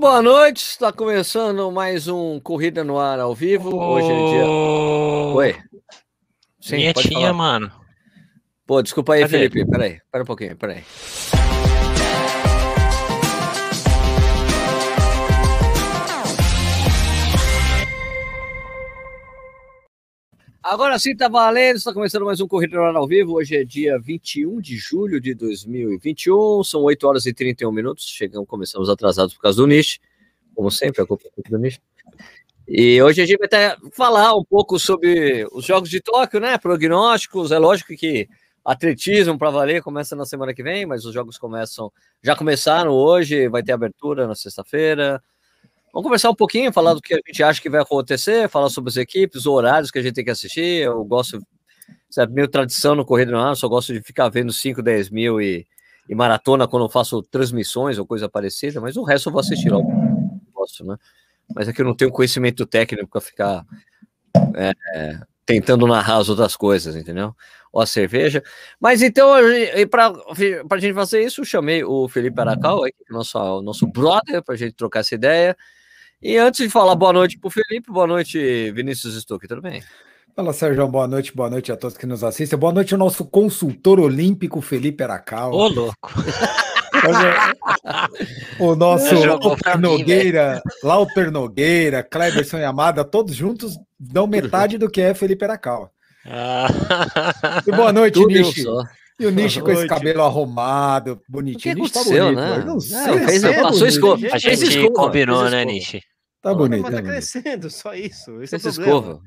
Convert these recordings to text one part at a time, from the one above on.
Boa noite, está começando mais um Corrida no Ar ao vivo. Hoje é dia. Oi. Sim, Vinhetinha, mano. Pô, desculpa aí, Cadê? Felipe. Peraí, pera um pouquinho, peraí. Agora sim tá valendo, está começando mais um Corrida ao vivo. Hoje é dia 21 de julho de 2021, são 8 horas e 31 minutos. Chegamos, começamos atrasados por causa do Nish, como sempre, a culpa é do Nish. E hoje a gente vai até falar um pouco sobre os Jogos de Tóquio, né? Prognósticos. É lógico que atletismo para valer começa na semana que vem, mas os jogos começam, já começaram hoje, vai ter abertura na sexta-feira. Vamos conversar um pouquinho, falar do que a gente acha que vai acontecer, falar sobre as equipes, os horários que a gente tem que assistir. Eu gosto, sabe, meio tradição no Corrida Ar, só gosto de ficar vendo 5, 10 mil e, e, maratona quando eu faço transmissões ou coisa parecida, mas o resto eu vou assistir logo. Posso, né? Mas aqui é eu não tenho conhecimento técnico para ficar é, tentando narrar as outras coisas, entendeu? Ou a cerveja. Mas então, para a gente fazer isso, chamei o Felipe Aracal, aqui, nosso, nosso brother, para a gente trocar essa ideia. E antes de falar boa noite para o Felipe, boa noite, Vinícius Stuck, tudo bem? Fala, Sérgio, boa noite, boa noite a todos que nos assistem. Boa noite ao nosso consultor olímpico, Felipe Aracal. Ô, louco! o nosso Lauper Nogueira, Lauper Nogueira, Cleberson Yamada, todos juntos dão metade do que é Felipe Aracal. Ah. E boa noite, Nishi. E o Nishi com esse cabelo arrumado, bonitinho. O que tá aconteceu, tá bonito, né? Não sei. É, fez, é passou escova. A gente combinou, né, Nishi? Tá bonito. Mas tá crescendo, só isso. Esse é, escova.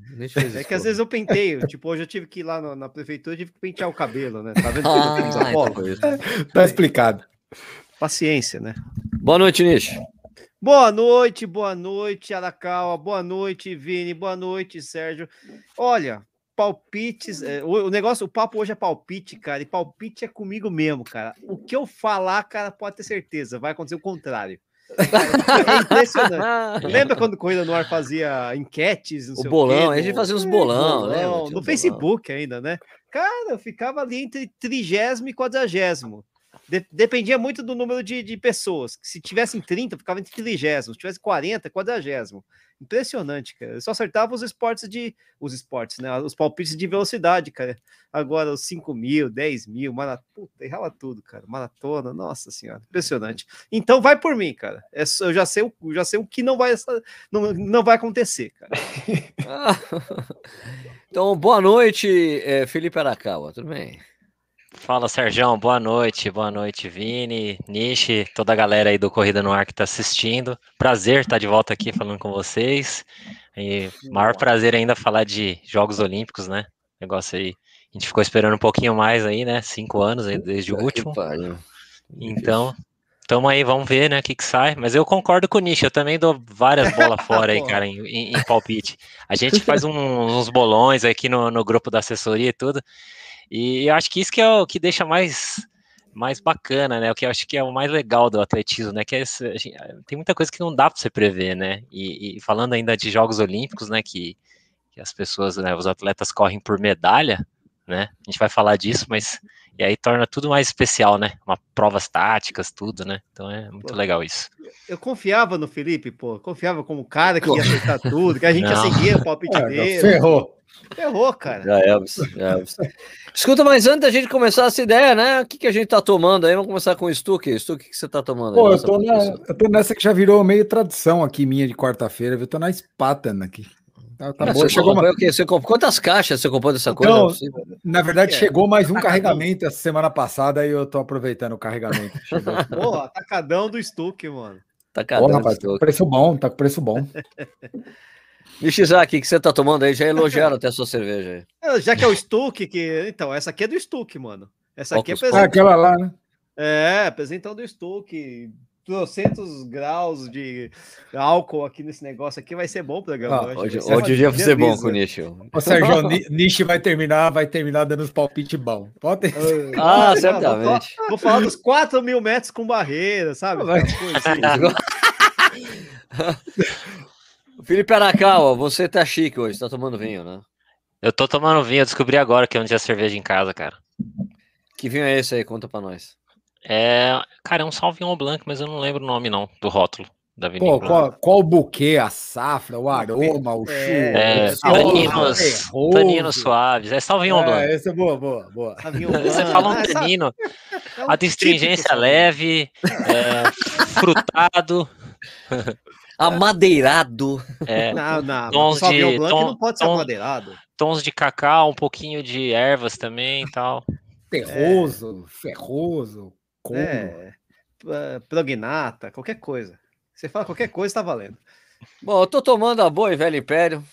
é que às vezes eu penteio. tipo, hoje eu tive que ir lá na, na prefeitura, tive que pentear o cabelo, né? Tá vendo? Ah, tá explicado. Paciência, né? Boa noite, Nish. Boa noite, boa noite, Arakawa. Boa noite, Vini. Boa noite, Sérgio. Olha, palpites. É, o, o, negócio, o papo hoje é palpite, cara. E palpite é comigo mesmo, cara. O que eu falar, cara, pode ter certeza. Vai acontecer o contrário. É impressionante. Lembra quando Corrida no Ar fazia enquetes? o bolão, a gente fazia uns bolão, né? No bolão. Facebook ainda, né? Cara, eu ficava ali entre trigésimo e quadragésimo. De, dependia muito do número de, de pessoas. Se tivessem 30, ficava entre 30, se tivesse 40, 40. Impressionante, cara. Eu só acertava os esportes de. Os esportes, né? Os palpites de velocidade, cara. Agora, os 5 mil, 10 mil, maratona. Errava tudo, cara. Maratona, nossa senhora. Impressionante. Então vai por mim, cara. É, eu já sei, eu já sei o que não vai, não, não vai acontecer, cara. então, boa noite, é, Felipe Arakawa. Tudo bem? Fala, Sérgio. Boa noite. Boa noite, Vini, Nishi, toda a galera aí do Corrida no Ar que está assistindo. Prazer estar de volta aqui falando com vocês. E maior prazer ainda falar de Jogos Olímpicos, né? Negócio aí. A gente ficou esperando um pouquinho mais aí, né? Cinco anos aí, desde o último. Então, tamo aí, vamos ver, né? O que, que sai. Mas eu concordo com o Nishi, eu também dou várias bolas fora aí, cara, em, em, em, palpite. A gente faz um, uns bolões aqui no, no grupo da assessoria e tudo. E eu acho que isso que é o que deixa mais mais bacana, né? O que eu acho que é o mais legal do atletismo, né? Que é esse, gente, tem muita coisa que não dá para você prever, né? E, e, falando ainda de Jogos Olímpicos, né? Que, que as pessoas, né, os atletas correm por medalha, né? A gente vai falar disso, mas e aí torna tudo mais especial, né? Uma provas táticas, tudo, né? Então é muito pô, legal isso. Eu confiava no Felipe, pô, confiava como cara que ia acertar tudo, que a gente não. ia seguir o palpite é, dele. Ferrou. Ferrou, cara. Já é, já é. Escuta, mas antes da gente começar essa ideia, né? O que, que a gente tá tomando aí? Vamos começar com o Stuck. Stuck, o que você tá tomando? Pô, eu tô, na, eu tô, nessa que já virou meio tradição aqui minha de quarta-feira. Eu tô na Spartan aqui. Tá, tá ah, bom. Chegou uma... você comprou, quantas caixas você comprou dessa coisa? Não, na verdade, é. chegou mais um carregamento essa semana passada e eu tô aproveitando o carregamento. Porra, atacadão do Stuck, mano. Tacadão Porra, rapaz, tá com preço bom, tá com preço bom. Nishizaki, o que você tá tomando aí? Já elogiaram até a sua cerveja aí. É, já que é o Stuck, que. Então, essa aqui é do Stuck, mano. Essa aqui é apresentando... Ah, aquela lá, né? É, apresentando o Stuck. 200 graus de álcool aqui nesse negócio aqui vai ser bom o programa. Ah, hoje, hoje, o vai ser bom com o Nishi. Ô, Sérgio, Nishi vai terminar, vai terminar dando os palpites bom. Pode ter. Ah, ah certamente. Vou, vou, falar dos 4 mil metros com barreira, sabe? Vai... Felipe Arakawa, você tá chique hoje, tá tomando vinho, né? Eu tô tomando vinho, eu descobri agora que eu não tinha cerveja em casa, cara. Que vinho é esse aí? Conta pra nós. É, cara, é um Sauvignon Blanc, mas eu não lembro o nome não, do rótulo. da Qual, qual, qual, o buquê, a safra, o aroma, o churro? É, é taninos, taninos suaves. É Sauvignon é, Blanc. Esse é boa, boa, boa. Você fala um tanino, é um a astringência leve, é, frutado. Amadeirado. É, não, não. Tons de, tom, não pode ser tom, amadeirado. Tons de cacau, um pouquinho de ervas também e tal. Terroso, é. ferroso, couro. É, prognata, qualquer coisa. Você fala qualquer coisa, tá valendo. Bom, eu tô tomando a boa e velha Império.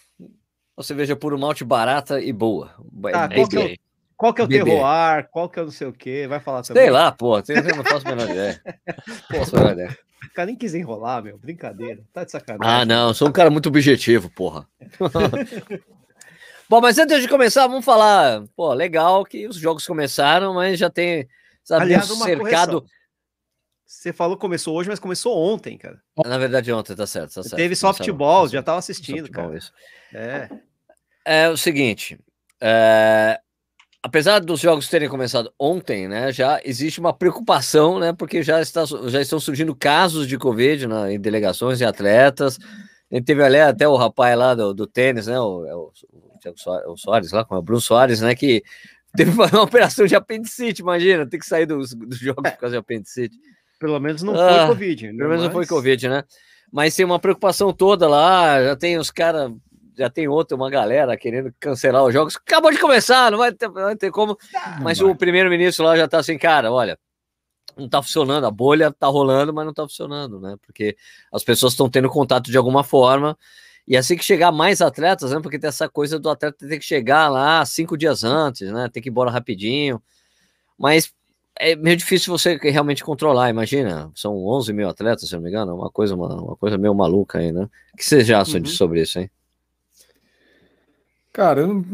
Uma cerveja puro malte barata e boa. Tá, é qual, que é o, qual que é o terroir? Qual que é o não sei o quê? Vai falar também. Sei lá, pô. Eu não faço a menor ideia. Posso menor ideia. O cara nem quis enrolar, meu. Brincadeira. Tá de sacanagem. Ah, não. Sou um cara muito objetivo, porra. Bom, mas antes de começar, vamos falar. Pô, legal que os jogos começaram, mas já tem. Sabe, Aliás, um cercado. Correção. Você falou que começou hoje, mas começou ontem, cara. Na verdade, ontem, tá certo. Tá certo. Teve softball, já tava assistindo, softball, cara. Isso. É. é o seguinte. É, apesar dos jogos terem começado ontem, né, já existe uma preocupação, né, porque já, está, já estão surgindo casos de Covid né, em delegações e atletas. A gente teve ali até o rapaz lá do, do tênis, né, o, é o, o, o Soares lá, com o Bruno Soares, né, que teve uma operação de apendicite, imagina, tem que sair dos, dos jogos por causa de apendicite. Pelo menos não ah, foi Covid. Né? Pelo menos não foi Covid, né? Mas tem uma preocupação toda lá, já tem os caras, já tem outra, uma galera querendo cancelar os jogos. Acabou de começar, não vai ter, não vai ter como. mas o primeiro-ministro lá já tá assim, cara, olha, não tá funcionando, a bolha tá rolando, mas não tá funcionando, né? Porque as pessoas estão tendo contato de alguma forma. E assim que chegar mais atletas, né? Porque tem essa coisa do atleta ter que chegar lá cinco dias antes, né? Tem que ir embora rapidinho. Mas é meio difícil você realmente controlar, imagina, são 11 mil atletas, se não me engano, uma coisa, uma, uma coisa meio maluca aí, né? O que você já acha uhum. sobre isso, hein? Cara, eu,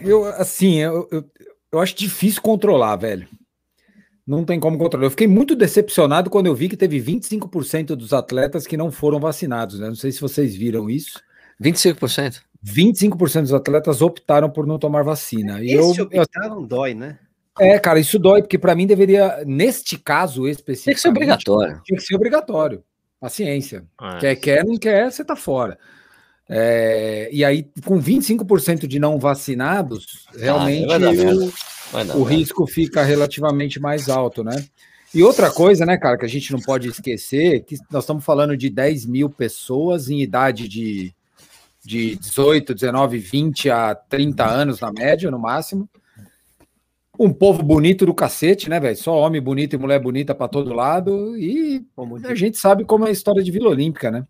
eu assim, eu, eu, eu acho difícil controlar, velho. Não tem como controlar. Eu fiquei muito decepcionado quando eu vi que teve 25% dos atletas que não foram vacinados, né? Não sei se vocês viram isso. 25%? 25% dos atletas optaram por não tomar vacina. E Esse eu, optaram dói, né? É, cara, isso dói, porque para mim deveria, neste caso específico. Tem que ser obrigatório. Tem que ser obrigatório. A ciência. É. Quer, quer, não quer, você tá fora. É, e aí, com 25% de não vacinados, ah, realmente ah, o, o risco fica relativamente mais alto, né? E outra coisa, né, cara, que a gente não pode esquecer, que nós estamos falando de 10 mil pessoas em idade de, de 18, 19, 20 a 30 anos na média, no máximo um povo bonito do cacete, né, velho? Só homem bonito e mulher bonita para todo lado. E a gente sabe como é a história de Vila Olímpica, né?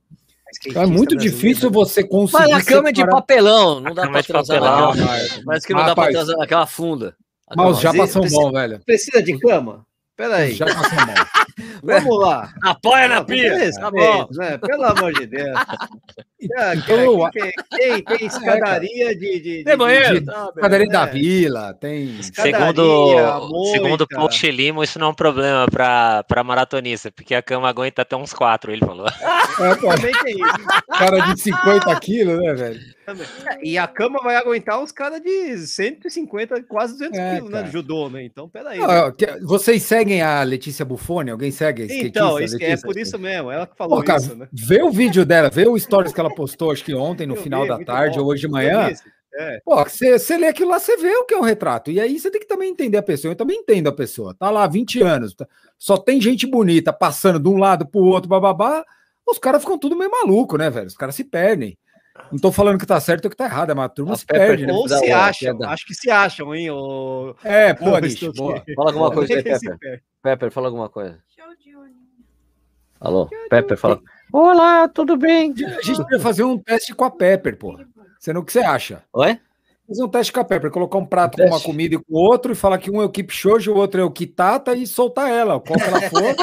É muito difícil você conseguir. Mas a cama é de papelão, não dá para transar naquela. Mas que não dá para transar naquela funda. Mas já passou bom, velho. Precisa de cama? Peraí. Já passou mal. Vamos lá. Apoia na pia. Tá bom. Né? Pelo amor de Deus. Então, quem, quem, tem escadaria de, de, Tem banheiro? De, escadaria é. da vila, tem. Segundo, segundo Paul Limo, isso não é um problema para maratonista, porque a cama aguenta até uns quatro, ele falou. É, Também tem isso. Cara de 50 quilos, né, velho? E a cama vai aguentar uns caras de 150, quase 200 é, quilos, né? De judô, né? Então, peraí. Não, né? Vocês seguem a Letícia Buffoni? Alguém segue? Então, isso, é por isso mesmo. Ela que falou Pô, cara, isso, né? Vê o vídeo dela, vê o stories que ela postou, acho que ontem, no eu final vi, da tarde, bom. ou hoje de manhã. É. Pô, você lê aquilo lá, você vê o que é um retrato. E aí você tem que também entender a pessoa. Eu também entendo a pessoa. Tá lá 20 anos, tá, só tem gente bonita passando de um lado pro outro, bababá. Os caras ficam tudo meio maluco, né, velho? Os caras se perdem. Não tô falando que tá certo ou que tá errado, é uma turma se perde. Né? Ou se acham, acho que se acham, hein? O... É, pô, boa. Fala alguma coisa aí, Pepper. Pepper, fala alguma coisa. Alô, Pepper, fala. Olá, tudo bem? A gente precisa fazer um teste com a Pepper, pô. Você não o que você acha? Oi? Fazer um teste com a Pepper, colocar um prato um com uma comida e com o outro, e falar que um é o Keep Shoujo, o outro é o Kitata e soltar ela, qual que ela for.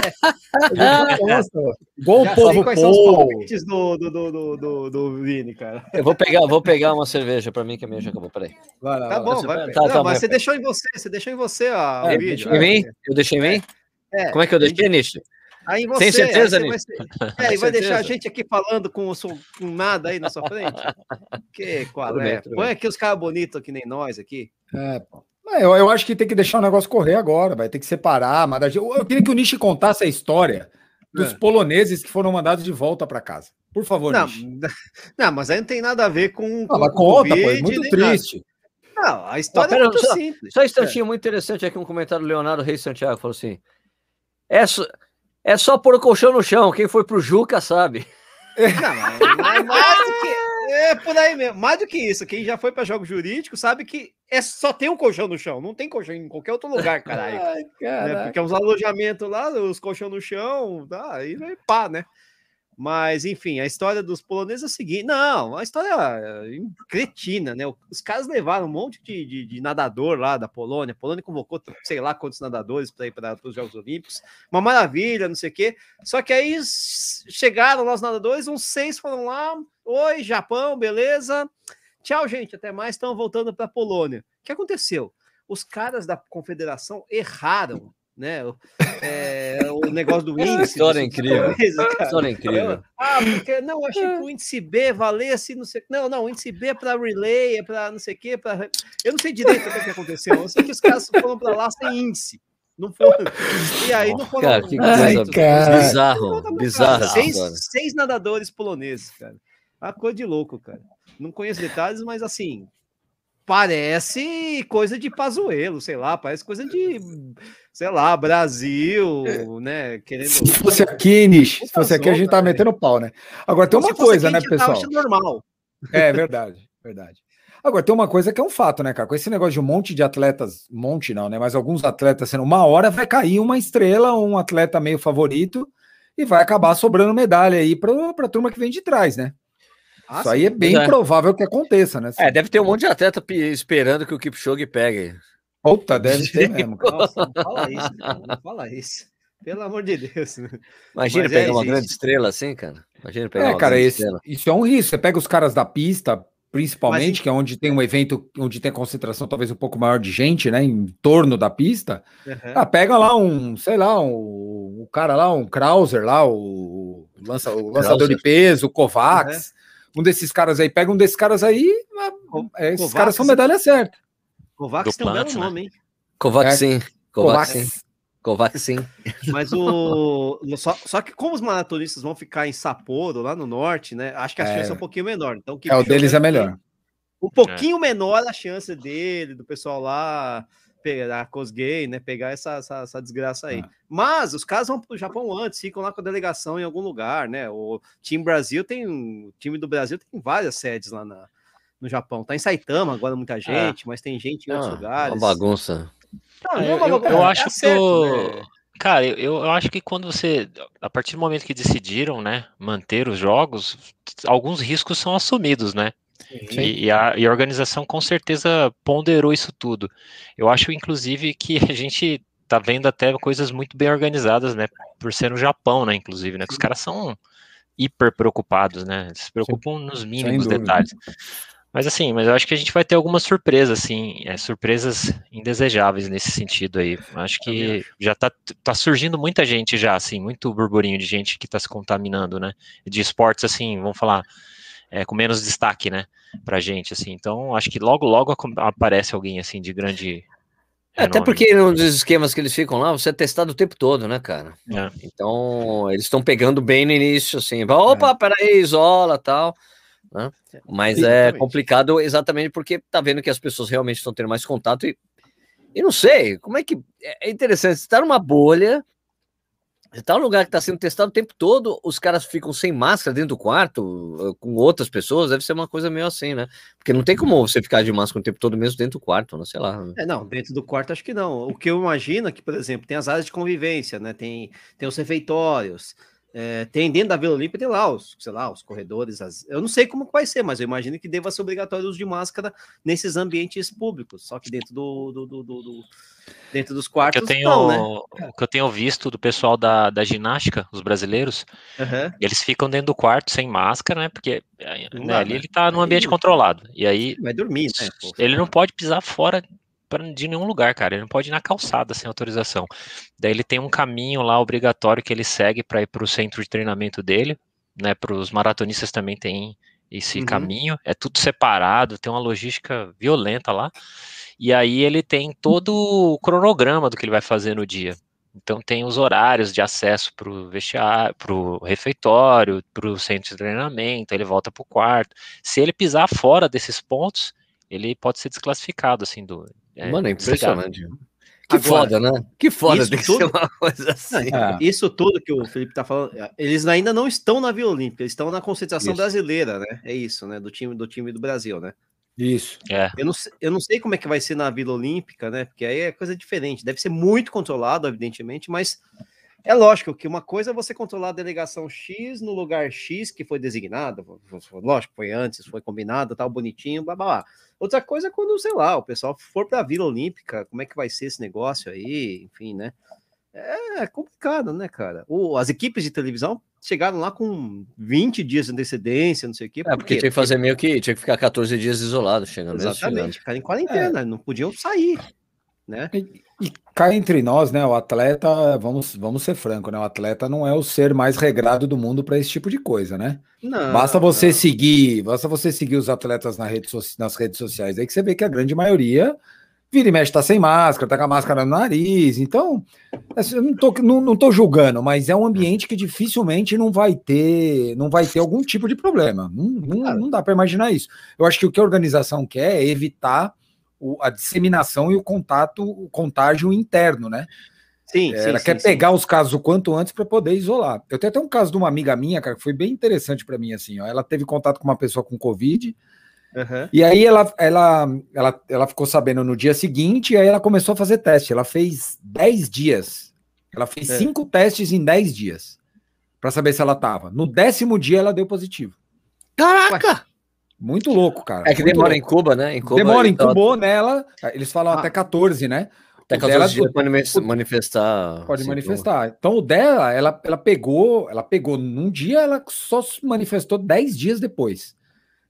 Igual o povo quais são os do, do, do, do, do Vini, cara. Eu vou pegar, vou pegar uma cerveja para mim, que a minha já acabou, peraí. Vai lá, tá bom, vai. Tá, não, tá, mas você deixou em você, você deixou em você a, é, o vídeo. Em mim? Eu deixei em mim? É. Como é que eu deixei, Nish? Aí você, Tem certeza, aí você vai, é, e vai deixar a gente aqui falando com, com nada aí na sua frente? que qual é? Põe aqui os caras bonitos que nem nós aqui. É, pô. Eu, eu acho que tem que deixar o negócio correr agora, vai ter que separar. Mas eu, eu queria que o Nishi contasse a história dos é. poloneses que foram mandados de volta para casa. Por favor, não, não, mas aí não tem nada a ver com. com, com conta, pô, é muito triste. Nada. Não, a história é muito só, simples. Só um instantinho é. muito interessante aqui, um comentário do Leonardo Reis Santiago falou assim: é só, é só pôr o colchão no chão, quem foi pro Juca sabe. Não, mas, mas mais do que, é por aí mesmo. Mais do que isso, quem já foi para jogo jurídico sabe que é só tem um colchão no chão, não tem colchão em qualquer outro lugar, caralho. Ai, né? Porque é uns alojamentos lá, os colchão no chão, tá, aí pá, né? Mas, enfim, a história dos poloneses é a seguinte: não, a história é cretina, né? Os caras levaram um monte de, de, de nadador lá da Polônia. A Polônia convocou, sei lá quantos nadadores para ir para os Jogos Olímpicos. Uma maravilha, não sei o quê. Só que aí chegaram lá os nadadores, uns seis foram lá. Oi, Japão, beleza? Tchau, gente, até mais. Estão voltando para a Polônia. O que aconteceu? Os caras da confederação erraram né? É, o negócio do índice. História incrível. História incrível. Ah, porque não, achei que o índice B valesse, não sei. Não, não, o índice B é para relay, é para não sei o quê. Pra... Eu não sei direito o que aconteceu. Eu sei que os caras foram para lá sem índice. Não foram. E aí não foram. Cara, que coisa cara. bizarro. bizarro. Seis, seis nadadores poloneses, cara. A coisa de louco, cara. Não conheço detalhes, mas assim, parece coisa de Pazuelo, sei lá, parece coisa de, sei lá, Brasil, né? Querendo... Se fosse aqui, Nish, se fosse aqui, a gente tá metendo pau, né? Agora tem uma coisa, né, pessoal? normal. É verdade, verdade. Agora, tem uma coisa que é um fato, né, cara? Com esse negócio de um monte de atletas, monte não, né? Mas alguns atletas sendo uma hora vai cair uma estrela, um atleta meio favorito, e vai acabar sobrando medalha aí para a turma que vem de trás, né? Ah, Isso sim. aí é bem é. provável que aconteça, né? É, deve ter um monte de atleta esperando que o Kipchoge pegue. Puta, deve ter mesmo. Nossa, não fala isso, cara. Não fala isso. Pelo amor de Deus. Imagina Mas pegar é, uma grande estrela assim, cara. Imagina pegar é, uma cara, esse, isso é um risco. Você pega os caras da pista, principalmente, Mas, que é onde tem um evento, onde tem concentração talvez um pouco maior de gente, né, em torno da pista. Uhum. Ah, pega lá um, sei lá, um, o cara lá, um Krauser lá, o, lança, o lançador de peso, o Kovacs. Uhum um desses caras aí, pega um desses caras aí, é, esses Kovacs, caras são medalha certa. Kovacs tem um belo nome, hein? Kovacs é. sim. Kovacs sim. Kovacs sim. Mas o. Só, só que como os maratonistas vão ficar em Sapporo, lá no norte, né? Acho que a é. chance é um pouquinho menor. Então, é, o deles é melhor. Um pouquinho é. menor a chance dele, do pessoal lá pegar a Cosgay, né? Pegar essa, essa, essa desgraça aí. É. Mas os caras vão para o Japão antes, ficam lá com a delegação em algum lugar, né? O time Brasil tem. O time do Brasil tem várias sedes lá na, no Japão. Tá em Saitama agora muita é. gente, é. mas tem gente em outros ah, lugares. Uma bagunça. Não, é, uma bagunça. Eu, eu é acho que. Né? Cara, eu, eu acho que quando você, a partir do momento que decidiram, né, manter os jogos, alguns riscos são assumidos, né? E, e, a, e, a, organização com certeza ponderou isso tudo. Eu acho, inclusive, que a gente tá vendo até coisas muito bem organizadas, né? Por ser no Japão, né? Inclusive, né? Que os caras são hiper preocupados, né? Eles se preocupam Sim. nos mínimos detalhes. Mas assim, mas eu acho que a gente vai ter algumas surpresas, assim, é, surpresas indesejáveis nesse sentido aí. Acho que já tá, tá surgindo muita gente já, assim, muito burburinho de gente que tá se contaminando, né? De esportes, assim, vamos falar, é, com menos destaque, né, pra gente, assim. Então, acho que logo, logo aparece alguém, assim, de grande. É, até porque um dos esquemas que eles ficam lá, você é testado o tempo todo, né, cara? É. Então, eles estão pegando bem no início, assim, opa, é. peraí, isola tal. Né? Mas é complicado exatamente porque tá vendo que as pessoas realmente estão tendo mais contato e, e não sei, como é que. É interessante, você tá numa bolha, você tá num lugar que está sendo testado o tempo todo, os caras ficam sem máscara dentro do quarto, uh, com outras pessoas, deve ser uma coisa meio assim, né? Porque não tem como você ficar de máscara o tempo todo mesmo dentro do quarto, não né? sei lá. Né? É, não, dentro do quarto acho que não. O que eu imagino é que, por exemplo, tem as áreas de convivência, né? Tem, tem os refeitórios, é, tem dentro da Vila Olímpia, tem lá os, sei lá, os corredores. As, eu não sei como vai ser, mas eu imagino que deva ser obrigatório o uso de máscara nesses ambientes públicos, só que dentro do, do, do, do dentro dos quartos. O que eu tenho, não, né? o que eu tenho visto do pessoal da, da ginástica, os brasileiros, uhum. eles ficam dentro do quarto sem máscara, né? Porque né, ali né? ele tá num ambiente controlado. E aí. Vai dormir, né? Ele não pode pisar fora de nenhum lugar, cara. Ele não pode ir na calçada sem autorização. Daí ele tem um caminho lá obrigatório que ele segue para ir para o centro de treinamento dele, né? Para os maratonistas também tem esse uhum. caminho. É tudo separado, tem uma logística violenta lá. E aí ele tem todo o cronograma do que ele vai fazer no dia. Então tem os horários de acesso para o vestiário, para o refeitório, para o centro de treinamento, ele volta para o quarto. Se ele pisar fora desses pontos, ele pode ser desclassificado, assim, do. É, Mano, é impressionante. Que Agora, foda, né? Que foda isso tudo, uma coisa assim. É. Isso tudo que o Felipe tá falando, eles ainda não estão na Vila Olímpica, eles estão na concentração isso. brasileira, né? É isso, né? Do time do time do Brasil, né? Isso. É. Eu, não, eu não sei como é que vai ser na Vila Olímpica, né? Porque aí é coisa diferente. Deve ser muito controlado, evidentemente, mas é lógico que uma coisa é você controlar a delegação X no lugar X que foi designado. Lógico, foi antes, foi combinado, tal, bonitinho, blá blá blá. Outra coisa é quando, sei lá, o pessoal for para a Vila Olímpica, como é que vai ser esse negócio aí, enfim, né? É complicado, né, cara? O, as equipes de televisão chegaram lá com 20 dias de antecedência, não sei o quê. Por é, porque quê? tinha que fazer meio que, tinha que ficar 14 dias isolado, chegando Exatamente, ficar em quarentena, é. não podiam sair, né? E, e cá entre nós, né, o atleta, vamos, vamos ser franco, né, o atleta não é o ser mais regrado do mundo para esse tipo de coisa, né? Não, basta você não. seguir, basta você seguir os atletas na rede, nas redes sociais aí que você vê que a grande maioria vira e mexe, tá sem máscara, tá com a máscara no nariz. Então, assim, eu não tô, não, não tô julgando, mas é um ambiente que dificilmente não vai ter, não vai ter algum tipo de problema. Não, não, não dá para imaginar isso. Eu acho que o que a organização quer é evitar o, a disseminação e o contato, o contágio interno, né? Sim, é, Ela sim, quer sim, pegar sim. os casos o quanto antes para poder isolar. Eu tenho até um caso de uma amiga minha, cara, que foi bem interessante para mim, assim, ó. Ela teve contato com uma pessoa com Covid, Uhum. E aí ela, ela, ela, ela ficou sabendo no dia seguinte, e aí ela começou a fazer teste. Ela fez 10 dias. Ela fez é. cinco testes em 10 dias para saber se ela tava. No décimo dia ela deu positivo. Caraca! Muito louco, cara. É que demora louco. em Cuba, né? Em Cuba, demora, incubou nela. Eles falam ah. até 14, né? Até 14 dela, dias pode manifestar. Pode manifestar. Então o dela, ela, ela pegou, ela pegou num dia, ela só se manifestou 10 dias depois.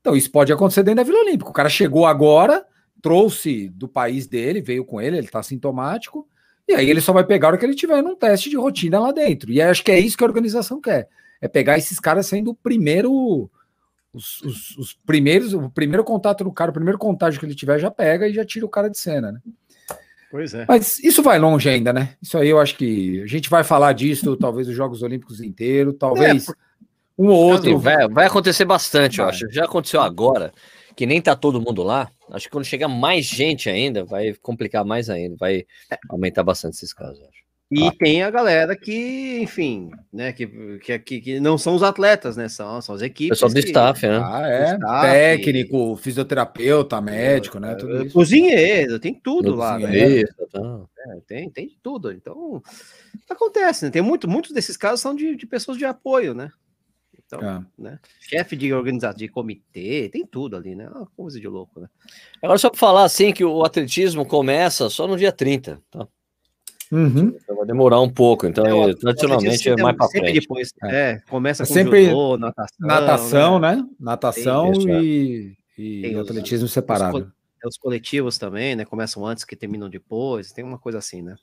Então, isso pode acontecer dentro da Vila Olímpica. O cara chegou agora, trouxe do país dele, veio com ele, ele está sintomático, e aí ele só vai pegar hora que ele tiver num teste de rotina lá dentro. E acho que é isso que a organização quer. É pegar esses caras sendo o primeiro. Os, os, os primeiros, o primeiro contato do cara, o primeiro contágio que ele tiver, já pega e já tira o cara de cena, né? Pois é. Mas isso vai longe ainda, né? Isso aí eu acho que a gente vai falar disso, talvez os Jogos Olímpicos inteiro, talvez. É, um ou outro. Vai, vai acontecer bastante, vai. eu acho. Já aconteceu agora, que nem tá todo mundo lá. Acho que quando chegar mais gente ainda, vai complicar mais ainda, vai aumentar bastante esses casos, acho. E ah. tem a galera que, enfim, né, que, que, que, que, não são os atletas, né, são, são as equipes. Pessoal do staff, né? Ah, é. Staff, Técnico, fisioterapeuta, médico, né, tudo isso. Cozinheiro, tem tudo lá, né? Tá. É, tem, tem tudo. Então, acontece, né? Tem muito, muitos desses casos são de, de pessoas de apoio, né? Então, é. né? Chefe de organização, de comitê, tem tudo ali, né? Uma coisa de louco, né? Agora, só para falar assim, que o atletismo começa só no dia 30, tá? Uhum. Então vai demorar um pouco, então é, tradicionalmente é mais para frente. Depois, é. é, começa é com sempre judô, natação, natação, né? né? Natação e, e atletismo os, separado. Os, os, coletivos também, né? Começam antes que terminam depois, tem uma coisa assim, né?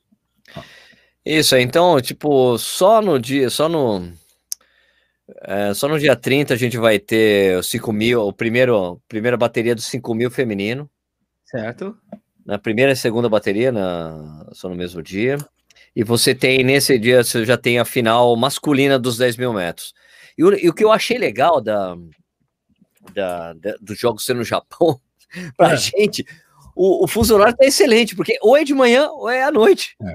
Isso, então, tipo, só no dia, só no é, só no dia 30 a gente vai ter os 5 mil, o primeiro, primeira bateria dos 5 mil feminino. Certo. Na primeira e segunda bateria, na, só no mesmo dia. E você tem, nesse dia, você já tem a final masculina dos 10 mil metros. E o, e o que eu achei legal da, da, da dos jogos ser no Japão, pra é. gente, o, o fuso horário tá excelente, porque ou é de manhã ou é à noite. É.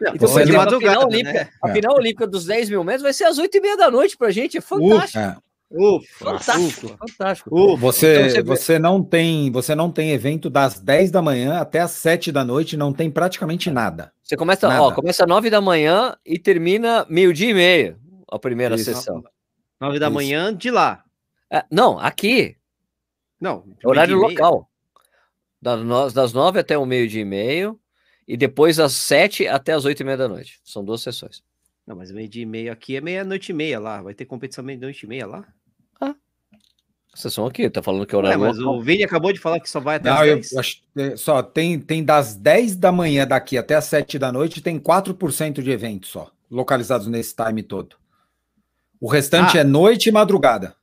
Não, então, você de madrugada, a final, olímpica, né? a final olímpica dos 10 mil metros vai ser às 8 e meia da noite pra gente. É fantástico. é. Ufa, fantástico, ufa. fantástico. Ufa. Você, então você, você, não tem, você não tem evento das 10 da manhã até as 7 da noite, não tem praticamente nada. Você começa, nada. ó, começa às 9 da manhã e termina meio-dia e meio a primeira Isso. sessão. 9 da Isso. manhã de lá. É, não, aqui. Não, horário local. Das, das 9 até o meio-dia e meio e depois das sete até as oito e meia da noite. São duas sessões. Não, mas meio dia e meio aqui é meia-noite e meia lá. Vai ter competição meia-noite e meia lá? Ah. Sessão aqui, tá falando que é horário. É, mas o Vini acabou de falar que só vai até Não, as 10. Eu, acho, é, só tem, tem das 10 da manhã daqui até as 7 da noite, tem 4% de eventos só, localizados nesse time todo. O restante ah. é noite e madrugada.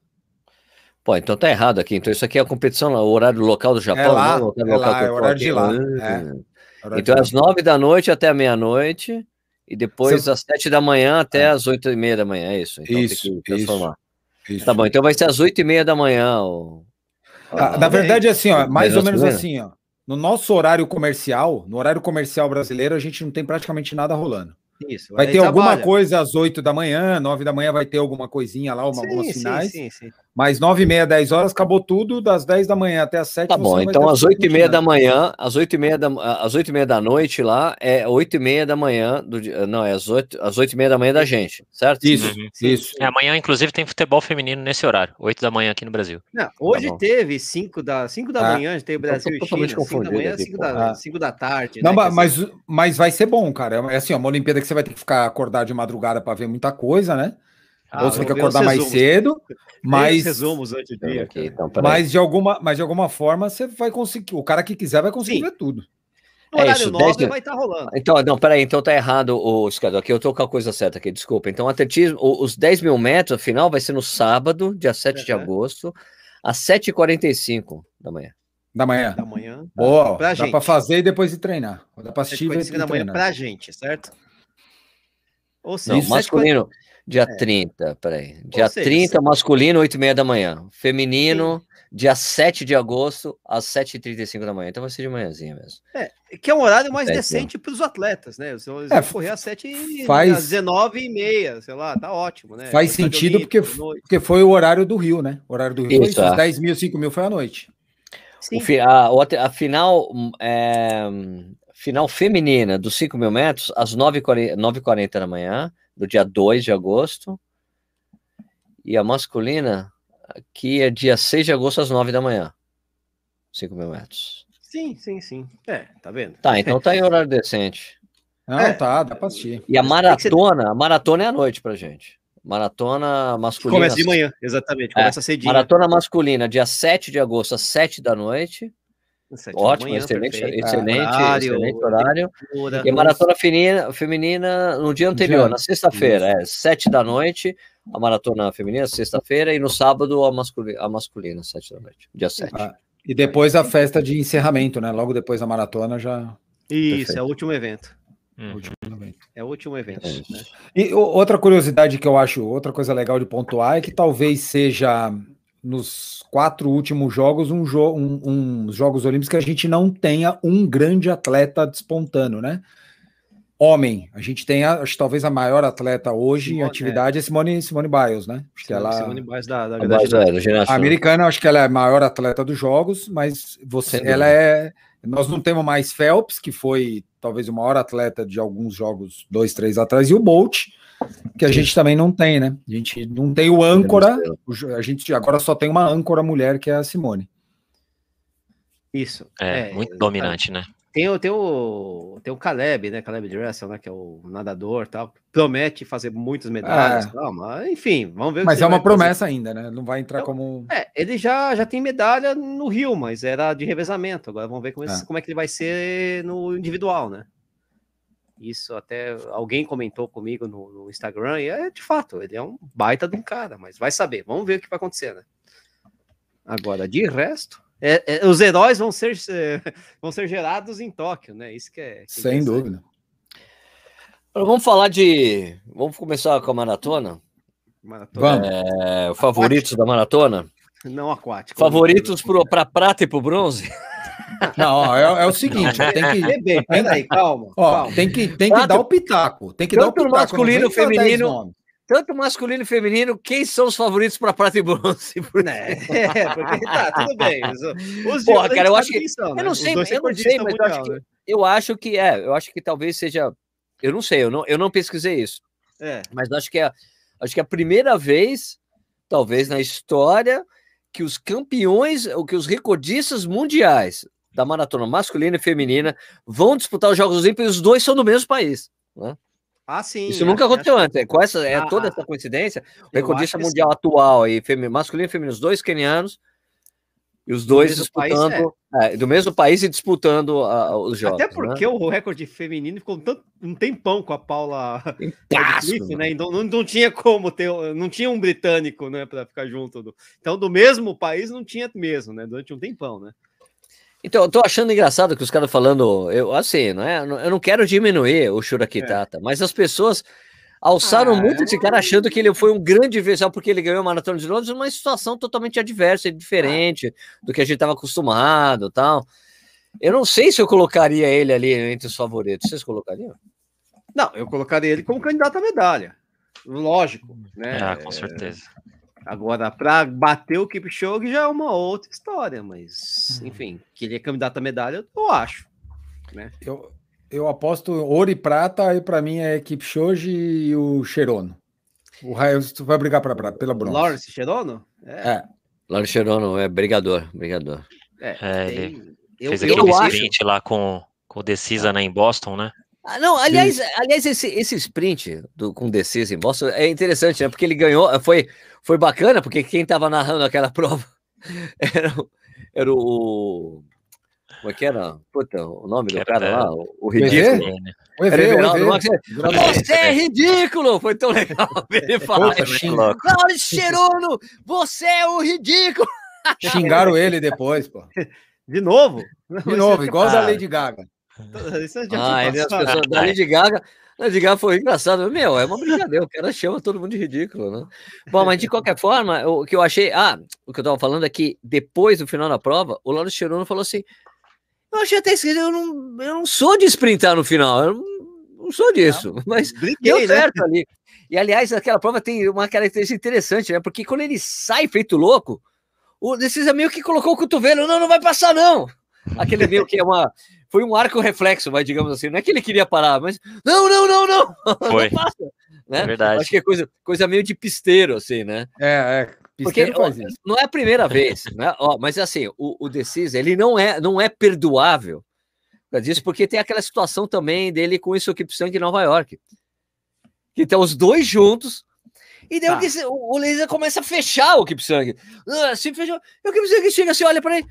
Pô, então tá errado aqui. Então isso aqui é a competição, o horário local do Japão, é lá, não? O é, lá, é horário de lá. É. Então, às nove da noite até a meia-noite, e depois Você... às 7 da manhã até é. às 8 e meia da manhã, é isso. Então isso, tem que transformar. Isso, isso. Tá bom, então vai ser às 8 e meia da manhã. Ó. Ah, na verdade, é assim, ó, mais ou menos assim, ó. No nosso horário comercial, no horário comercial brasileiro, a gente não tem praticamente nada rolando. Isso, vai ter alguma trabalha. coisa às 8 da manhã, 9 da manhã vai ter alguma coisinha lá, uma, sim, algumas finais. Sim, sim, sim. Mas 9 e meia, 10 horas, acabou tudo, das 10 da manhã até as 7 Tá bom, então às 8 e meia da manhã, às 8 e meia da, às 8 e meia da noite lá, é 8 e meia da manhã, do, não, é às 8, às 8 e meia da manhã da gente, certo? Isso, uhum. isso. É, amanhã, inclusive, tem futebol feminino nesse horário, 8 da manhã aqui no Brasil. Não, hoje tá teve 5 da, 5 da ah, manhã, tem o Brasil e China, 5 da manhã, 5 da, 5 da tarde. Não, né, mas, mas vai ser bom, cara, é assim, uma Olimpíada que você vai ter que ficar acordado de madrugada para ver muita coisa, né? Ah, Ou você vai ter que acordar mais cedo, mas resumos antes dia. Okay, então, mas de alguma, mas de alguma forma você vai conseguir. O cara que quiser vai conseguir Sim. ver tudo. No é isso, 9 vai estar tá rolando. Então, não, peraí, então tá errado o escador. Aqui eu tô com a coisa certa aqui, desculpa. Então, atletismo, os 10 mil metros, afinal, vai ser no sábado, dia 7 uhum. de agosto, às 7h45 da manhã. Da manhã. Da manhã. Boa, pra dá gente. pra fazer e depois de treinar. Dá pra assistir e da manhã pra gente, certo? Ou seja, não, masculino. Dia é. 30, peraí. Dia seja, 30, masculino, 8 e meia da manhã. Feminino, Sim. dia 7 de agosto, às 7h35 da manhã. Então vai ser de manhãzinha mesmo. É, que é um horário mais decente para os atletas, né? Eles é, vão correr às 7 faz... às 19 e meia, sei lá, tá ótimo, né? Faz sentido porque, porque foi o horário do Rio, né? O horário do Rio, Isso, é. 10 mil, 5 mil foi à noite. Sim. O, a, a, final é, final feminina dos 5 mil metros, às 9h40 da manhã do dia 2 de agosto. E a masculina, aqui é dia 6 de agosto, às 9 da manhã. 5 mil metros. Sim, sim, sim. É, tá vendo? Tá, então tá em horário decente. Não, é. tá, dá pra assistir. E a maratona, a maratona é à noite pra gente. Maratona masculina. Começa de manhã, exatamente. Começa é, cedinho. Maratona masculina, dia 7 de agosto, às 7 da noite. Ótimo, manhã, excelente, excelente, horário, excelente horário. e maratona feminina, feminina no dia anterior, na sexta-feira, é sete da noite, a maratona feminina, sexta-feira, e no sábado a masculina, a masculina, sete da noite, dia sete. Ah, e depois a festa de encerramento, né? Logo depois da maratona já. Isso, Perfeito. é o último evento. Uhum. É o último evento. É né? E outra curiosidade que eu acho, outra coisa legal de pontuar é que talvez seja nos quatro últimos jogos, um, jo um, um Jogos Olímpicos que a gente não tenha um grande atleta despontando, né? Homem, a gente tem, a, acho, talvez a maior atleta hoje Simone, em atividade é, é Simone, Simone Biles, né? Acho que ela, Simone Biles da, da, da, da a americana, acho que ela é a maior atleta dos jogos, mas você, ela é. Nós não temos mais Phelps, que foi talvez o maior atleta de alguns jogos, dois, três atrás, e o Bolt, que a gente também não tem, né? A gente não tem o âncora, a gente agora só tem uma âncora mulher, que é a Simone. Isso. É, é muito dominante, né? Tem, tem, o, tem o Caleb, né? Caleb Dressel, né? Que é o nadador tal. Promete fazer muitas medalhas. É. Tal, mas, enfim, vamos ver. Mas é uma promessa fazer. ainda, né? Não vai entrar então, como. É, ele já, já tem medalha no Rio, mas era de revezamento. Agora vamos ver como, é. como é que ele vai ser no individual, né? Isso até alguém comentou comigo no, no, Instagram, e é de fato, ele é um baita de um cara, mas vai saber, vamos ver o que vai acontecer, né? Agora, de resto, é, é, os heróis vão ser, é, vão ser gerados em Tóquio, né? Isso que é. Que Sem dúvida. Vamos falar de. Vamos começar com a maratona? Maratona. É, favoritos da maratona? Não aquático. Favoritos para prata e para bronze? Não, é, é, o seguinte, tem que. Bebê, peraí, calma, ó, calma. Tem que, tem que dar o pitaco. Tem que tanto dar o pitaco. masculino feminino. Tanto masculino e feminino, quem são os favoritos para prata e bronze? É, porque tá, tudo bem. Os, Porra, cara, eu acho que. Atenção, né? Eu não sei, eu não sei mas mundial, eu, acho que, né? eu acho que é. Eu acho que talvez seja. Eu não sei, eu não, eu não pesquisei isso. É. Mas acho que é, acho que é a primeira vez, talvez na história, que os campeões, ou que os recordistas mundiais da maratona masculina e feminina vão disputar os Jogos Olímpicos e os dois são do mesmo país. Né? Ah, sim. Isso nunca aconteceu antes. É, com essa, é ah, toda essa coincidência. O recordista mundial atual e femi, masculino e feminino, os dois kenianos, e os dois do disputando país, é. É, do mesmo país e disputando uh, os jogos. Até porque né? o recorde feminino ficou tanto, um tempão com a Paula Cliff, né? Então não, não tinha como ter, não tinha um britânico, né, para ficar junto. Do, então do mesmo país não tinha mesmo, né? Durante um tempão, né? Então, eu tô achando engraçado que os caras falando, eu assim, não é? Eu não quero diminuir o Shura Kitata, é. mas as pessoas alçaram ah, muito esse cara achando que ele foi um grande vencedor porque ele ganhou a Maratona de Londres, uma situação totalmente adversa e diferente do que a gente estava acostumado, tal. Eu não sei se eu colocaria ele ali entre os favoritos. Vocês colocariam? Não, eu colocaria ele como candidato à medalha. Lógico, né? Ah, com certeza. Agora, para bater o Kipchoge já é uma outra história, mas, uhum. enfim, que ele é candidato à medalha, eu acho. Né? Eu, eu aposto ouro e prata, aí para mim é Kipchoge e o Cherono. O Raio vai brigar pra, pra, pela bronze. Lawrence Cherono? É. é. Lawrence Cherono é brigador, brigador. É, é tem... ele eu, fez aquele sprint acho... lá com, com o Decisa né, em Boston, né? Ah, não, aliás, aliás esse, esse sprint do, com Decisa em Boston é interessante, né? Porque ele ganhou, foi, foi bacana, porque quem estava narrando aquela prova era, era o. Como é que era? Puta, o nome do cara lá, o, o ridículo. O EV, Você é ridículo! Foi tão legal ver ele falar. Não, Cherono, você é o ridículo! Xingaram ele depois, pô. De novo? De novo, igual da Lady Gaga. Isso é ah, as pessoas, da Lady Gaga, Lady Gaga foi engraçado. Meu, é uma brincadeira, o cara chama todo mundo de ridículo, né? Bom, mas de qualquer forma, o que eu achei. Ah, o que eu tava falando é que depois do final da prova, o Lauro Cherono falou assim: Eu achei até escrito, eu não, eu não sou de sprintar no final, eu não, não sou disso, não, mas briguei, deu né? certo né? ali. E aliás, aquela prova tem uma característica interessante, né? Porque quando ele sai feito louco, o Decisa meio que colocou o cotovelo, não, não vai passar, não. Aquele meio que é uma. Foi um arco reflexo, vai, digamos assim. Não é que ele queria parar, mas. Não, não, não, não! Foi. Não passa. Né? É verdade. Acho que é coisa, coisa meio de pisteiro, assim, né? É, é. Porque ó, não é a primeira vez, né? Ó, mas assim, o, o Decisa, ele não é, não é perdoável disso, porque tem aquela situação também dele com isso aqui sangue em Nova York. Que estão os dois juntos, e daí tá. o, o laser começa a fechar o Kipsang. Ah, se fechou. E o Kipsang chega assim, olha para ele.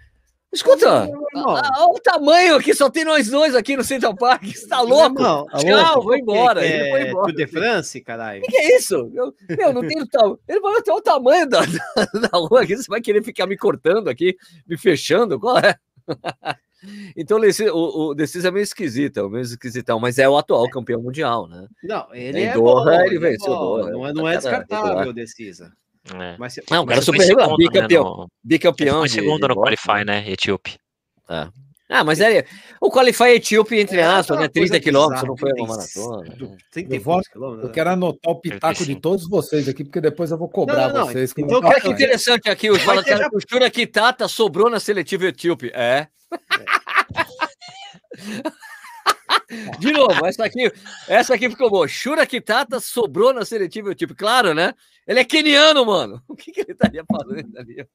Escuta, olha o tamanho aqui, só tem nós dois aqui no Central Park. Você tá louco? Não, Tchau, vou embora. Que, ele foi embora. de France, caralho. O que, que, é isso? Eu, meu, não tem o tamanho. Ele falou até o tamanho da, da, da rua aqui. Você vai querer ficar me cortando aqui, me fechando? Qual é? Então o, o Decis é meio esquisito, é meio esquisitão, mas é o atual campeão mundial, né? Não, ele em é Doha, bom, ele é venceu Doha. Não é, não é descartável o Decisa. É. Mas, não, o cara super regular, bicampeão. Né, no... Bicampeão. Foi segundo no Qualify, né? Etíope. É. Ah, mas é, o Qualify Etíope, entre é, aspas, né? 30 quilômetros, não foi uma maratona. Né? Eu, eu quero anotar o pitaco de todos vocês aqui, porque depois eu vou cobrar não, não, vocês. Então, olha que interessante aqui, o fala que a Shura Kitata sobrou na seletiva Etíope. É. De novo, essa aqui, essa aqui ficou boa. Shura Kitata sobrou na seletiva Etíope. Claro, né? Ele é keniano, mano. O que, que ele estaria falando ali?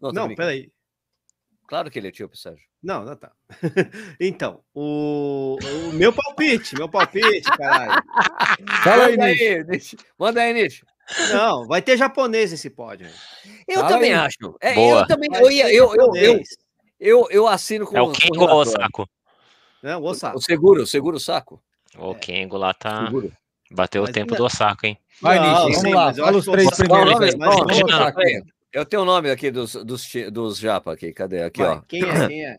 Não, não peraí. Claro que ele é etíope, Sérgio. Não, não tá. então, o, o meu palpite, meu palpite, caralho. Fala aí, Nish. Manda aí, Nish. Não, vai ter japonês esse pódio. Eu Fala também aí. acho. É, Boa. Eu também. Eu, eu, eu, eu, eu, eu, assino com É o Kengo ou o Saco? Não, o Osako. O seguro, o seguro saco. O Kengo lá tá. Seguro. Bateu mas o tempo não. do Osako, hein? Vai, Nish, vamos lá. Fala os três primeiros. Eu tenho o nome aqui dos, dos, dos japa aqui, cadê? Aqui, Vai, ó. Quem é? Quem é?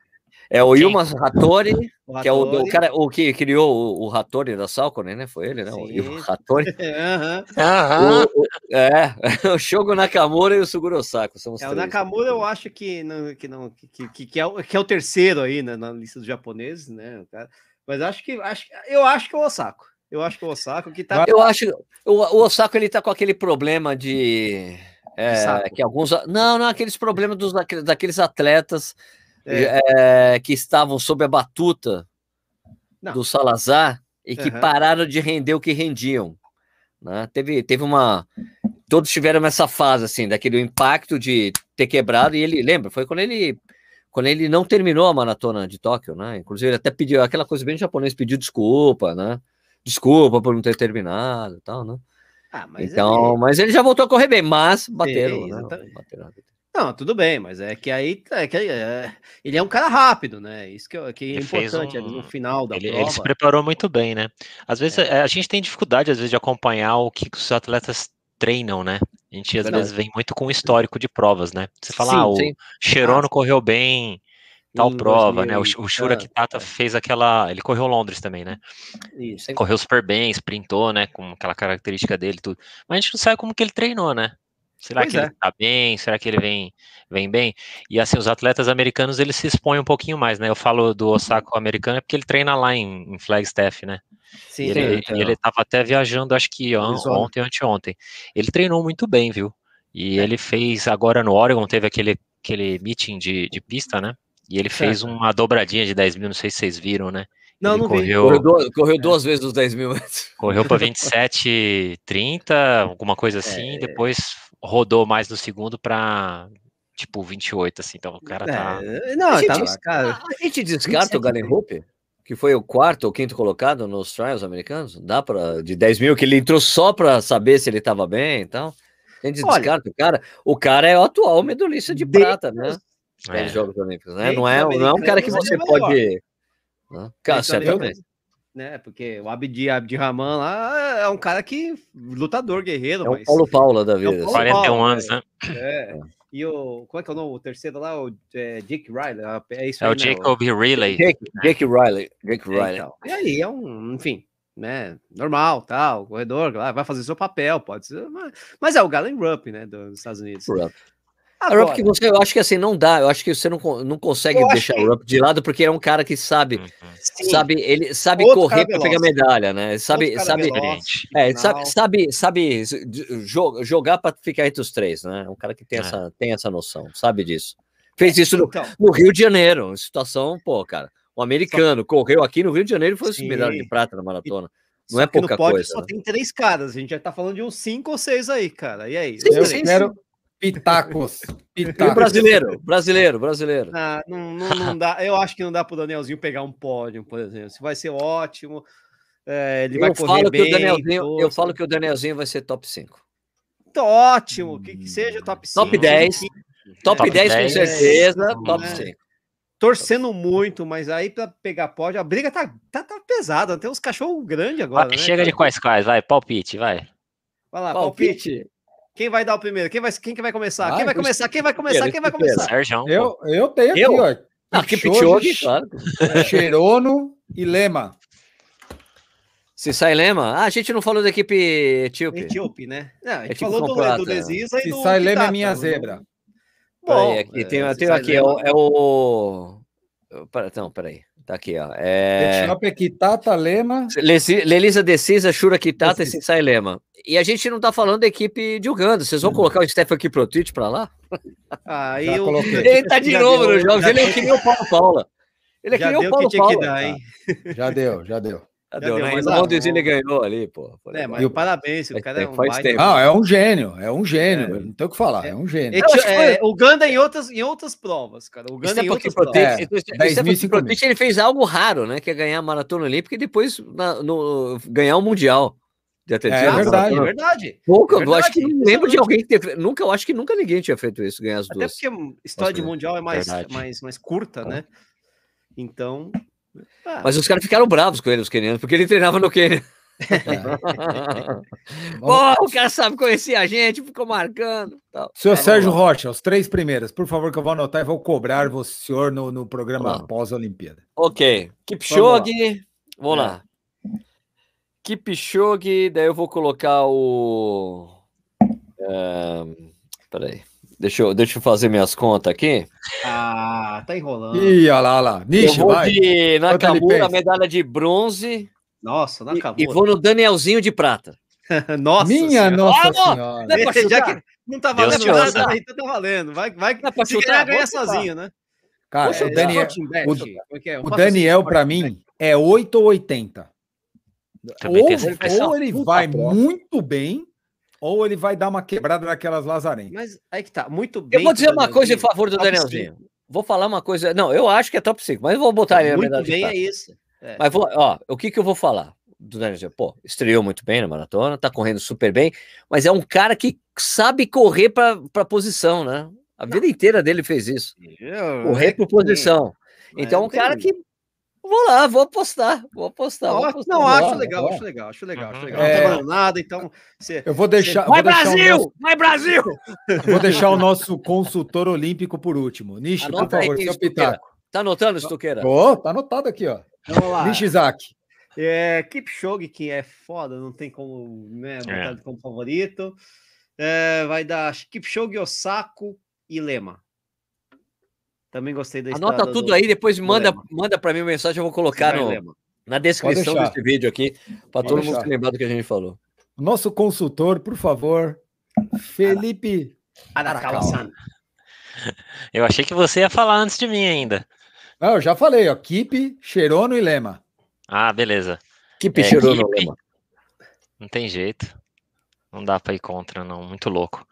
É o Yuma Hattori, que é o, o, cara o que criou o, o Hattori da Salcone, né? Foi ele, né? Sim. O Yuma Hattori. uhum. o, o, é, o Shogo Nakamura e o Suguro Sako. São os é, três. O Nakamura eu acho que não, que, não, que, que, que, é, o, que é o terceiro aí né, na lista dos japoneses, né? Mas acho que acho, eu acho que é o Osako. Eu acho que o Osako que tá. Eu acho o, o Osako ele tá com aquele problema de é, que alguns. Não, não, aqueles problemas dos, daqueles atletas é. É, que estavam sob a batuta não. do Salazar e que uhum. pararam de render o que rendiam. Né? Teve, teve uma. Todos tiveram essa fase, assim, daquele impacto de ter quebrado, e ele lembra, foi quando ele. Quando ele não terminou a maratona de Tóquio, né? Inclusive, ele até pediu aquela coisa bem japonês, pediu desculpa, né? Desculpa por não ter terminado e tal, né? Ah, mas então, ele... mas ele já voltou a correr bem, mas bateram, Sim, né? Bateram. Não, tudo bem, mas é que aí é que é, ele é um cara rápido, né? Isso que, é, que é importante um... ali no final da ele, prova. Ele se preparou muito bem, né? Às vezes é. a, a gente tem dificuldade às vezes de acompanhar o que os atletas treinam, né? A gente às Verdade. vezes vem muito com histórico de provas, né? Você fala, sim, ah, o sim. Cherono ah. correu bem, tal prova, 2000, né? O, o Shura é, Kitata é. fez aquela. Ele correu Londres também, né? Isso. Correu super bem, sprintou, né? Com aquela característica dele tudo. Mas a gente não sabe como que ele treinou, né? Será pois que é. ele tá bem? Será que ele vem, vem bem? E assim, os atletas americanos, eles se expõem um pouquinho mais, né? Eu falo do Osaka americano é porque ele treina lá em, em Flagstaff, né? Sim, e ele, então. ele tava até viajando, acho que ontem, anteontem. Ele treinou muito bem, viu? E é. ele fez agora no Oregon, teve aquele, aquele meeting de, de pista, né? E ele fez uma dobradinha de 10 mil, não sei se vocês viram, né? Não, ele não correu, correu, duas, correu é. duas vezes os 10 mil metros. Correu para 27, 30, alguma coisa assim, é. depois rodou mais no segundo para tipo 28, assim. Então o cara tá. É. Não, a gente, cara. A gente descarta o Galen Hope, que foi o quarto ou quinto colocado nos trials americanos? Dá para de 10 mil, que ele entrou só para saber se ele estava bem e tal. A gente Olha, descarta o cara. O cara é o atual medalhista de prata, né? É. Jogos Olímpicos, né? Não é, não é um cara que você pode. Né? Cara, certamente. Né? Porque o Abdi, Abdi Rahman lá é um cara que. lutador, guerreiro. É o mas... Paulo Paula da vida. É Paulo 41 Paulo, anos, né? É. é. E o. Como é que é o nome? O terceiro lá? O é, Jake Riley. É, isso é aí, o Jacob né? Riley. Jake, Jake Riley. Jake é, Riley. Então. E aí é um. Enfim né? Normal, tal, corredor, vai fazer seu papel, pode ser. Mas, mas é o Galen Rupp, né? Dos Estados Unidos. Rupp. Agora, Rupp que você, eu acho que assim, não dá, eu acho que você não, não consegue deixar que... o Rupp de lado, porque é um cara que sabe, uhum. sabe, ele sabe Outro correr para pegar medalha, né? Sabe, sabe, veloz, é, sabe, sabe, sabe jogar para ficar entre os três, né? É um cara que tem, é. essa, tem essa noção, sabe disso. Fez isso no, então, no Rio de Janeiro, situação, pô, cara. Um americano só... correu aqui no Rio de Janeiro e foi medalha de prata na maratona. Não é pouca coisa. Só né? tem três caras, a gente já tá falando de uns cinco ou seis aí, cara. E aí? Sim, eu sim, quero pitacos. pitacos. E o brasileiro, brasileiro, brasileiro. Ah, não, não, não dá. Eu acho que não dá pro Danielzinho pegar um pódio, por exemplo. Se vai ser ótimo. É, ele eu vai correr bem. Danielzinho, eu falo que o Danielzinho vai ser top 5. Então, ótimo, que, que seja top 5. Top 10. Top, top 10, 10 com certeza, top 5 torcendo muito, mas aí para pegar pódio, a briga tá, tá, tá pesada. Tem uns cachorros grandes agora. Vai, né, chega cara? de quais quais, vai, palpite, vai. Vai lá, palpite. palpite. Quem vai dar o primeiro? Quem vai, quem que vai começar? Quem vai começar? Quem vai começar? Quem vai começar? Sérgio. Eu, eu tenho aqui, eu? ó. Ah, Kipchoge, claro. Cherono e Lema. Se sai Lema? Ah, a gente não falou da equipe etíope. Etíope, né? Não, a gente falou do, do Desisa e Se do sai Lema é minha zebra. Bom, aí, aqui, tem, é, tem aqui, é o, é o... Não, peraí. Tá aqui, ó. É... Etiópia, Kitata, Lema. Lelisa Decisa, Shura Kitata e Sinsai Lema. E a gente não tá falando da equipe de Uganda. Vocês vão colocar o Stefan Kiprotich pra lá? Aí eu... Ele tá de já novo nos jogos. Ele é que nem o Paulo Paula. Ele é que nem o Paulo Paula. Dar, já deu, já deu. Já deu, né? Mas o Mondesini ganhou ali, pô. É, mas o parabéns, o cara é um Não, é um gênio, é um gênio, é. não tem o que falar, é, um gênio. É, o Ganda em outras, em outras provas, cara. O Ganda em outras provas. É, Protege, ele fez algo raro, né? Que é ganhar a maratona olímpica e depois na, no, ganhar o Mundial. De atletismo. É, verdade, é verdade. Nunca, é verdade, eu acho que não lembro de alguém que teve, nunca, eu acho que nunca ninguém tinha feito isso, ganhar as duas. Até porque a história de mundial é mais, mais, mais curta, né? Então, ah. Mas os caras ficaram bravos com ele, os quenianos, porque ele treinava no Quênia. Pô, o cara sabe conhecer a gente, ficou marcando. Tal. Senhor tá Sérgio Rocha, os três primeiros, por favor, que eu vou anotar e vou cobrar o senhor no, no programa pós-Olimpíada. Ok. Kipchoge, vamos lá. lá. Kipchoge, daí eu vou colocar o. Um, peraí. Deixa eu, deixa eu fazer minhas contas aqui. Ah, tá enrolando. Ih, olha lá, olha lá. Nishi, eu vou vai. de Nakamura, medalha de bronze. Nossa, Nakamura. E, e vou no Danielzinho de prata. nossa Minha senhora. nossa ah, senhora. Não é Já que não tá valendo Deus nada, então tá valendo. Vai, vai não, se chutar, ganhar sozinho, né? Cara, Poxa, o Daniel, o, é o Daniel para mim é 8 ou 80. Ou, ou ele vai muito bem, ou ele vai dar uma quebrada naquelas lazarentas. Mas aí que tá, muito bem. Eu vou dizer uma coisa em favor do Danielzinho. Vou falar uma coisa. Não, eu acho que é top 5, mas eu vou botar ele Muito bem, é isso. É. Mas vou, ó, o que que eu vou falar do Danielzinho? Pô, estreou muito bem na maratona, tá correndo super bem, mas é um cara que sabe correr para pra posição, né? A vida inteira dele fez isso. Correr por posição. Então, é um cara que Vou lá, vou apostar, vou apostar. Vou apostar não, acho, legal, acho legal, acho legal, acho legal, é... Não tá nada, então. Você, eu vou deixar. Vai, vou Brasil! Deixar nosso... Vai, Brasil! vou deixar o nosso consultor olímpico por último. Nishi, por favor, aí, seu pitaco. Tá anotando, Stuqueira? Ô, oh, tá anotado aqui, ó. Vamos lá. Nishizaki. É, Kipchoge, que é foda, não tem como né, botar é. como favorito. É, vai dar Kipchoge, Osako e Lema. Também gostei da Anota tudo do, aí, depois manda, manda para mim uma mensagem, eu vou colocar no, na descrição desse vídeo aqui, para todo deixar. mundo se lembrar do que a gente falou. Nosso consultor, por favor, Felipe Arakawa. Eu achei que você ia falar antes de mim ainda. Não, eu já falei, ó. Kipe, Cherono e Lema. Ah, beleza. Kipe, é, Cherono e Lema. Não tem jeito. Não dá para ir contra, não. Muito louco.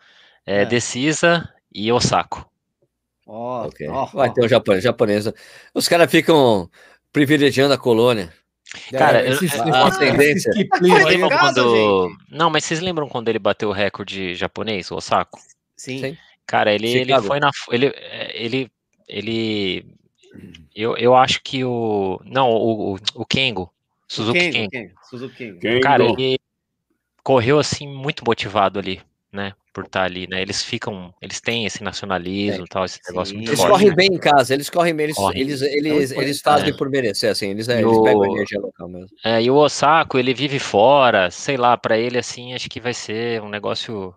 É, é. Decisa e Osako. Ó, oh, okay. oh, Vai ter um japonês, japonesa. Os caras ficam privilegiando a colônia. Cara, é, esses, a, a tendência. quando... Não, mas vocês lembram quando ele bateu o recorde japonês, o Osako? Sim. Sim. Cara, ele, ele foi na. Ele, ele, ele. Eu, eu acho que o. Não, o, o, o Kengo. Suzuki Kengo. Kengo. Suzuki Kengo. Cara, ele correu assim muito motivado ali, né? Por estar tá ali, né? Eles ficam, eles têm esse nacionalismo, é, tal, esse negócio muito Eles forte, correm né? bem em casa, eles correm bem, eles, eles, eles, eles fazem é. por merecer, assim, eles, eles o, pegam a energia local mesmo. É, e o Osako, ele vive fora, sei lá, para ele assim, acho que vai ser um negócio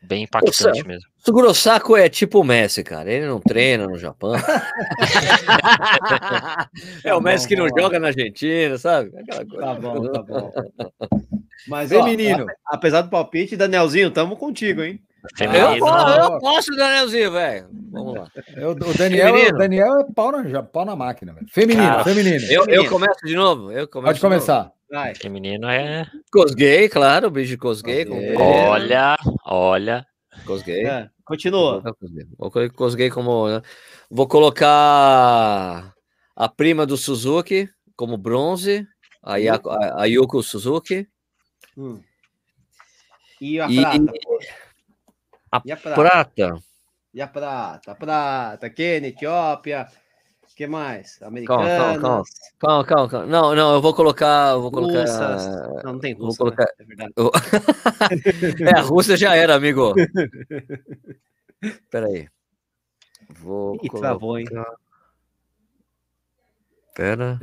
bem impactante Nossa, mesmo. Suguro Saco é tipo o Messi, cara. Ele não treina no Japão. é o Messi que não joga na Argentina, sabe? Tá bom, tá bom. Mas, Vem, ó, menino. Apesar do palpite, Danielzinho, tamo contigo, hein? Eu, eu posso, Danielzinho, velho. Vamos lá. Eu, o, Daniel, o Daniel é pau na, pau na máquina, velho. Feminino, Cara, feminino. Eu, eu começo de novo? Eu começo Pode começar. Vai. Feminino é. Cosgay, claro, o beijo de Cosgay. Olha, olha. Cosgay. É, continua. Vou colocar Cosgay como. Né? Vou colocar a prima do Suzuki como bronze, a, Yako, a, a Yuko Suzuki. Hum. E a prata? A, e a prata? prata? E a prata? A prata, Quênia, Etiópia, que mais? Americanas. Calma, calma, calma, calma, calma. Não, não, eu vou colocar. Vou colocar. Russas. Não, não tem Rússia, vou colocar... Né? é verdade. é, a Rússia já era, amigo. Peraí. Vou. Ih, colocar... travou, hein? Pera.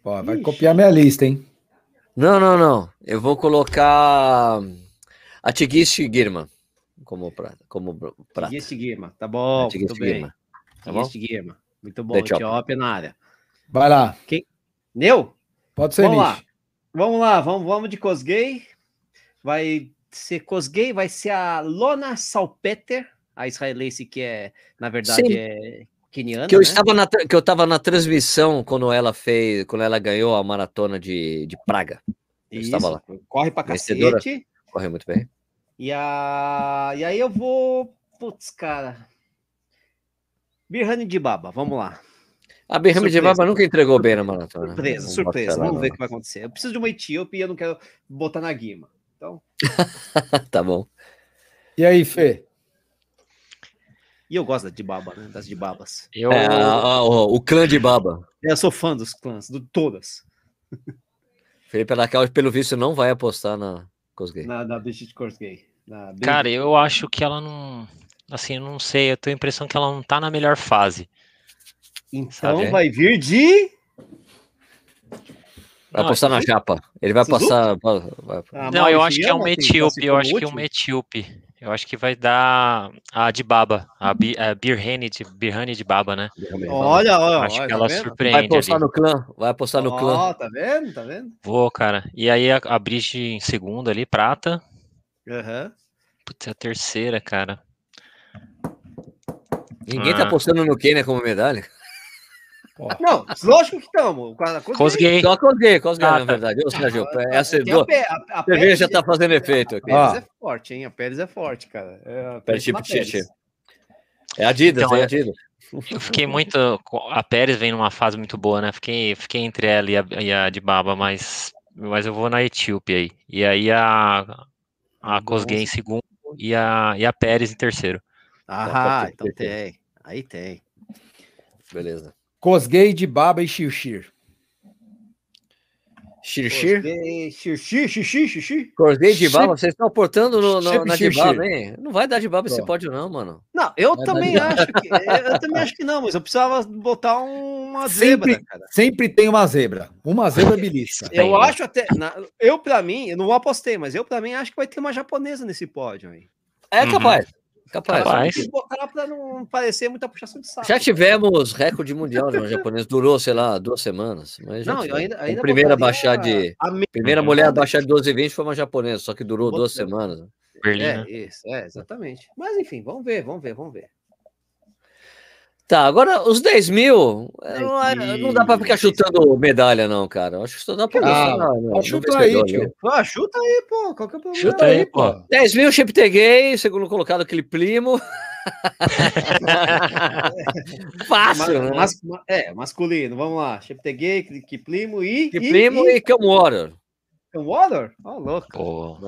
Pô, vai Ixi. copiar minha lista, hein? Não, não, não. Eu vou colocar a Tigist Girma como prata. Como prata. Tigist Girma, tá bom. Tigist Girma. Tá bom? Girma. Muito bom, Etiópia na área. Vai lá. Quem? Neu? Pode ser, Vamos lá. Vamos lá, vamos, vamos de Cosgay. Vai ser Cosgay, vai ser a Lona Salpeter, a israelense que é, na verdade, Sim. é keniana. Que eu, né? estava na, que eu estava na transmissão quando ela fez, quando ela ganhou a maratona de, de Praga. Eu Isso, estava lá. Corre pra Vencedora. cacete. Corre muito bem. E, a... e aí eu vou. Putz, cara. Birhane de Baba, vamos lá. A Birhane de Baba nunca entregou bem na maratona. Surpresa, vamos surpresa. Vamos ver o que vai acontecer. Eu preciso de uma Etíope e eu não quero botar na guima. Então. tá bom. E aí, Fê? E eu gosto de Baba, né? Das de Babas. Eu... É, a, a, o, o, clã de Baba. Eu sou fã dos clãs, de todas. Felipe Aracal, pelo visto, não vai apostar na Cosgay. Na, na Brigitte Cosgay. Cara, eu acho que ela não assim, eu não sei, eu tenho a impressão que ela não tá na melhor fase. Então sabe? vai vir de. Vai apostar na chapa. Ele vai Suzuki? passar. Vai... Ah, não, eu acho que é um etíope. Eu acho que é um etíope. Eu acho que vai dar a de Baba, a, Bi, a Birhane de Birhane de Baba, né? Olha, olha, acho olha, que ela tá surpreende. Vai apostar ali. no clã, vai apostar no oh, clã. Tá vendo? Tá vendo? Vou, cara. E aí a, a Bridge em segundo ali, prata. Uhum. Putz, é a terceira, cara. Ninguém tá ah. tá apostando no Kenya como medalha. Não, lógico que estamos. Cosguei. Só cosguei, cosguei, ah, na tá. verdade. Ô, Sérgio, é a, a, a cerveja já tá fazendo efeito aqui. A Pérez é forte, hein? A Pérez é forte, cara. É a Pérez tipo Tite. É Adidas, então, é Adidas. Eu fiquei muito. A Pérez vem numa fase muito boa, né? Fiquei, fiquei entre ela e a, e a de Baba, mas, mas eu vou na Etíope aí. E aí a, a Cosguei em segundo e a, e a Pérez em terceiro. Ah, então tem. Aí tem. Beleza. Cosgay de Baba e Xirxir. Xixi? Xixi, xixi, xixi. Cortei de baba, vocês estão aportando no, no, na de baba, hein? Não vai dar de baba esse pódio, não, mano. Não, eu vai também acho que. Eu também acho que não, mas eu precisava botar uma sempre, zebra, cara. Sempre tem uma zebra. Uma zebra belisca. eu acho até. Na, eu, pra mim, eu não apostei, mas eu, pra mim, acho que vai ter uma japonesa nesse pódio aí. É capaz. Uhum. Capaz. Capaz. botar para não parecer muita puxação de saco. Já tivemos recorde mundial de um japonês, durou, sei lá, duas semanas. Mas não, ainda, ainda a primeira baixar de. A primeira mulher a baixar de 12 e 20 foi uma japonesa, só que durou duas semanas. Berlim, é, isso, é, exatamente. Mas enfim, vamos ver, vamos ver, vamos ver. Tá, agora os 10 mil, não, é, não, dá para ficar chutando medalha, não, cara. Acho que só dá para ah, não, chuta aí, tio. Ah, chuta aí, pô. Qual que é o problema? Chuta aí, pô. 10 mil, Cheptegei, segundo colocado, aquele primo. Fácil, né? Mas, é, masculino, vamos lá. Cheptegei, que primo e. Que primo e, e Camwater. Camwater? Ó, oh, louco. Pô,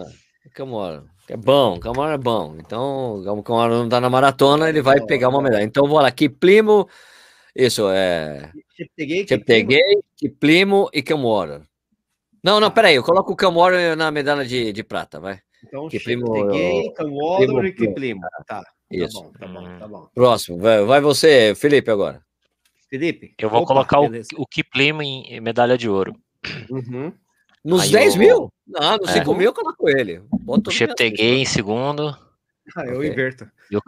Camwater. É bom, Camaro é bom. Então, o Camaro não tá na maratona, ele vai pegar uma medalha. Então, vou lá, Kiplimo, isso é. Cheptegei, Kiplimo e Camaro. Não, não, peraí, eu coloco o Camaro na medalha de, de prata, vai. Então, Cheptegei, Camaro e Kiplimo. Tá. Isso. Tá bom, tá bom, tá bom. Próximo, vai, vai você, Felipe, agora. Felipe. Eu vou Opa, colocar o, o Kiplimo em medalha de ouro. Uhum. Nos Aí 10 mil? Não, nos é. 5 mil eu coloco ele. Boto o Cheptegei em segundo. Ah, eu okay. inverto. E o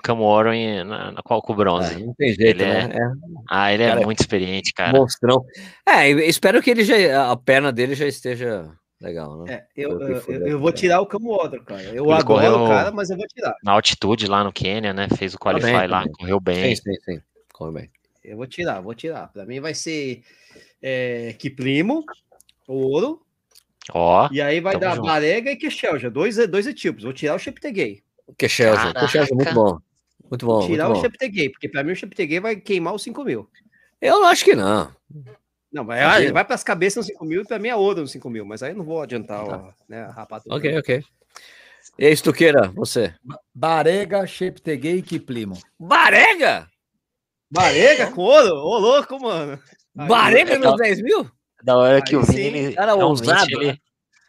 Camuoro na, na qual com o bronze. Ah, não tem jeito, ele né? É... É... Ah, ele é cara, é muito experiente, cara. Monstrão. É, espero que ele já, a perna dele já esteja legal, né? É, eu, eu, eu, eu, vou tirar o Camuoro, cara. Eu ele adoro o cara, mas eu vou tirar. Na altitude lá no Quênia, né? Fez o Qualify lá, correu bem. Sim, sim, sim. Correu bem. Eu vou tirar, vou tirar. Pra mim vai ser é, Kiprimo, ouro. Ó. E aí vai dar junto. Barega e Quechelja, dois, dois etíopes. Vou tirar o Cheptegei. Quechelja, Quechelja, muito bom. Muito bom. Vou tirar muito o Cheptegei, porque para mim o Cheptegei vai queimar os 5 mil. Eu acho que não. Não, mas ah, ele vai para as cabeças nos 5 mil e para mim é ouro nos 5 mil, mas aí eu não vou adiantar tá. ó, né, a rapatura. Ok, ok. E aí, Estuqueira, você? Barega, Cheptegei e Kiplimo. Barega? Barega com ouro? Ô, louco, mano. Barega nos 10 mil? Da hora que o Vini, ele, cara ousado, ele, né?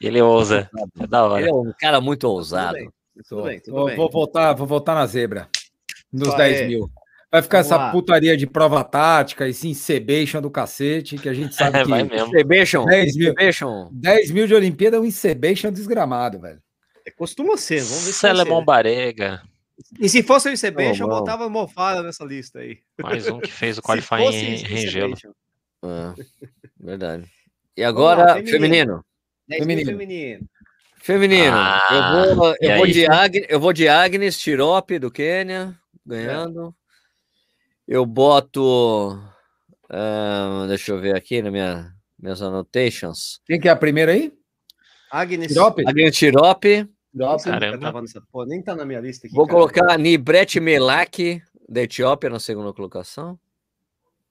ele ousa. É da hora. Ele é um cara muito ousado. Tudo bem, tudo bem, tudo bem. Vou, voltar, vou voltar na zebra. Nos Só 10 é. mil. Vai ficar Vamos essa lá. putaria de prova tática e sim, Sebation do cacete, que a gente sabe é, que. Vai mesmo. Sebation, 10 mil, 10 mil de Olimpíada é um Sebation desgramado, velho. É, costuma ser, vamos ver se Selemon Barega. E se fosse o Sebation, oh, eu botava Mofara nessa lista aí. Mais um que fez o qualifying em gelo. Ah, verdade. E agora, lá, feminino. Feminino. feminino. Feminino. Ah, eu vou, eu vou, de Agnes, eu vou de Agnes Tirop do Quênia, ganhando. É. Eu boto. Uh, deixa eu ver aqui na minha, minhas annotations. Quem que é a primeira aí? Agnes Tirop. Agnes Tirop. Caramba. Pô, nem tá na minha lista aqui. Vou cara. colocar Nibret Melak, da Etiópia, na segunda colocação.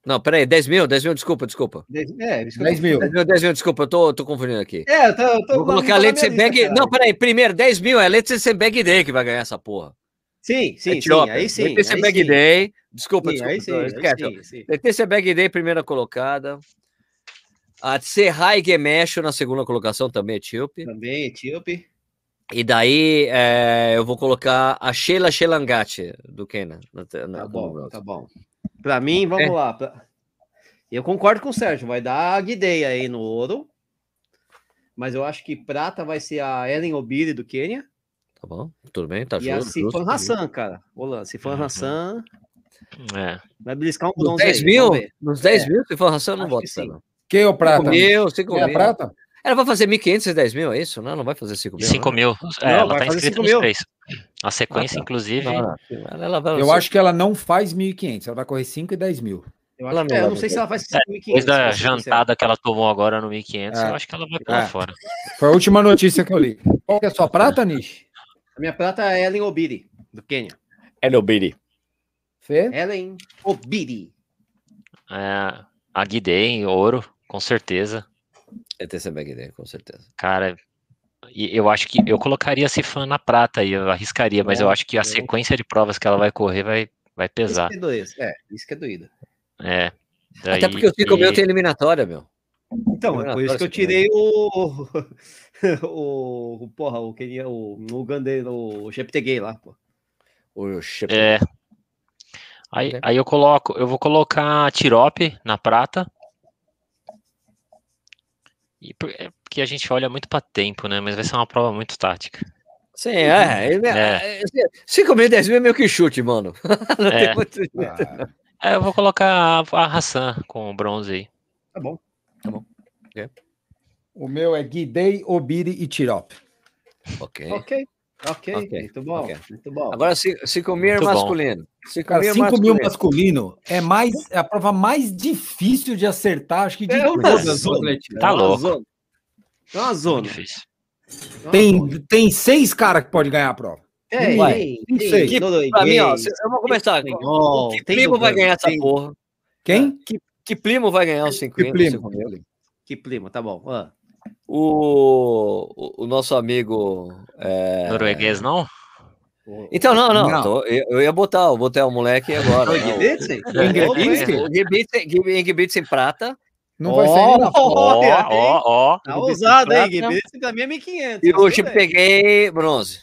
Não, peraí, 10 mil, 10 mil, desculpa, desculpa. 10, é, 10 mil. 10 mil, 10 mil, desculpa, eu tô, tô confundindo aqui. É, eu tô, eu tô Vou colocar a Letzenberg. Não, peraí, primeiro, 10 mil, é Letzenberg Day que vai ganhar essa porra. Sim, sim, Etiópia. sim, aí sim. Letzenberg Day, desculpa, sim, desculpa. Aí sim, Letzenberg Day, primeira colocada. A Serrai Gemesho na segunda colocação, também etíope. Também etíope. E daí é, eu vou colocar a Sheila Shelangate do Kena. tá bom, tá bom. Para mim, vamos é. lá. Pra... Eu concordo com o Sérgio, vai dar a Guideia aí no ouro. Mas eu acho que prata vai ser a Ellen Obiri do Quênia. Tá bom, tudo bem, tá E a Sifan Hassan, cara. Olá, Sifan uhum. Hassan. É. Vai beliscar um bronze 10 aí, mil? Nos 10 é. mil, Sifan Hassan não bota. Que não. Quem é o prata? 5 mil, 5 mil. É prata? Ela vai fazer 1.500 e 10 mil, é isso? Não, não vai fazer 5 mil. 5 mil. É, não, ela tá inscrita nos três. A sequência, ah, tá. inclusive. Não, ela, ela, eu acho que ela não faz 1.500, ela vai correr 5 e 10 mil. Eu, acho, ela é, eu não sei se ela faz 5.500. É, depois da jantada que ela tomou agora no 1.500, é. eu acho que ela vai pular é. fora. Foi a última notícia que eu li. Qual que é a sua prata, Nish? A minha prata é Ellen Obiri, do Quênia. Ellen Obiri. Fê? Ellen Obiri. É, a Guidei, ouro, com certeza. É TC Bagdad, com certeza. Cara, eu acho que eu colocaria esse fã na prata e eu arriscaria, mas é, eu acho que a sequência de provas que ela vai correr vai, vai pesar. Isso que é doído. É, isso que é doído. É. Daí, Até porque o 5 e... mil tem eliminatória, meu. Então, é por isso que eu tirei o. o. o porra, o que o, o Gandeiro, o Cheptegei lá, pô. O Cheptegei. É. Aí, aí eu coloco, eu vou colocar Tirope na prata. E é porque a gente olha muito para tempo, né? Mas vai ser uma prova muito tática. Sim, é. é. é 5 mil, 10 mil é meio que chute, mano. Não é. tem muito ah. é, eu vou colocar a Hassan com o bronze aí. Tá bom. Tá bom. Okay. O meu é Guidei, Obiri e Tirop. Ok. Ok. Ok, okay. muito bom, okay. muito bom. Agora, 5 mil é masculino. 5 mil, masculino. mil masculino é mais é a prova mais difícil de acertar, acho que de é todas as Tá louco. É uma zona. difícil. Tem, tem seis caras que pode ganhar a prova. É, Ué, não sei. Que, pra mim, ó, eu vou começar. Oh, que primo vai ganhar essa porra? Quem? Que, que primo vai ganhar os 5 mil? Que primo? Que primo, tá bom. Ah. O, o, o, nosso amigo. É... Norueguês, não? Então, não, não. não. Tô, eu, eu, ia botar, eu botei o moleque agora. O Ingebrigtsen prata. Não vai sair nem na foto. Ó, ó, Tá ousado, hein, Ingebrigtsen mim é 1.500. E hoje peguei bronze.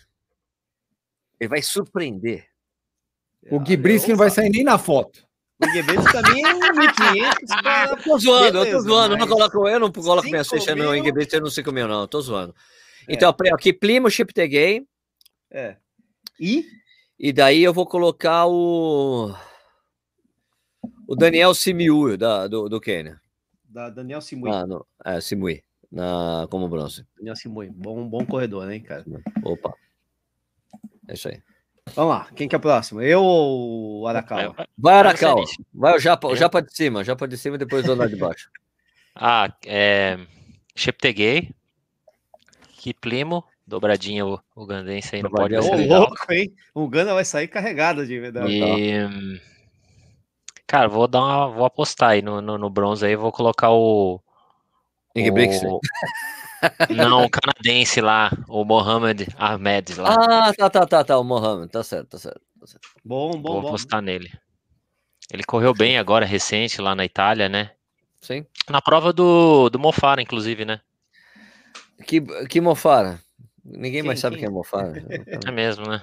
Ele vai surpreender. O Gui não vai sair nem na foto. O Guebetes também é 1.500 para... Tô zoando, Beleza, eu tô zoando. Mas... Não coloco, eu não coloco minha ficha no Guebetes, eu não sei como eu não, tô zoando. É. Então, aqui, Plimo, Chip Gay. É. E? E daí eu vou colocar o... O Daniel Simiu, da, do, do Quênia. Da Daniel Simui. Ah, no, é, Simui, na, como bronze. Daniel Simui, bom, bom corredor, hein, cara? Opa. É isso aí. Vamos lá, quem que é o próximo? Eu ou o Arakawa? Vai, Arakawa. Vai o Japa, o Japa de cima, Japa de cima e depois do andar de baixo. ah, é. Cheptegei. Kiplimo. Dobradinha o, o Gandense aí não pode ser. Ô, louco, hein? O Ganda vai sair carregado de verdade. E... Cara, vou dar uma, vou apostar aí no, no, no bronze aí, vou colocar o. o... Não, o canadense lá, o Mohamed Ahmed lá. Ah, tá, tá, tá, tá, o Mohamed, tá certo, tá certo. Tá certo. Bom, bom, Vou bom. apostar nele. Ele correu bem agora, recente, lá na Itália, né? Sim. Na prova do, do Mofara, inclusive, né? Que, que Mofara? Ninguém quem, mais sabe quem? quem é Mofara. É mesmo, né?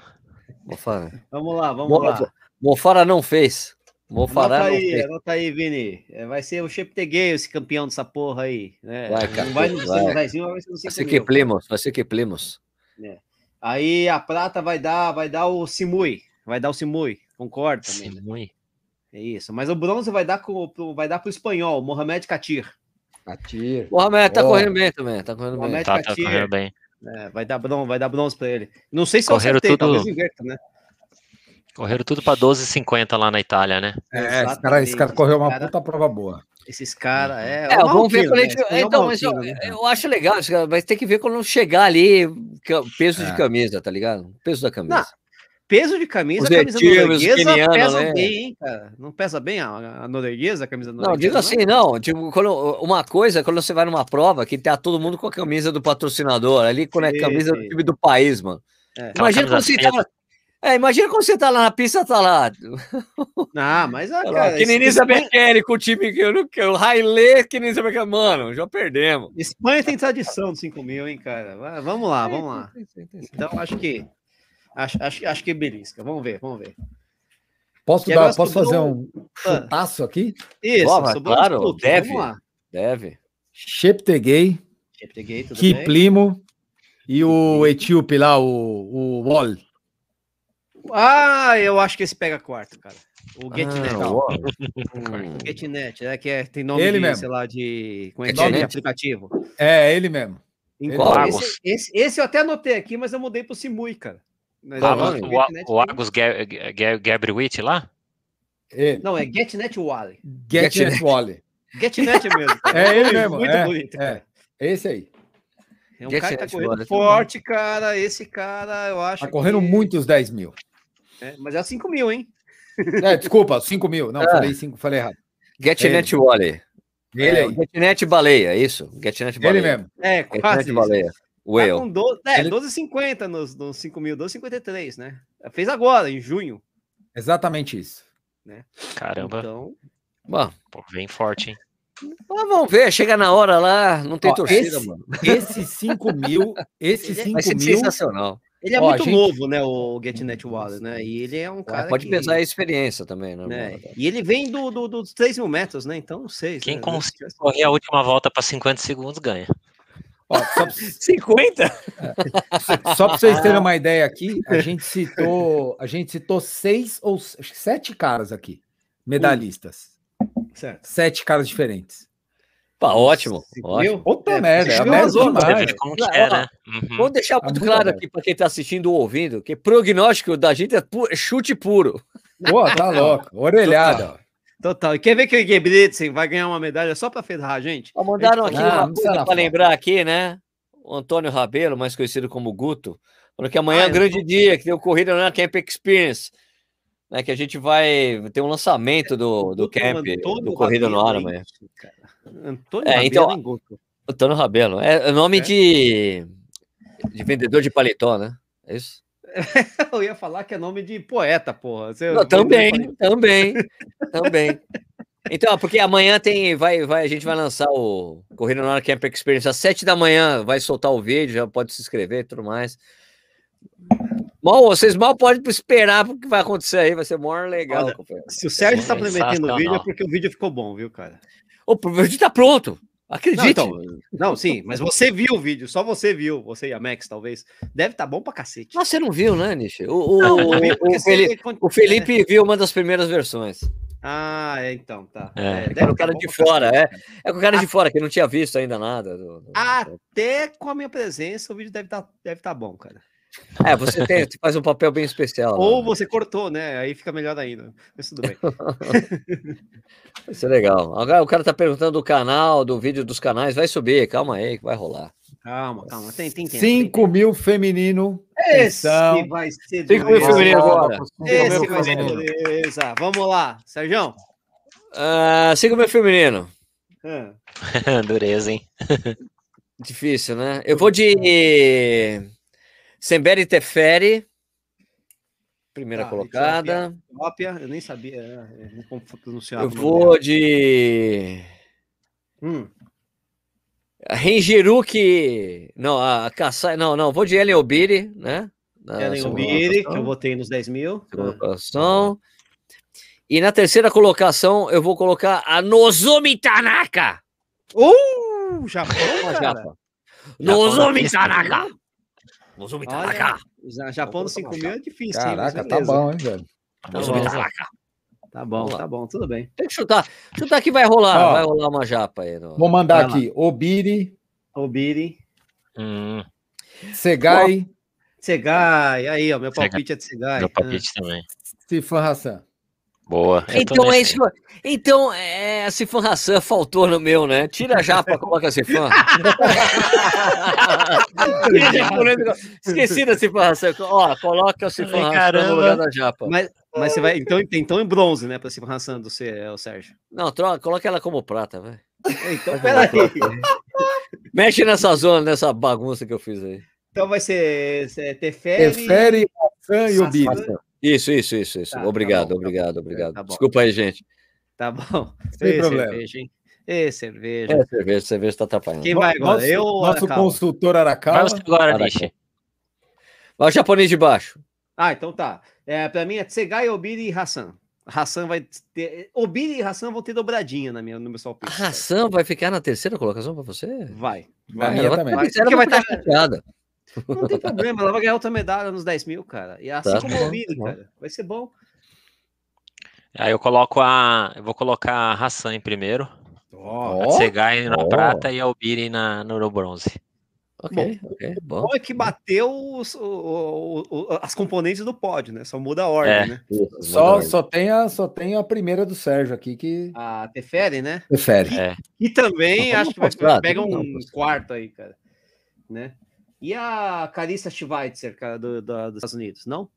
Mofara. Vamos lá, vamos Mofara, lá. Mofara não fez. Mofará anota aí, fez. anota aí, Vini. É, vai ser o Cheptegei esse campeão dessa porra aí. Né? Vai, cara. Não vai no vai. vai ser no Vai ser que Plimos, vai ser que Plimos. É. Aí a prata vai dar, vai dar o Simui. Vai dar o Simui. Concordo também. Né? Simui. Né? É isso. Mas o bronze vai dar, com, vai dar pro espanhol, Mohamed Katir. Katir. Mohamed tá oh. correndo bem também. Tá correndo Mohamed bem. Tá, tá correndo bem. É, vai, dar bronze, vai dar bronze pra ele. Não sei se Correram eu acertei, tudo... talvez inverta, né? Correram tudo para 12,50 lá na Itália, né? É, esse cara, esse cara correu uma cara, puta prova boa. Esses caras, é. é, é vamos ver quando né? gente, Então, mas eu, né? eu, acho legal, mas tem que ver quando chegar ali, peso é. de camisa, tá ligado? Peso da camisa. Não, peso de camisa, Os a camisa norueguesa pesa né? bem, hein, cara? Não pesa bem a, a norueguesa, a camisa norueguesa? Não, digo assim, não. Tipo, quando, uma coisa é quando você vai numa prova que tá todo mundo com a camisa do patrocinador, ali quando é camisa do time do país, mano. É. Imagina quando você tava, é, imagina quando você tá lá na pista, tá lá. Ah, mas a cara, que nem Nisa Bekele com o time que eu que o Railê, que nem Bekele, mano, já perdemos. Espanha tem tradição de 5 mil, hein, cara. Vamos lá, vamos lá. Então, acho que acho, acho, acho que belisca. Vamos ver, vamos ver. Posso, dar, posso fazer um ah. chutaço aqui? Isso, Boa, claro, deve. Vamos lá. Deve. Cheptegei, Cheptegei, tudo Kiplimo e o etíope lá, o, o Wall. Ah, eu acho que esse pega quarto, cara. O GetNet. Ah, o GetNet, né? Que é, tem nome ele de, mesmo. sei lá, de, como é é, de aplicativo. É, ele mesmo. Então, esse, esse, esse, eu até anotei aqui, mas eu mudei pro Simui, cara. o, Agus Gabriwit lá? É. Não, é GetNet Wally. GetNet Wally. GetNet mesmo. É ele mesmo. Muito é, bonito. É. Esse aí. É um Get cara que tá correndo forte, cara. Esse cara, eu acho. Tá correndo que... muitos 10 mil. É, mas é 5 mil, hein? É, desculpa, 5 mil. Não, ah. falei 5, falei errado. GetNet é Wally. Ele é, GetNet Baleia, é isso? GetNet Baleia. Ele mesmo. É, quase. GetNet Baleia. Whale. Tá com 12, é, Ele... 12,50 nos, nos 5 mil, 12,53, né? Fez agora, em junho. Exatamente isso. Né? Caramba. Então... Bom. Pô, vem forte, hein? Ah, vamos ver, chega na hora lá, não tem Ó, torcida, esse, mano. Esses 5 mil, esses 5 mil. sensacional. Ele é Ó, muito gente... novo, né, o GetNet Wallace, né? E ele é um cara. pode que... pesar a experiência também, né? né? E ele vem do, do, dos 3 mil metros, né? Então, não sei. Quem né? consegue correr a última volta para 50 segundos ganha. Ó, só... 50? É. Só para vocês terem uma ideia aqui, a gente citou, a gente citou seis ou sete caras aqui, medalhistas. Certo. Sete caras diferentes. Pá, ótimo. ótimo. Puta é, merda, é é, né? Uhum. Vamos deixar muito claro aqui para quem está assistindo ou ouvindo que prognóstico da gente é, pu é chute puro. Pô, tá louco. Orelhada. Total. Total. E quer ver que o Gebritzen vai ganhar uma medalha só para ferrar a gente? Ó, mandaram aqui ah, uma coisa para lembrar aqui, né? O Antônio Rabelo, mais conhecido como Guto, falou que amanhã ah, é um grande dia, que tem o Corrida na Camp Experience né, que a gente vai ter um lançamento do, do camp, do Corrida no Ar amanhã. Antônio é, então, Rabelo, Antônio Rabelo. É, é nome é? De, de vendedor de paletó, né? É isso? Eu ia falar que é nome de poeta, porra. Você Não, também, também, também. Então, porque amanhã tem, vai, vai, a gente vai lançar o Corrida no Ar Camp Experience às sete da manhã, vai soltar o vídeo, já pode se inscrever e tudo mais. Mal, vocês mal podem esperar o que vai acontecer aí, vai ser maior legal. Olha, se o Sérgio está prometendo o vídeo, é porque o vídeo ficou bom, viu, cara? O vídeo está pronto. Acredite. Não, então, não, sim, mas você viu o vídeo, só você viu, você e a Max, talvez. Deve estar tá bom pra cacete. Mas você não viu, né, Nishi? O, o, não, o, o, Felipe, o Felipe viu uma das primeiras versões. Ah, é, então, tá. É, é o cara de fora, é. É com o cara de fora, que não tinha visto ainda nada. Do, do... Até com a minha presença, o vídeo deve estar tá, deve tá bom, cara. É, você, tem, você faz um papel bem especial. Ou né? você cortou, né? Aí fica melhor ainda. Mas tudo bem. vai ser legal. Agora o cara tá perguntando do canal, do vídeo dos canais. Vai subir, calma aí que vai rolar. Calma, calma. Tem, tem tempo. 5 mil feminino. Esse então, vai ser 5 mil feminino agora. Esse vai ser beleza. Vamos lá, Sérgio. Uh, 5 mil feminino. Dureza, hein? Difícil, né? Eu vou de Semberi Teferi, primeira ah, colocada. Etiópia, eu nem sabia, é, não pronunciava. Eu vou de. Hum. Renjiruki. Não, a Kassai. Não, não, vou de Ellen Obiri, né? Ellen Obiri, que eu votei nos 10 mil. Colocação. E na terceira colocação, eu vou colocar a Nozomi Tanaka. Uh! Japão, cara. Nozomi Tanaka. Nozomi Tanaka. Japão no 5 mil é difícil. Caraca, tá bom, hein, velho. Nozomi Tanaka. Tá bom, tá bom, tudo bem. Tem que chutar. Chutar que vai rolar. Ó, vai rolar uma japa aí. No... Vou mandar aqui. Obiri. Obiri. Hum. Segai. Segai. Aí, ó. Meu palpite é de Segai. Meu palpite ah. também. Sifan Hassan. Boa. Então é isso. Então, é, a Sifan Hassan faltou no meu, né? Tira a japa, coloca a Sifan. Esqueci da Sifan Hassan. Ó, coloca a Sifan Hassan no lugar da japa. Mas, mas você vai. Então, então em bronze, né? Pra Sifan Hassan do o Sérgio. Não, troca, coloca ela como prata, vai. Então, peraí. Mexe nessa zona, nessa bagunça que eu fiz aí. Então vai ser, ser Teferi. Teferi, Hassan e Obiri. Isso, isso, isso, isso. Tá, obrigado, tá bom, obrigado, tá obrigado. Tá Desculpa aí, gente. Tá bom. Sem Ei, problema. Cerveja, hein? Ei, cerveja. É, cerveja, cerveja tá atrapalhando. Quem vai agora? Nosso, Eu ou Nosso Arakawa? consultor Arakawa. Vai agora, Nishi. Vai o japonês de baixo. Ah, então tá. É, pra mim é Tsegai, Obiri e Hassan. Hassan vai ter. Obiri e Hassan vão ter dobradinha na minha, no meu palpite. Hassan vai ficar na terceira colocação pra você? Vai. Vai, vai, vai, vai, vai, vai, vai estar chateada. Não tem problema, ela vai ganhar outra medalha nos 10 mil, cara. E assim tá, como o Miri, cara. Vai ser bom. Aí eu coloco a. Eu vou colocar a Hassan em primeiro. Oh, a Segai na oh. prata e a Albiri na, no bronze. Ok, bom, ok. Bom. é que bateu os, o, o, as componentes do pódio, né? Só muda a ordem, é. né? Só, só, tem a, só tem a primeira do Sérgio aqui que. A Teferi, né? Teferi. É. E também acho que vai, pega um quarto aí, cara. Né? E a Carissa Schweitzer, cara, do, do, dos Estados Unidos, não?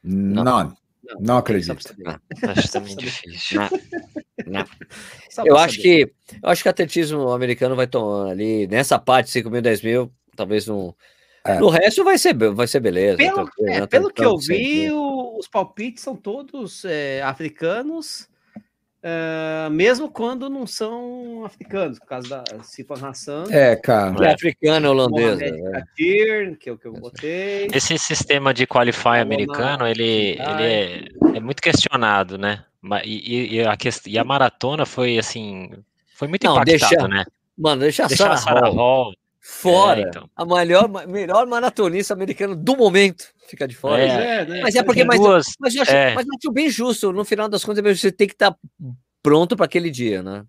Não, não, não acredito. Acho também difícil. Não, não. Eu acho que eu acho que o atletismo americano vai tomar ali nessa parte 5 mil, 10 mil, talvez não. É. No resto vai ser, vai ser beleza. Pelo, é, né? pelo que eu vi, o, os palpites são todos é, africanos, Uh, mesmo quando não são africanos, por causa da Sifa Hassan. É, cara. É africano holandês. Né? que é o que eu botei. Esse sistema de qualify americano, ele, ele é, é, muito questionado, né? E, e, a, e a maratona foi assim. Foi muito não, impactada, né? Mano, deixa, deixa a Sarah Hall. Hall fora. É, então. A melhor, melhor maratonista americana do momento fica de fora. É, né? Mas é porque, mas, duas, mas, eu acho, é. mas eu acho bem justo. No final das contas, você tem que estar tá pronto para aquele dia, né?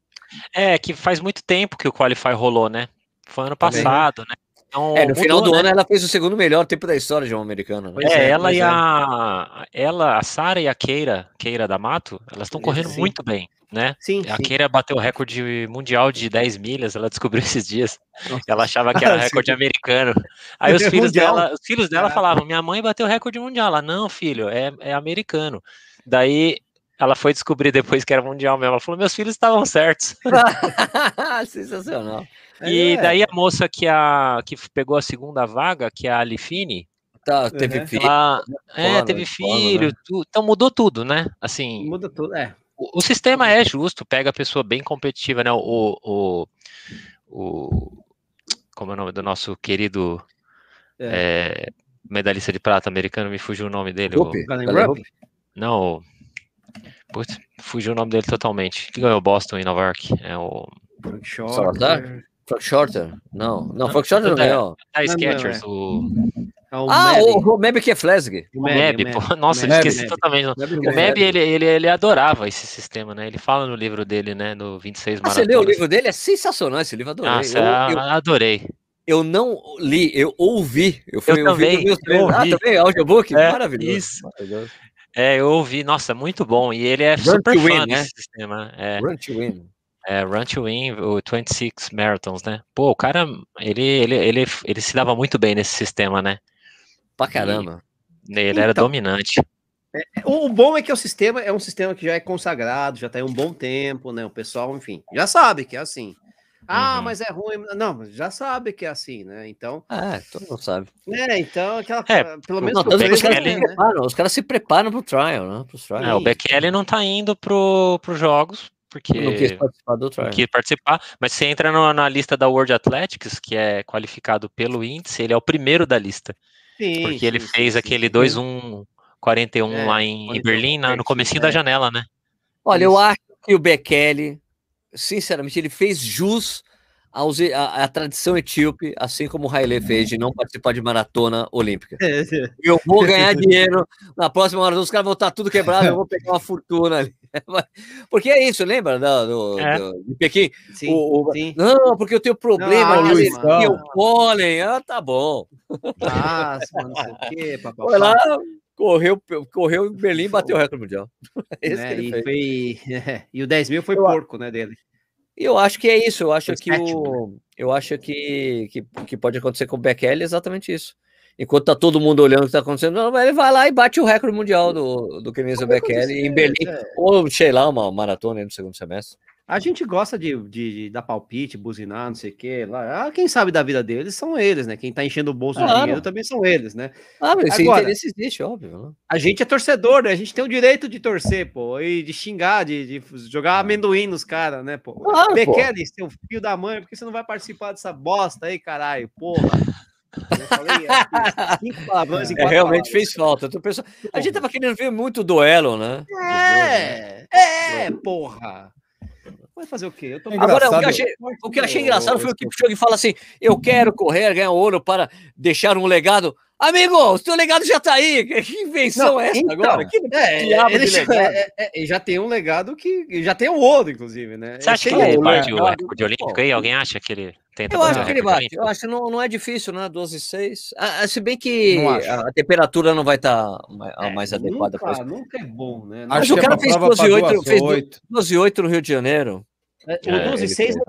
É, que faz muito tempo que o Qualify rolou, né? Foi ano passado, Também. né? Então, é, no mudou, final do né? ano ela fez o segundo melhor tempo da história de uma americana. Né? É, ela e é. a ela, a Sara e a Keira, Keira da Mato, elas estão correndo sim. muito bem, né? Sim, a sim. Keira bateu o recorde mundial de 10 milhas, ela descobriu esses dias. Nossa. Ela achava que era recorde americano. Aí os filhos dela, os filhos dela falavam: "Minha mãe bateu o recorde mundial". Ela: "Não, filho, é, é americano". Daí ela foi descobrir depois que era mundial mesmo. Ela falou: "Meus filhos estavam certos". Sensacional. E é. daí a moça que, a, que pegou a segunda vaga, que é a Alifine, Tá, teve uhum. filho. Ela, é, teve filho, né? tu, então mudou tudo, né? Assim. Muda tudo, é. O, o, sistema é justo, pega a pessoa bem competitiva, né? O, o, o como é o nome do nosso querido é. É, medalhista de prata americano? Me fugiu o nome dele. O, não, putz, fugiu o nome dele totalmente. Que ganhou Boston em Nova York? É o. Salazar? Frank Shorter? Não, não, Frank Shorter não ganhou. Da Sketchers, o... É o ah, o, o Meb que é Flesg. O Meb, pô, nossa, Meb, esqueci totalmente. O Meb, ele, ele, ele adorava esse sistema, né? Ele fala no livro dele, né? No 26 ah, Você leu o livro dele? É sensacional esse livro, adorei. Nossa, eu, eu, adorei. Eu não li, eu ouvi. Eu, fui, eu também. Eu ouvi. Ah, também, audiobook? É, Maravilhoso. Isso. Maravilhoso. É, eu ouvi, nossa, muito bom. E ele é Run super fã win, desse né? sistema. É. Run to win. É, Run to Win, o 26 Marathons, né? Pô, o cara, ele, ele, ele, ele se dava muito bem nesse sistema, né? Pra caramba. E ele então, era dominante. É, o bom é que o sistema é um sistema que já é consagrado, já tem um bom tempo, né? O pessoal, enfim, já sabe que é assim. Ah, uhum. mas é ruim. Não, já sabe que é assim, né? Então. Ah, todo mundo sabe. É, então, aquela. É, pelo menos. Não, os, caras se preparam, os caras se preparam pro trial, né? Pro trial. É, o Bekele não tá indo pro, pros jogos porque não quis participar do trial. Não quis participar, mas você entra no, na lista da World Athletics, que é qualificado pelo índice, ele é o primeiro da lista. Sim, porque sim, ele sim, fez aquele 2-1-41 é, lá em, em Berlim, no comecinho é. da janela, né? Olha, Isso. eu acho que o Bekele, sinceramente, ele fez jus a, a, a, tradição etíope, assim como o Haile fez, de não participar de maratona olímpica. É, é. Eu vou ganhar dinheiro na próxima maratona, os caras vão estar tudo quebrado, eu vou pegar uma fortuna ali. Porque é isso, lembra do, do, é. do de Pequim? Sim, o, o, sim. Não, porque eu tenho problema não, ali, e o pólen. Ah, tá bom. Ah, não sei o quê, papai. Foi lá, correu, correu em Berlim e bateu o recorde mundial. É, e, foi, é, e o 10 mil foi eu, porco, né, dele. Eu acho que é isso. Eu acho que o, eu acho que, que, que pode acontecer com o Bekele exatamente isso. Enquanto tá todo mundo olhando o que tá acontecendo, ele vai lá e bate o recorde mundial do, do Kenenzo Bekele em Berlim, é. ou sei lá, uma maratona no segundo semestre. A gente gosta de, de, de, dar palpite, buzinar, não sei o quê. Lá. Ah, quem sabe da vida deles são eles, né? Quem tá enchendo o bolso claro. de dinheiro também são eles, né? Ah, mas Agora, interesse existe, óbvio. Né? A gente é torcedor, né? A gente tem o direito de torcer, pô, e de xingar, de, de jogar amendoim nos caras, né, pô? Ah, Bekele, seu filho da mãe, por que você não vai participar dessa bosta aí, caralho? Porra. Eu falei, é, cinco palavrões em é, realmente palavras. fez falta. A gente tava querendo ver muito duelo, né? É, é, porra. Vai fazer o quê? Tô... Agora, o que, achei, o que eu achei engraçado foi o Kipchoge fala assim: eu quero correr, ganhar ouro para deixar um legado. Amigo, o seu legado já tá aí. Que invenção não, é essa então, agora? Que é, ele já, é, é, já tem um legado que já tem o ouro, inclusive, né? Você acha que ele bate o recorde olímpico aí? Alguém acha que ele tenta Eu acho que ele bate. Eu acho que não, não é difícil, né? 12 e 6. Ah, se bem que a temperatura não vai estar tá mais é, adequada. Nunca, nunca é bom, né? Mas o cara fez 12 e 8, fez 12 e 8 no Rio de Janeiro. É, o 12 e 6 é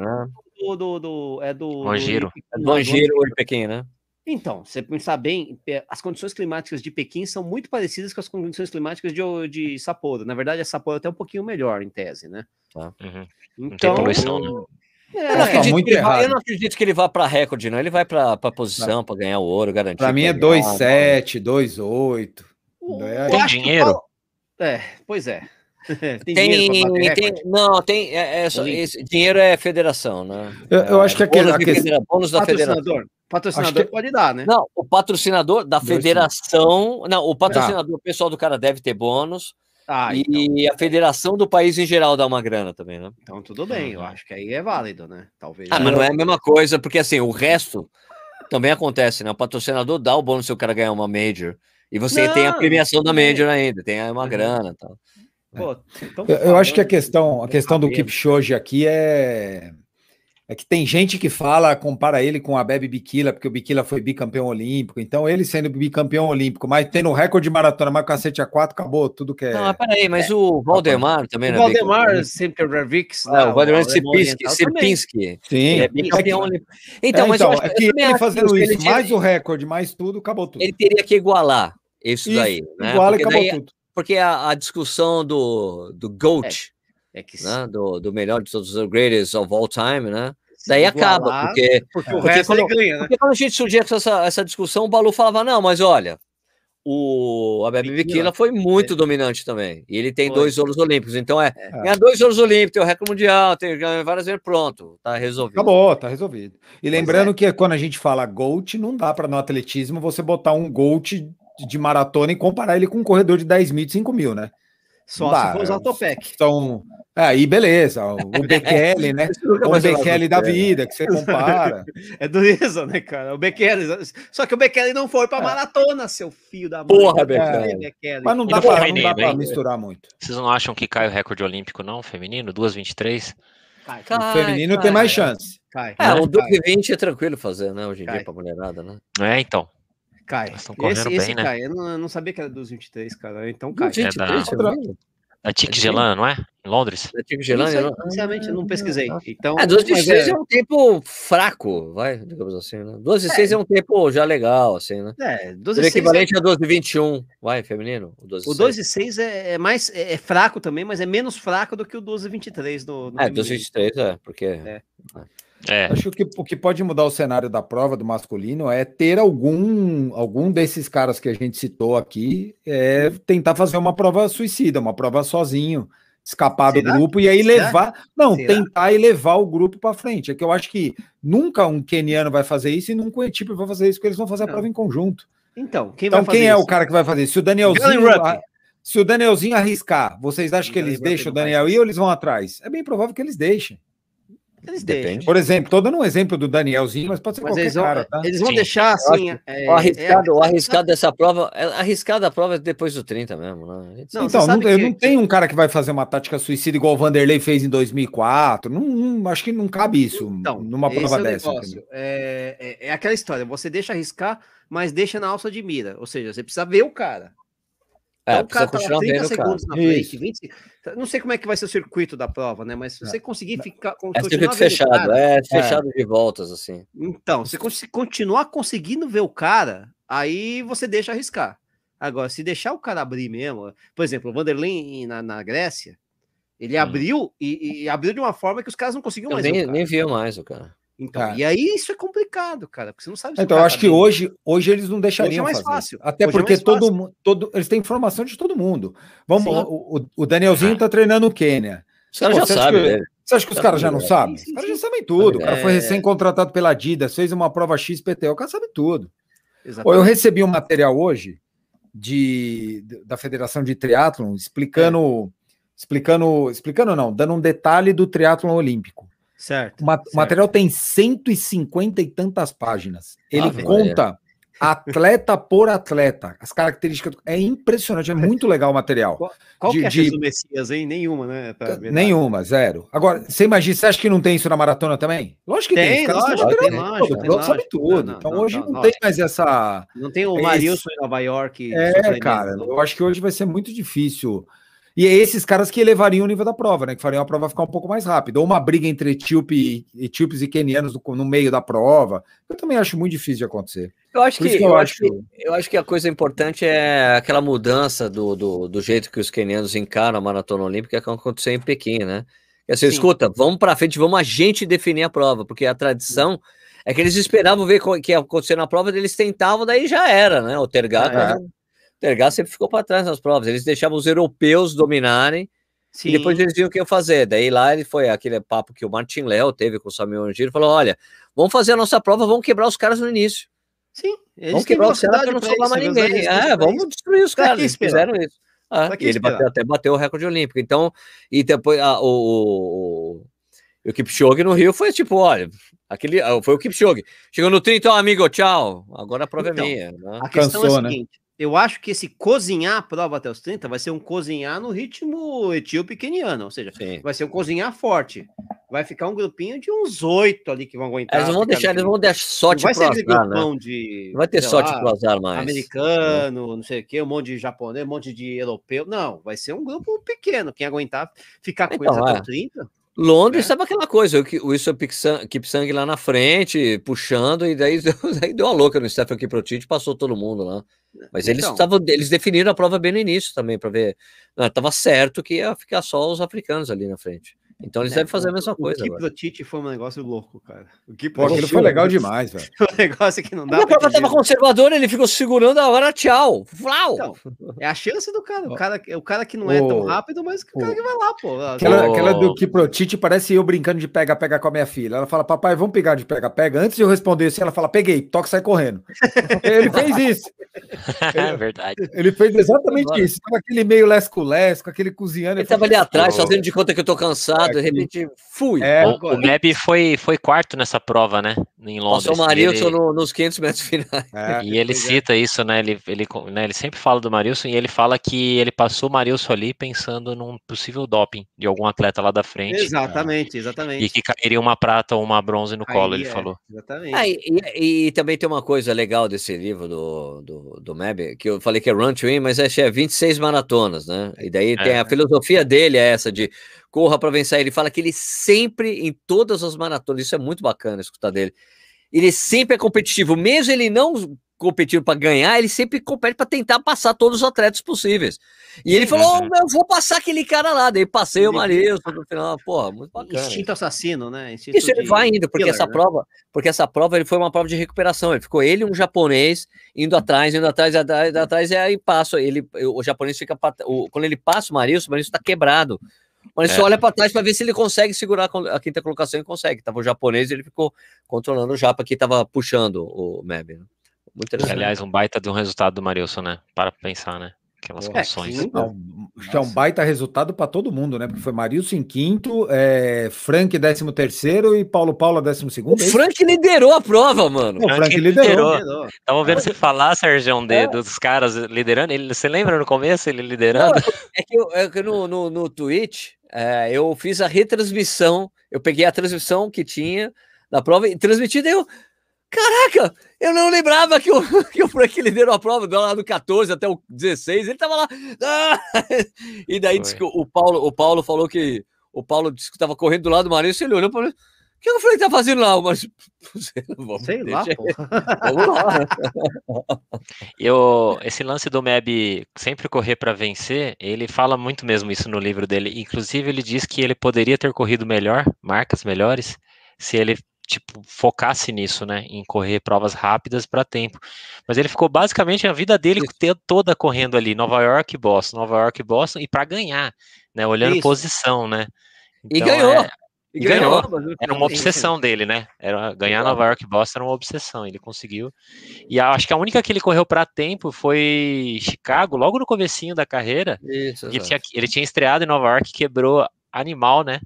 do, do, do, é do. Mangiro. Do, do Mangiro ou de Pequim, né? Então, você pensar bem, as condições climáticas de Pequim são muito parecidas com as condições climáticas de, de Sapporo. Na verdade, a Sapporo é até um pouquinho melhor, em tese, né? Tá. Uhum. Então, não poluição, né? É, eu, não acredito tá vai, eu, não acredito que ele vá para recorde, não. Ele vai para posição, para ganhar o ouro, garantir. Para mim é 2,7, 2,8. Tem dinheiro? É, pois é. tem, tem, tem não, tem. É, é só, dinheiro é federação, né? Eu, eu acho que é bônus, a questão, bônus da federação. Patrocinador que... pode dar, né? Não, o patrocinador da federação. Não, o patrocinador, o pessoal do cara deve ter bônus. Ah, e então. a federação do país em geral dá uma grana também, né? Então tudo bem, eu acho que aí é válido, né? Talvez. Ah, mas não é a mesma coisa, porque assim, o resto também acontece, né? O patrocinador dá o bônus se o cara ganhar uma Major. E você não, tem a premiação da Major ainda, tem uma uhum. grana e tal. Pô, então, eu, eu acho que a questão, a questão do Kipchoge aqui é é que tem gente que fala, compara ele com a Bebe Bikila, porque o Bikila foi bicampeão olímpico. Então, ele sendo bicampeão olímpico, mas tendo recorde de maratona, mais cacete a quatro, acabou tudo que é. Não, mas peraí, mas é. o Valdemar também, né? O Valdemar Sempervix. Ah, o Valdemar Sipinski. Sim. é bicampeão olímpico. Então, é, mas então, é que ele fazendo isso, mais o recorde, mais tudo, acabou tudo. Ele teria que igualar isso, isso daí. Né? Iguala e acabou daí, tudo. Porque a, a, discussão do, do GOAT. É que né? do, do melhor de todos os greatest of all time, né? Daí acaba, porque, porque, o porque quando, ganha, né? porque quando a gente surgia essa, essa discussão, o Balu falava, não, mas olha, o a Bebe Bikila foi muito é. dominante também. E ele tem foi. dois ouros olímpicos. Então é, é. ganha dois ouros olímpicos, tem o recorde mundial, tem várias vezes pronto, tá resolvido. Acabou, tá resolvido. E lembrando é. que quando a gente fala GOAT, não dá para no atletismo você botar um GOAT de maratona e comparar ele com um corredor de 10 mil, 5 mil, né? Só Bah, se for usar o Topec. Então, aí beleza, o Bekele, né? o Bekele da vida, que você compara. É dureza, né, cara? O Bekele. Só que o Bekele não foi pra é. maratona, seu filho da mãe. Porra, Bekele. É. Mas não dá, pra, não dá pra misturar muito. Vocês não acham que cai o recorde olímpico, não, feminino? 2,23? Cai, o feminino cai, tem mais chance. Cai. É, o 2,20 é tranquilo fazer, né? Hoje em dia, pra mulherada, né? É, então. Cai. Estão correndo esse, bem, esse né? cai. Eu não, eu não, sabia que era dos 23, cara. Então cai. 23, é da... A Tic Gelan, não é? Em Londres? A Tic Gelan, eu não... Sinceramente, eu não pesquisei. Então, é, 12 e 6 é... é... um tempo fraco, vai, digamos assim, né? 12 e 6 é. é um tempo já legal, assim, né? É, 12 e equivalente é... a 12 e 21, vai, feminino. O 12 e o 12 e 6 é, é mais é, é, fraco também, mas é menos fraco do que o 12 e 23 no, no É, 12 e 23 é, porque... É. é. É. Acho que o que pode mudar o cenário da prova do masculino é ter algum algum desses caras que a gente citou aqui, é tentar fazer uma prova suicida, uma prova sozinho, escapar Será? do grupo e aí levar, Será? não, Será? tentar e levar o grupo para frente. É que eu acho que nunca um keniano vai fazer isso e nunca um etíope vai fazer isso, porque eles vão fazer a não. prova em conjunto. Então, quem, então, quem é o cara que vai fazer? Se o Danielzinho se o Danielzinho arriscar, vocês acham que eles deixam o Daniel ir ou eles vão atrás? É bem provável que eles deixem. Eles Depende. Por exemplo, tô dando um exemplo do Danielzinho, mas pode ser mas qualquer eles vão, cara, tá? Eles vão Sim. deixar assim. É, o arriscado, é, o arriscado dessa prova, é, arriscado da prova é depois do 30 mesmo, né? Não, então, não, eu não tenho um cara que vai fazer uma tática suicida igual o Vanderlei fez em 2004. Não, não acho que não cabe isso então, numa prova é dessa. É, é, é aquela história, você deixa arriscar, mas deixa na alça de mira. Ou seja, você precisa ver o cara. É, então, o cara tá 30 segundos cara. na frente, 20, não sei como é que vai ser o circuito da prova, né? Mas se você conseguir ficar. É circuito fechado, cara, é fechado é. de voltas, assim. Então, se você continuar conseguindo ver o cara, aí você deixa arriscar. Agora, se deixar o cara abrir mesmo, por exemplo, o Vanderlei na, na Grécia, ele hum. abriu e, e, abriu de uma forma que os caras não conseguiam Eu mais. Nem, nem viu mais o cara. Então, é. e aí isso é complicado, cara, porque você não sabe. então, eu acho tá que hoje, hoje eles não deixariam hoje é mais fazer. fácil. Até hoje é porque é todo mundo, todo, eles têm informação de todo mundo. Vamos, o, o, Danielzinho está treinando o Quênia. Os caras já sabem. Você acha que os caras já não sabem? Os caras já sabem tudo. O cara foi recém-contratado pela Adidas, fez uma prova XPT, o cara sabe tudo. Eu recebi um material hoje de, da Federação de Triatlon explicando, explicando, explicando não, dando um detalhe do triatlon olímpico. Certo. O, certo. material tem 150 e tantas páginas. Ele ah, conta atleta por atleta, as características. É impressionante, é muito legal o material. Qual, qual de, que é a de... do Messias, hein? Nenhuma, né? Nenhuma, zero. Agora, você imagina, você acha que não tem isso na maratona também? Lógico que tem. tem. Lógico, tem, lógico, tem, sabe tudo. Não, não, então não, hoje não, tem mais essa. Não tem o Marilson em Nova York. É, cara, eu acho que hoje vai ser muito difícil e é esses caras que elevariam o nível da prova, né? Que fariam a prova ficar um pouco mais rápida. Ou uma briga entre etíope, etíopes e quenianos no, no, meio da prova. Eu também acho muito difícil de acontecer. Eu acho, que, que eu, eu acho, que, eu acho que a coisa importante é aquela mudança do, do, do jeito que os quenianos encaram a maratona olímpica que aconteceu em Pequim, né? E assim, escuta, vamos para frente, vamos a gente definir a prova, porque a tradição é que eles esperavam ver o que ia acontecer na prova, eles tentavam, daí já era, né? O Tergato ah, é. Tergar sempre ficou para trás nas provas. Eles deixavam os europeus dominarem Sim. E depois eles viram o que ia fazer. Daí lá ele foi aquele papo que o Martin Léo teve com o Samuel Giro, falou: olha, vamos fazer a nossa prova, vamos quebrar os caras no início. Sim, eles vamos quebrar os caras para não sobrar mais ninguém. É, vamos destruir os caras. Eles fizeram isso. Ah, e ele bateu, até bateu o recorde olímpico. Então, e depois a, o, o, o Kipchoge no Rio foi tipo, olha, aquele foi o Kipchoge. Chegou no 30, ó, amigo, tchau. Agora a prova é então, é minha. Né? A questão Cansou, é a né? seguinte: né? Eu acho que esse cozinhar a prova até os 30 vai ser um cozinhar no ritmo etíope-queniano, ou seja, Sim. vai ser um cozinhar forte. Vai ficar um grupinho de uns oito ali que vão aguentar. Eles vão deixar, eles vão deixar sorte vai ser azar, né? de, vai ter sorte lá, pro azar mais. Americano, não. não sei o que, um monte de japonês, um monte de europeu. Não, vai ser um grupo pequeno. Quem aguentar ficar com então, eles até é. 30. Londres estava é. aquela coisa, o Wilson Kipsang lá na frente, puxando, e daí, daí deu uma louca no Stefan Kiprotich, passou todo mundo lá. Mas eles então, eles definiram a prova bem no início também, para ver. Estava certo que ia ficar só os africanos ali na frente. Então eles é, devem fazer a mesma coisa. O Kip Tite foi um negócio louco, cara. O Kip Pô, aquilo foi legal demais, velho. um negócio que não dá. A prova tava conservadora, ele ficou segurando a hora, tchau. Flau. Então, é a chance do cara. O cara, o cara que não é tão rápido, mas o cara que vai lá, pô. Aquela, aquela do Kiprotite parece eu brincando de pega-pega com a minha filha. Ela fala, papai, vamos pegar de pega-pega. Antes de eu responder assim, ela fala, peguei, toca sai correndo. ele fez isso. É verdade. Ele fez exatamente isso. Tava aquele meio lesco-lesco, aquele cozinhando. Ele, ele tava ali atrás, fazendo de conta que eu tô cansado, de repente Fui. É, o, o Meb foi, foi quarto nessa prova, né? Em Londres. Passou o Marilson ele... no, nos 500 metros finais. É, e ele é. cita é. isso, né? Ele, ele, né? ele sempre fala do Marilson e ele fala que ele passou o Marilson ali pensando num possível doping de algum atleta lá da frente. Exatamente, exatamente. E que cairia uma prata ou uma bronze no Aí, colo, ele é, falou. Exatamente. Ah, e, e, e, também tem uma coisa legal desse livro do, do, do Meb, que eu falei que é Run to Win, mas é, é 26 maratonas, né? E daí tem a filosofia dele é essa de corra para vencer. Ele fala que ele sempre, em todas as maratonas, isso é muito bacana escutar dele. Ele sempre é competitivo, mesmo ele não competindo para ganhar, ele sempre compete para tentar passar todos os atletas possíveis. E ele falou: uhum. eu vou passar aquele cara lá. Daí passei o Marilson no final. Porra, muito bacana. Instinto assassino, né? Instinto isso ele vai indo, porque killer, essa né? prova, porque essa prova ele foi uma prova de recuperação. Ele ficou ele um japonês indo atrás, indo atrás, atrás, atrás e aí passa. Ele, o japonês fica o, quando ele passa o Marilson, o Marilson está quebrado. Mas é. só olha para trás para ver se ele consegue segurar a quinta colocação e consegue. Tava o japonês, ele ficou controlando o Japa que estava puxando o Meb. Né? Muito interessante. Aliás, um baita de um resultado do Marilson, né? Para pensar, né? Aquelas condições. É, é um baita resultado para todo mundo, né? Porque foi Marilson em quinto, é, Frank décimo terceiro e Paulo Paula décimo segundo. O é Frank liderou a prova, mano. O Frank, liderou. liderou. Tava vendo você falar, Sérgio, de, é. dos caras liderando. Ele, você lembra no começo ele liderando? Não, é que, eu, é que no, no, no Twitch é, eu fiz a retransmissão, eu peguei a transmissão que tinha da prova e transmiti, daí eu, caraca, eu não lembrava que o, que o Frank liderou a prova, do lá do 14 até o 16, ele tava lá, ah! e daí disse que o Paulo, o Paulo falou que, o Paulo disse que tava correndo do lado do Maurício, ele olhou para mim, o que o Frank tá fazendo lá? Mas, vamos, Sei lá, pô. Vamos lá. Eu, esse lance do Meb sempre correr para vencer, ele fala muito mesmo isso no livro dele. Inclusive, ele diz que ele poderia ter corrido melhor, marcas melhores, se ele tipo focasse nisso, né, em correr provas rápidas para tempo. Mas ele ficou basicamente a vida dele toda correndo ali, Nova York, Boston, Nova York, Boston e para ganhar, né, olhando isso. posição, né. Então, e ganhou. É, e ganhou. ganhou. Era uma obsessão dele, né? Era ganhar Nova York e Boston era uma obsessão. Ele conseguiu. E acho que a única que ele correu para tempo foi Chicago, logo no comecinho da carreira. Isso, ele, tinha, ele tinha estreado em Nova York, quebrou animal, né?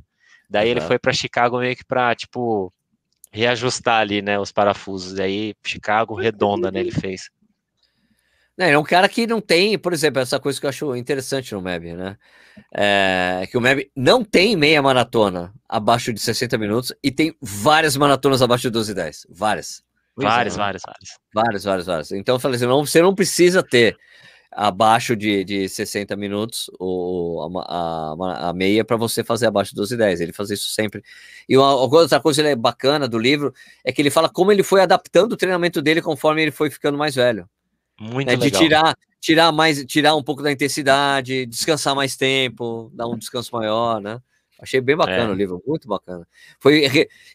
Daí Exato. ele foi para Chicago meio que para tipo reajustar ali, né, os parafusos. Daí Chicago redonda, né, ele fez. É um cara que não tem, por exemplo, essa coisa que eu acho interessante no MEB, né? É, que o MEB não tem meia maratona abaixo de 60 minutos e tem várias maratonas abaixo de 12 e 10. Várias. Várias, é, várias, várias. Várias, várias, várias. Então eu falei assim: não, você não precisa ter abaixo de, de 60 minutos o, a, a, a meia para você fazer abaixo de 12 e 10. Ele faz isso sempre. E uma, outra coisa bacana do livro é que ele fala como ele foi adaptando o treinamento dele conforme ele foi ficando mais velho. Muito né, De tirar, tirar mais, tirar um pouco da intensidade, descansar mais tempo, dar um descanso maior, né? Achei bem bacana é. o livro, muito bacana. Foi,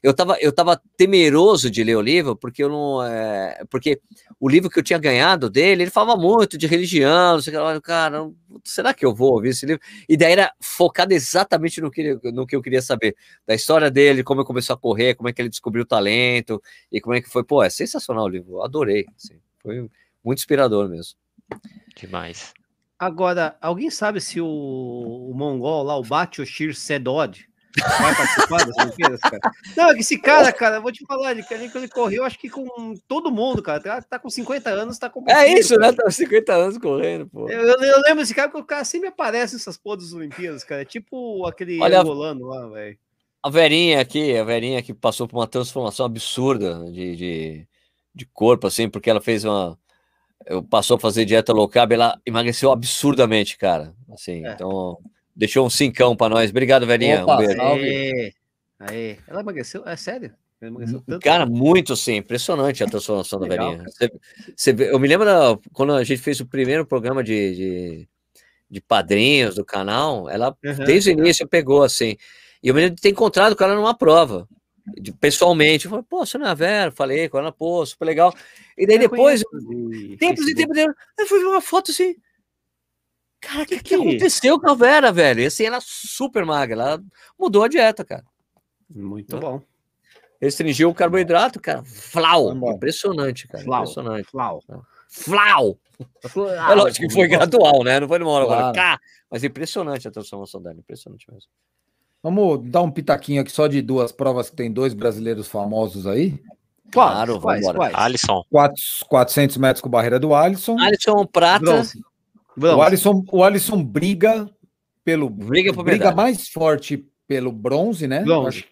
eu estava eu tava temeroso de ler o livro, porque eu não. É, porque o livro que eu tinha ganhado dele, ele falava muito de religião, sei lá, cara, será que eu vou ouvir esse livro? E daí era focado exatamente no que, no que eu queria saber, da história dele, como ele começou a correr, como é que ele descobriu o talento, e como é que foi. Pô, é sensacional o livro, adorei. Assim, foi muito inspirador mesmo. Demais. Agora, alguém sabe se o, o mongol lá, o Batyoshir Sedod, vai participar das Olimpíadas, cara? Não, esse cara, cara, eu vou te falar, ele, ele correu, acho que com todo mundo, cara. Tá, tá com 50 anos, tá competindo. É isso, cara. né? Tá com 50 anos correndo, pô. Eu, eu, eu lembro desse cara porque o cara sempre aparece nessas porras das Olimpíadas, cara. É tipo aquele Olha, angolano lá, velho. A Verinha aqui, a Verinha que passou por uma transformação absurda de, de, de corpo, assim, porque ela fez uma eu passou a fazer dieta low carb, ela emagreceu absurdamente, cara. Assim, é. então deixou um cincão para nós. Obrigado, velhinha. Opa, um beijo. Aê, aê. Ela emagreceu? É sério? Cara, muito sim. Impressionante a transformação da velhinha. Você, você, eu me lembro da, quando a gente fez o primeiro programa de, de, de padrinhos do canal, ela uhum. desde o início pegou assim. E eu me lembro de ter encontrado com ela numa prova pessoalmente. Eu falei, pô, você não é a Vera? Falei com ela, pô, super legal. E daí depois, de tempos e tempos, eu fui ver uma foto assim. Cara, o que, que, que, aconteceu com a Vera, velho? E assim, ela super magra, ela mudou a dieta, cara. Muito bom. Restringiu o carboidrato, cara. Flau. Impressionante, cara. Flau. Impressionante. Flau. Flau. É lógico que foi gradual, né? Não foi numa hora claro. agora. Mas impressionante a transformação dela, impressionante mesmo. Vamos dar um pitaquinho aqui só de duas provas que tem dois brasileiros famosos aí. Claro, quais, vamos embora. Alisson. 400 metros com barreira do Alisson. Alisson Prata. Bronze. Bronze. O, Alisson, o Alisson briga pelo briga, briga mais forte pelo bronze, né? Bronze.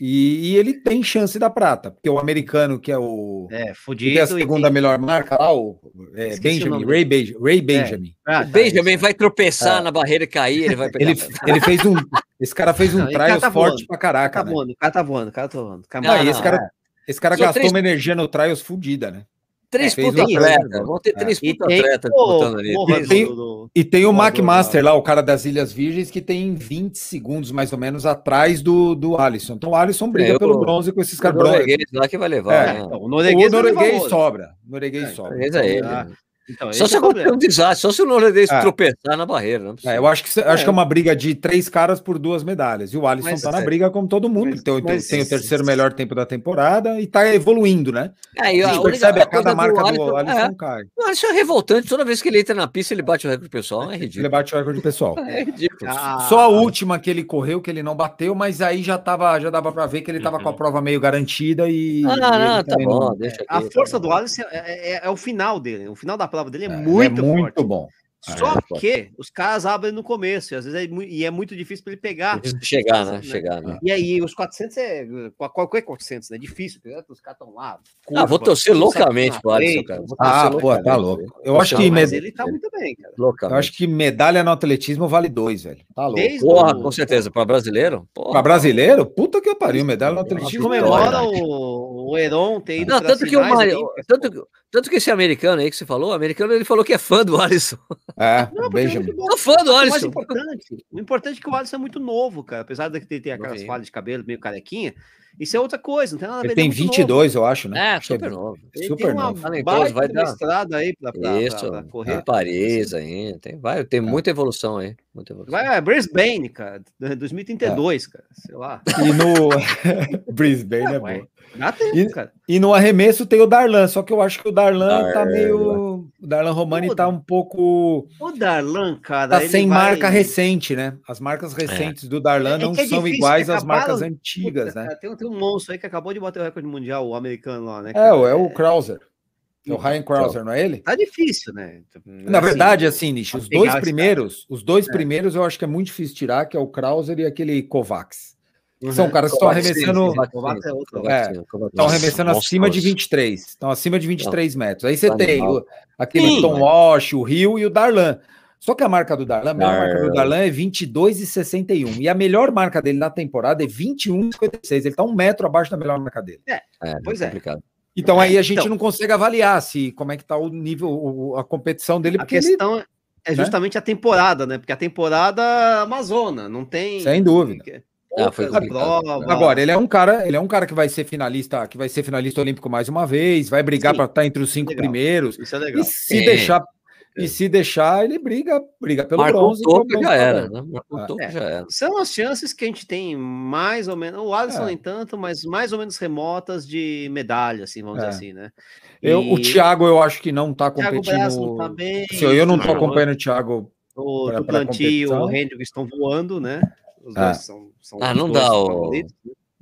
E, e, ele tem chance da prata, porque o americano, que é o. É, fudido. Que é a segunda melhor marca lá, o é, Benjamin, Ray, Benj Ray é. Benjamin. É. Ah, tá, Benjamin vai tropeçar é. na barreira e cair, ele vai pegar. Ele, ele fez um. Esse cara fez um trial tá forte voando. pra caraca. Tá né? voando, o cara tá voando, o cara tá voando. Não, e esse cara, esse cara gastou três... uma energia no trials fudida, né? Três é, puta atleta. Vão ter três é. puta atleta disputando ali. e, tem, e tem o McMaster lá, o cara das Ilhas Virgens, que tem 20 segundos mais ou menos atrás do, do Alisson. Então o Alisson briga é, pelo bronze com esses caras. O norueguês lá que vai levar. É, né? então, o norueguês, o norueguês sobra. O norueguês é, sobra. É ele. Então, só se é acontecer um desastre, só se o norueguês é. tropeçar na barreira. É, eu acho que, acho que é uma briga de três caras por duas medalhas. E o Alisson mas, tá na briga como todo mundo. Mas, tem, mas, tem o terceiro melhor tempo da temporada e tá evoluindo, né? É, e a, a gente percebe a cada marca do Alisson, do Alisson é, cai. O Alisson é revoltante. Toda vez que ele entra na pista, ele bate o recorde pessoal. É ridículo. Ele bate o recorde pessoal. É ridículo. Ah, só a última que ele correu, que ele não bateu, mas aí já, tava, já dava para ver que ele tava uhum. com a uhum. prova meio garantida e. Ah, não, não, tá bom. Não... Deixa aqui, a tá força do Alisson é, é, o final dele. O final da prova dele é, muito muito, muito bom. Só é, que os caras abrem no começo, e às vezes é, e é muito difícil para ele pegar. Chegar, né? Chegar, né? E aí, os 400 é. Qualquer 400, né? É difícil, porque os caras estão lá. Curva, ah, vou torcer loucamente pro Alisson, cara. Ah, pô, tá louco. Eu acho que. Mas ele tá muito bem, cara. Loucamente. Eu acho que medalha no atletismo vale dois, velho. Tá louco. Desde Porra, o... com certeza. Para brasileiro? Para brasileiro? Puta que pariu, medalha no atletismo. A gente comemora o, o Heron ter ido. Não, tanto que o Mário. Tanto, tanto que esse americano aí que você falou, o americano ele falou que é fã do Alisson. É, não, Benjamin. Tô fã do Alisson. O importante, o importante é que o Alisson é muito novo, cara. Apesar de ter, ter aquelas falhas de cabelo meio carequinha, isso é outra coisa, não tem nada a ver. Ele tem 22, novo. eu acho, né? É, super novo. Ele super novo. Talentoso, vai dar estrada aí para Isso, pra, pra correr. É. Paris ainda, tem, vai, tem é. muita evolução aí. Muita evolução. Vai, é Brisbane, cara, 2032, é. cara, sei lá. E no Brisbane é bom. Dá tempo, e, cara. E no arremesso tem o Darlan, só que eu acho que o Darlan, tá meio. O Darlan Romani o, tá um pouco. O Darlan, cara. Tá sem vai... marca recente, né? As marcas é. recentes é. do Darlan é, não é são iguais às marcas antigas, Puta, né? Cara, tem, tem, um monstro aí que acabou de bater o recorde mundial, o americano lá, né? É, cara? É, é o Krauser. É o Ryan Krauser, não é ele? Tá difícil, né? Na assim, verdade, assim, Nish, os dois primeiros, os dois primeiros eu acho que é muito difícil tirar, que é o Krauser e aquele Kovacs. Uhum. São caras que estão arremessando. É, estão arremessando acima de 23. Estão acima de 23 metros. Aí você tem o, aquele Sim, Tom Walsh, o Rio e o Darlan. Só que a marca do Darlan, a melhor marca do Darlan é 22,61. E a melhor marca dele na temporada é 21,56. Ele está um metro abaixo da melhor marca dele. É, é pois é. Complicado. Então aí a gente então, não consegue avaliar se como é que está o nível, a competição dele. A questão ele, é, é justamente né? a temporada, né? Porque a temporada Amazona não tem. Sem dúvida. Ah, foi. Agora, ele é um cara, ele é um cara que vai ser finalista, que vai ser finalista olímpico mais uma vez, vai brigar para estar entre os cinco legal. primeiros. Isso é legal. E se é. deixar e se deixar, ele briga, briga pelo Marcou bronze. Topo, já era, né? Marcou é. já era. São as chances que a gente tem mais ou menos, o Alisson é. nem tanto, mas mais ou menos remotas de medalha, assim, vamos é. dizer assim, né? E... Eu, o Thiago, eu acho que não tá competindo. Não tá bem, eu não tô acompanhando o Thiago. O Duplanti e o Hendrick estão voando, né? Os é. dois são, são ah, não dá o... Né?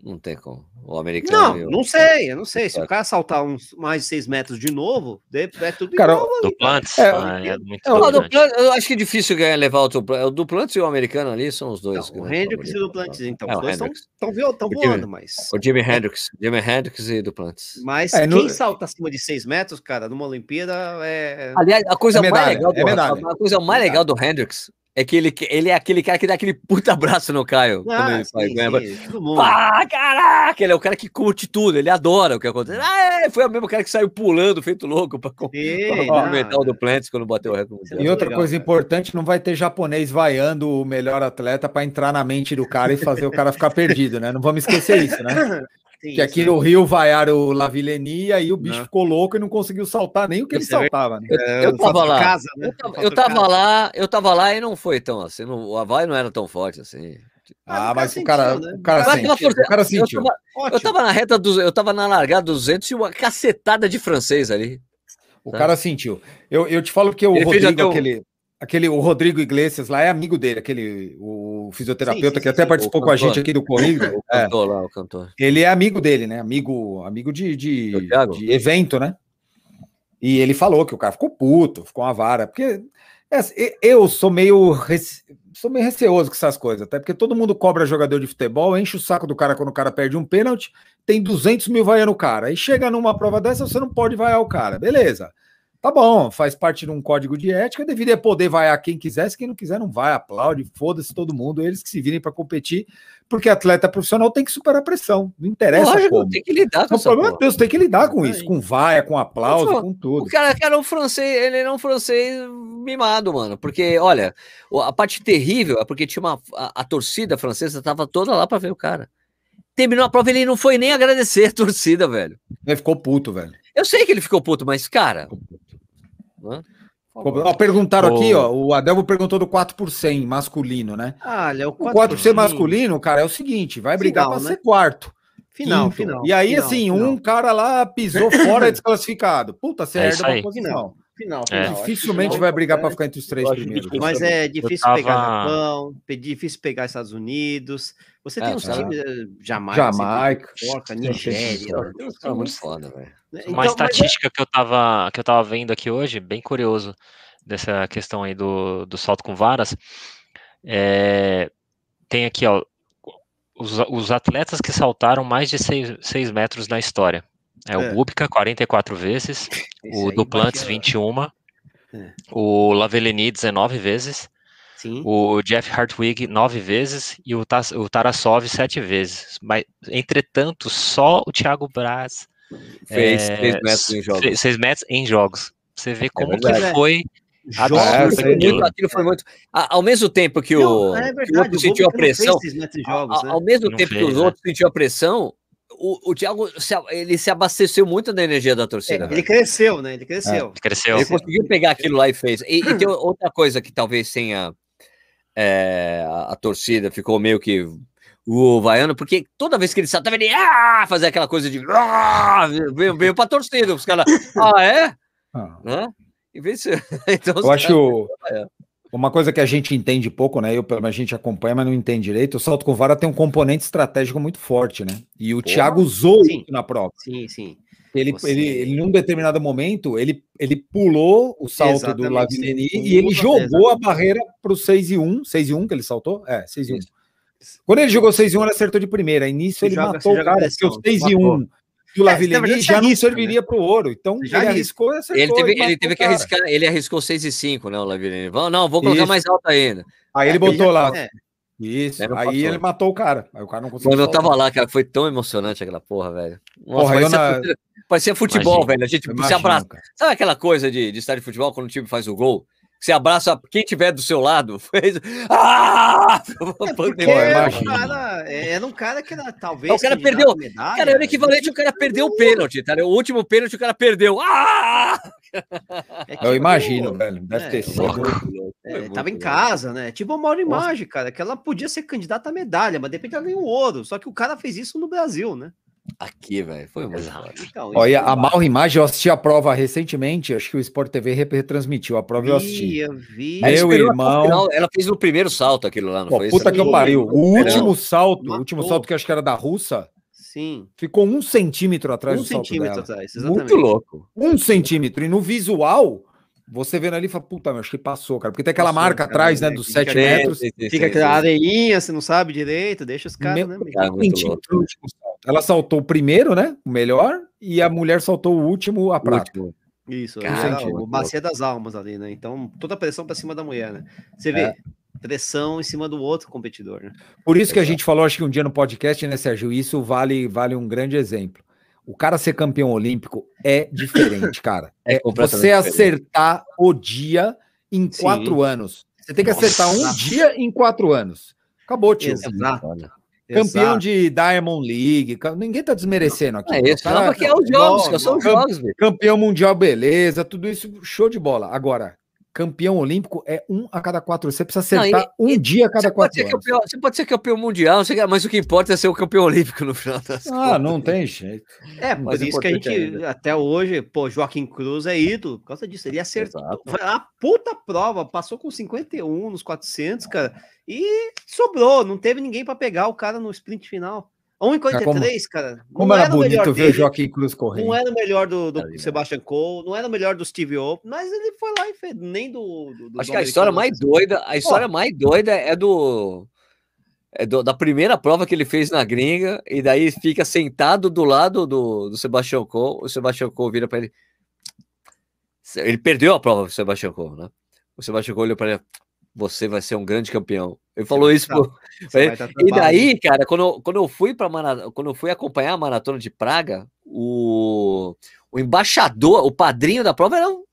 Não tem como. O americano. Não, não sei, eu não sei. Se o cara saltar uns mais de 6 metros de novo, é tudo cara, igual. Duplantes, é, ah, é, muito é, o Duplantes, Eu acho que é difícil ganhar levar o Duplantes. O Duplantes e o americano ali são os dois. Não, o Hendrix e o Duplantes, então. É, os dois estão voando, Jimmy, mas. O Jimmy Hendrix. Jimmy Hendrix e Duplantes. Mas é, quem no... salta acima de 6 metros, cara, numa Olimpíada é. Aliás, a coisa é mais legal do, a coisa mais legal do Hendrix é que ele, ele é aquele cara que dá aquele puta abraço no Caio. Ah, ele sim, faz, sim, ah, caraca! Ele é o cara que curte tudo, ele adora o que acontece. Ah, é, foi o mesmo cara que saiu pulando, feito louco, para cumprimentar o do Plants quando bateu o recorde. E outra legal, coisa cara. importante: não vai ter japonês vaiando o melhor atleta para entrar na mente do cara e fazer o cara ficar perdido, né? Não vamos esquecer isso, né? que aqui no Rio vaiaram o Lavillenie, aí o bicho não. ficou louco e não conseguiu saltar nem o que ele saltava. Né? Eu, eu tava lá. Casa, né? Eu tava, eu tava lá, eu tava lá e não foi tão assim. Não, o Havaí não era tão forte assim. Ah, mas, mas o, cara, né? o cara sentiu. O cara sentiu. Eu tava, eu tava, na reta dos, eu tava na largada 200 e uma cacetada de francês ali. O tá? cara sentiu. Eu, eu te falo que o ele Rodrigo, aquele, aquele, o Rodrigo Iglesias lá é amigo dele, aquele, o fisioterapeuta sim, sim, que até sim, participou com a gente aqui do Corrida. o é. cantor lá, o cantor. Ele é amigo dele, né? Amigo, amigo de, de, de, evento, né? E ele falou que o cara ficou puto, ficou uma vara, porque é, eu sou meio sou meio receoso com essas coisas, até porque todo mundo cobra jogador de futebol, enche o saco do cara quando o cara perde um pênalti, tem 200 mil vaiando o cara, e chega numa prova dessa, você não pode vaiar o cara, beleza. Tá bom, faz parte de um código de ética, deveria poder vaiar quem quisesse, quem não quiser não vai, aplaude, foda-se todo mundo, eles que se virem para competir, porque atleta profissional tem que superar a pressão, não interessa Lógico, como. Tem que lidar com isso. problema Deus, tem que lidar com isso, com vaia, com aplauso, com tudo. O cara, cara, o francês, ele é um francês mimado, mano, porque, olha, a parte terrível é porque tinha uma, a, a torcida francesa tava toda lá para ver o cara. Terminou a prova, ele não foi nem agradecer a torcida, velho. Ele ficou puto, velho. Eu sei que ele ficou puto, mas, cara, né? Ó, perguntaram aqui, ó, o Adelmo perguntou do 4 por 100 masculino, né? Ah, o 4, o 4 por 100 masculino, cara, é o seguinte, vai brigar para né? ser quarto. Final, quinto. final. E aí, final, assim, final. um cara lá pisou fora, desclassificado. Puta, você é herda uma posição. Final, final. Dificilmente vai brigar para ficar entre os três primeiros. Mas é difícil tava... pegar Japão, difícil pegar Estados Unidos. Você tem é, uns times, eh, Jamaica, Jamaica, Porca, Nigéria. É muito foda, velho. Né, então, Uma estatística é... que, eu tava, que eu tava vendo aqui hoje, bem curioso, dessa questão aí do, do salto com varas. É, tem aqui, ó, os, os atletas que saltaram mais de 6 metros na história. É, é. o Bubka, 44 vezes, Esse o Duplantis, 21, é. o Lavellini, 19 vezes, Sim. O Jeff Hartwig nove vezes e o, o Tarasov sete vezes. Mas, entretanto, só o Thiago Braz fez é, seis metros em jogos. Seis metros em jogos. Você vê é como é que foi. Aquilo foi muito. Ao mesmo tempo que o, Não, é verdade, que o outro sentiu a pressão, jogos, ao, né? ao, mesmo Não tempo fez, que os né? outros sentiu a pressão, o, o Thiago se, ele se abasteceu muito da energia da torcida. É, ele cresceu, né? Ele cresceu. É. cresceu. Ele conseguiu pegar aquilo lá e fez. E, e tem outra coisa que talvez tenha é, a, a, torcida ficou meio que o vaiano, porque toda vez que ele saltava, ele ah, fazer aquela coisa de ah, veio, veio pra torcida, os caras, ah, é? Ah. Né? Então, Eu acho é. Uma coisa que a gente entende pouco, né? Eu, a gente acompanha, mas não entende direito. O salto com vara tem um componente estratégico muito forte, né? E o Pô, Thiago usou sim. na prova. Sim, sim. Ele, Você... ele, ele, num determinado momento, ele, ele pulou o salto Exatamente, do Lavini e ele jogou a barreira para o 6 e 1. 6 e 1 que ele saltou? É, 6 e 1. Quando ele jogou 6 e 1, ele acertou de primeira. Início ele joga, matou o cara, porque o 6 e 1 do Lavilleni é, já não serviria né? para o ouro. Então já ele arriscou e acertou. Ele teve, ele teve que arriscar, ele arriscou 6 e 5, né, o Lavilleni. Não, vou colocar Isso. mais alto ainda. Aí ele botou lá. É. Isso, aí passou. ele matou o cara. Aí o cara não conseguiu. Quando eu tava lá, cara, foi tão emocionante aquela porra, velho. Nossa, porra, parecia, na... parecia futebol, Imagina. velho. A gente Imagina, se abraça. Cara. Sabe aquela coisa de, de estar de futebol quando o time faz o gol? Você abraça quem tiver do seu lado. Fez... Ah! É porque era, um cara, é, era um cara que era, talvez. O cara perdeu. Medalha, cara, era o equivalente o cara perdeu o pênalti, tá? O último pênalti o cara perdeu. Ah! É eu imagino, velho. Deve é, ter sido. É, tava em casa, né? Tipo uma hora imagem, cara, que ela podia ser candidata à medalha, mas de repente ela ganhou ouro. Só que o cara fez isso no Brasil, né? Aqui, velho, foi muito então, Olha, a mal imagem, eu assisti a prova recentemente, acho que o Sport TV retransmitiu a prova, eu assisti. Eu vi. Meu irmão. ela fez no primeiro salto aquilo lá, não Pô, foi? Puta que eu pariu. O último salto, o último salto que acho que era da russa, Sim. Ficou um centímetro atrás um do salto centímetro dela. atrás, exatamente. Muito louco. Um centímetro. E no visual, você vendo ali, fala, puta, meu, acho que passou, cara. Porque tem aquela passou, marca cara, atrás, né, dos 7 metros. Fica aquela areinha, você não sabe direito, deixa os caras, né? Cara, Ela saltou o primeiro, né, o melhor, e a mulher saltou o último, a prata. Isso, cara, o bacia das almas ali, né? Então, toda a pressão para cima da mulher, né? Você vê, é pressão em cima do outro competidor. Né? Por isso que a gente falou, acho que um dia no podcast, né, Sérgio? Isso vale, vale um grande exemplo. O cara ser campeão olímpico é diferente, cara. É, é você acertar o dia em Sim. quatro anos. Você tem que Nossa. acertar um dia em quatro anos. Acabou, tio. Exato. Campeão de Diamond League, ninguém tá desmerecendo aqui. É isso, cara, que é os jogos, são os jogos. Campeão mundial, beleza, tudo isso, show de bola. Agora, campeão olímpico é um a cada quatro. Você precisa acertar não, e, um dia a cada quatro anos. Campeão, você pode ser campeão mundial, mas o que importa é ser o campeão olímpico no final das Ah, contas. não tem jeito. É, mas isso que a gente, ainda. até hoje, pô, Joaquim Cruz é ídolo por causa disso. Ele acertou. Exato. A puta prova, passou com 51 nos 400, cara, e sobrou. Não teve ninguém para pegar o cara no sprint final. 1,43, cara. Como era, era bonito ver o Joaquim Cruz correndo. Não era o melhor do, do Ali, Sebastian Cole, não era o melhor do Steve O, mas ele foi lá e fez. Nem do. do, do Acho que a história mais doida, a história Pô. mais doida é do. É do, da primeira prova que ele fez na gringa, e daí fica sentado do lado do, do Sebastian Cole. O Sebastian Cole vira para ele. Ele perdeu a prova, o Sebastian Cole, né? O Sebastian Cole olhou para ele você vai ser um grande campeão. Ele falou isso pro... E daí, cara, quando eu, quando eu fui para quando eu fui acompanhar a maratona de Praga, o, o embaixador, o padrinho da prova era o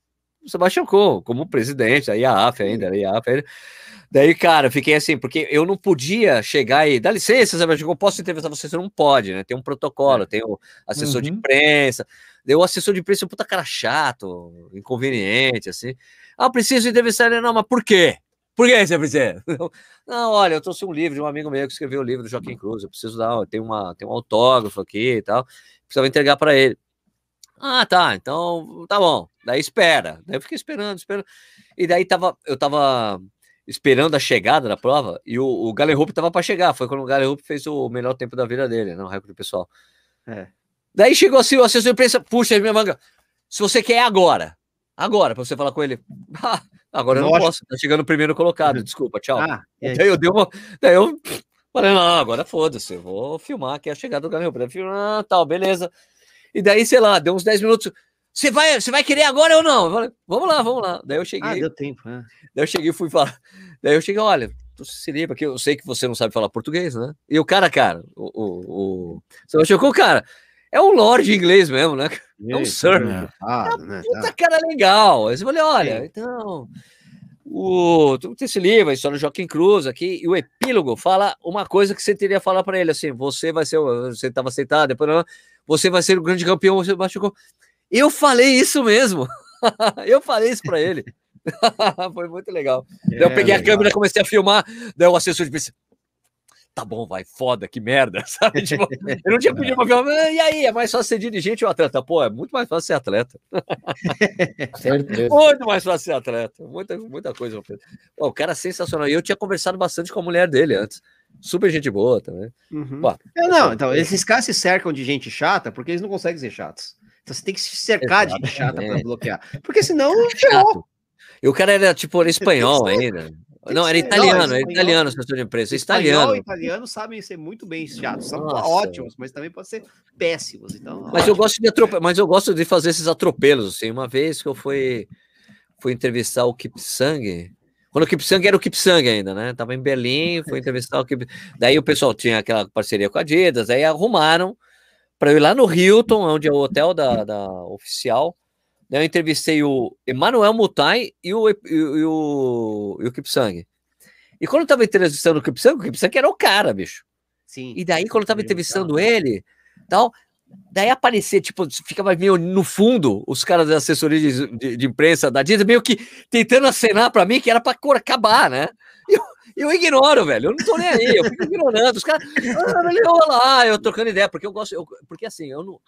Sebastião Coe, como presidente da IAAF ainda, da IAAF ainda. Daí, cara, fiquei assim, porque eu não podia chegar e dá licença, Sebastião, eu posso entrevistar você, você não pode, né? Tem um protocolo, é. tem o assessor uhum. de imprensa. Deu o assessor de imprensa, puta cara chato, inconveniente, assim. Ah, preciso entrevistar ele, não, mas por quê? Por que você precisa? Não, olha, eu trouxe um livro de um amigo meu que escreveu o livro do Joaquim Cruz. Eu preciso dar, tem, uma, tem um autógrafo aqui e tal. Precisava entregar para ele. Ah, tá, então tá bom. Daí espera. Daí eu fiquei esperando, esperando. E daí tava, eu tava esperando a chegada da prova e o, o Galerup tava para chegar. Foi quando o Galerup fez o melhor tempo da vida dele, não, né, o recorde pessoal. É. Daí chegou assim, o assessor de imprensa, puxa minha manga. Se você quer agora, agora, para você falar com ele. Ah, Agora Nossa. eu não posso, tá chegando o primeiro colocado, uhum. desculpa, tchau. Ah, daí eu dei uma. Daí eu falei, não, agora foda-se, eu vou filmar aqui a chegada do Gabriel para filmar, tal, beleza. E daí, sei lá, deu uns 10 minutos. Você vai, você vai querer agora ou não? Eu falei, vamos lá, vamos lá. Daí eu cheguei. Ah, deu tempo, né? Daí eu cheguei e fui falar. Daí eu cheguei, olha, se liga, porque eu sei que você não sabe falar português, né? E o cara, cara, o. o, o... Você chocou, cara? É um lord inglês mesmo, né? É um sir. É, ah, é né, puta tá. cara legal. Aí você falei, olha, Sim. então. O, tem esse livro, a história do Joaquim Cruz aqui, e o epílogo fala uma coisa que você teria que falar para ele, assim, você vai ser, você estava aceitado, depois você vai ser o grande campeão, você machucou. Eu falei isso mesmo, eu falei isso para ele. Foi muito legal. É, eu peguei legal. a câmera, comecei a filmar, daí o assessor de tá bom, vai, foda, que merda, sabe? Tipo, eu não tinha pedido uma ah, e aí, é mais fácil ser dirigente ou atleta? Pô, é muito mais fácil ser atleta. muito mais fácil ser atleta, muita, muita coisa. Pô, o cara é sensacional, e eu tinha conversado bastante com a mulher dele antes, super gente boa também. Uhum. Pô, é, não, então, esses caras se cercam de gente chata porque eles não conseguem ser chatos. Então você tem que se cercar Exatamente. de gente chata para bloquear, porque senão... Chato. E o cara era, tipo, era espanhol ainda. Não, era italiano, não, era italiano, assessor de imprensa. Italiano. e italiano sabem ser muito bem chatos, são ótimos, mas também podem ser péssimos. Então, mas ótimo. eu gosto de atrope... mas eu gosto de fazer esses atropelos. Assim. Uma vez que eu fui, fui entrevistar o Kipsang, quando o Kipsang era o Kipsang ainda, né? Tava em Berlim, fui entrevistar o Kip... Daí o pessoal tinha aquela parceria com a Adidas, aí arrumaram para eu ir lá no Hilton, onde é o hotel da, da oficial Eu entrevistei o Emanuel Mutai e o, e, e o, e o Kipsang. E quando eu tava entrevistando o Kipsang, o Kipsang era o cara, bicho. Sim. E daí, quando eu tava entrevistando ele, tal, daí aparecia, tipo, ficava meio no fundo os caras da assessoria de, de, de imprensa da Disney, meio que tentando acenar para mim que era para acabar, né? Eu, eu ignoro, velho. Eu não tô nem aí, eu fico ignorando. Os caras, ah, lá, eu trocando ideia, porque eu gosto, eu, porque assim, eu não.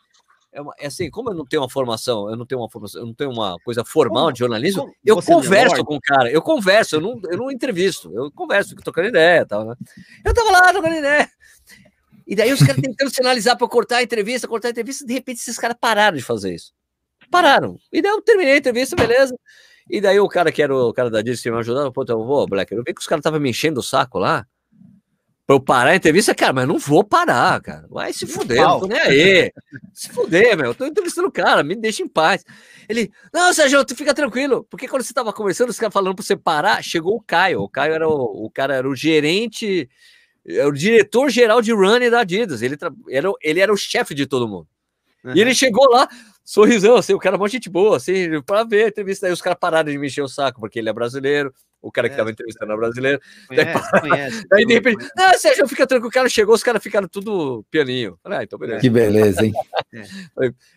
É, uma, é, assim, como eu não tenho uma formação, eu não tenho uma formação, eu não tenho uma coisa formal como, de jornalismo, como, eu converso com o cara, eu converso, eu não, eu não entrevisto, eu converso, trocando ideia e tal, né? Eu tava lá trocando ideia. E daí os caras tentando sinalizar para cortar a entrevista, cortar a entrevista, de repente esses caras pararam de fazer isso. Pararam. E daí eu terminei a entrevista, beleza. E daí o cara que era o cara da Disney me ajudando, pô, eu vou, Black, eu vi que os caras estavam me enchendo o saco lá. Pra eu parar a entrevista, cara, mas não vou parar, cara. Vai se fuder, não tô nem aí. Se fuder, meu. Eu tô entrevistando o cara, me deixa em paz. Ele, não, Sérgio, tu fica tranquilo. Porque quando você tava conversando, os caras falando pra você parar, chegou o Caio. O Caio era o, o cara, era o gerente é o diretor geral de running da Adidas. Ele, era, ele era o chefe de todo mundo. Uhum. E ele chegou lá, sorrisão, assim, o cara é uma gente boa, assim, para ver a entrevista. Aí os caras pararam de me encher o saco, porque ele é brasileiro, o cara que estava entrevistando é brasileiro. Conhece, daí, conhece, daí de repente, não, Sérgio, fica tranquilo, o cara chegou, os caras ficaram tudo pianinho. Falei, ah, então beleza. Que beleza, hein? É.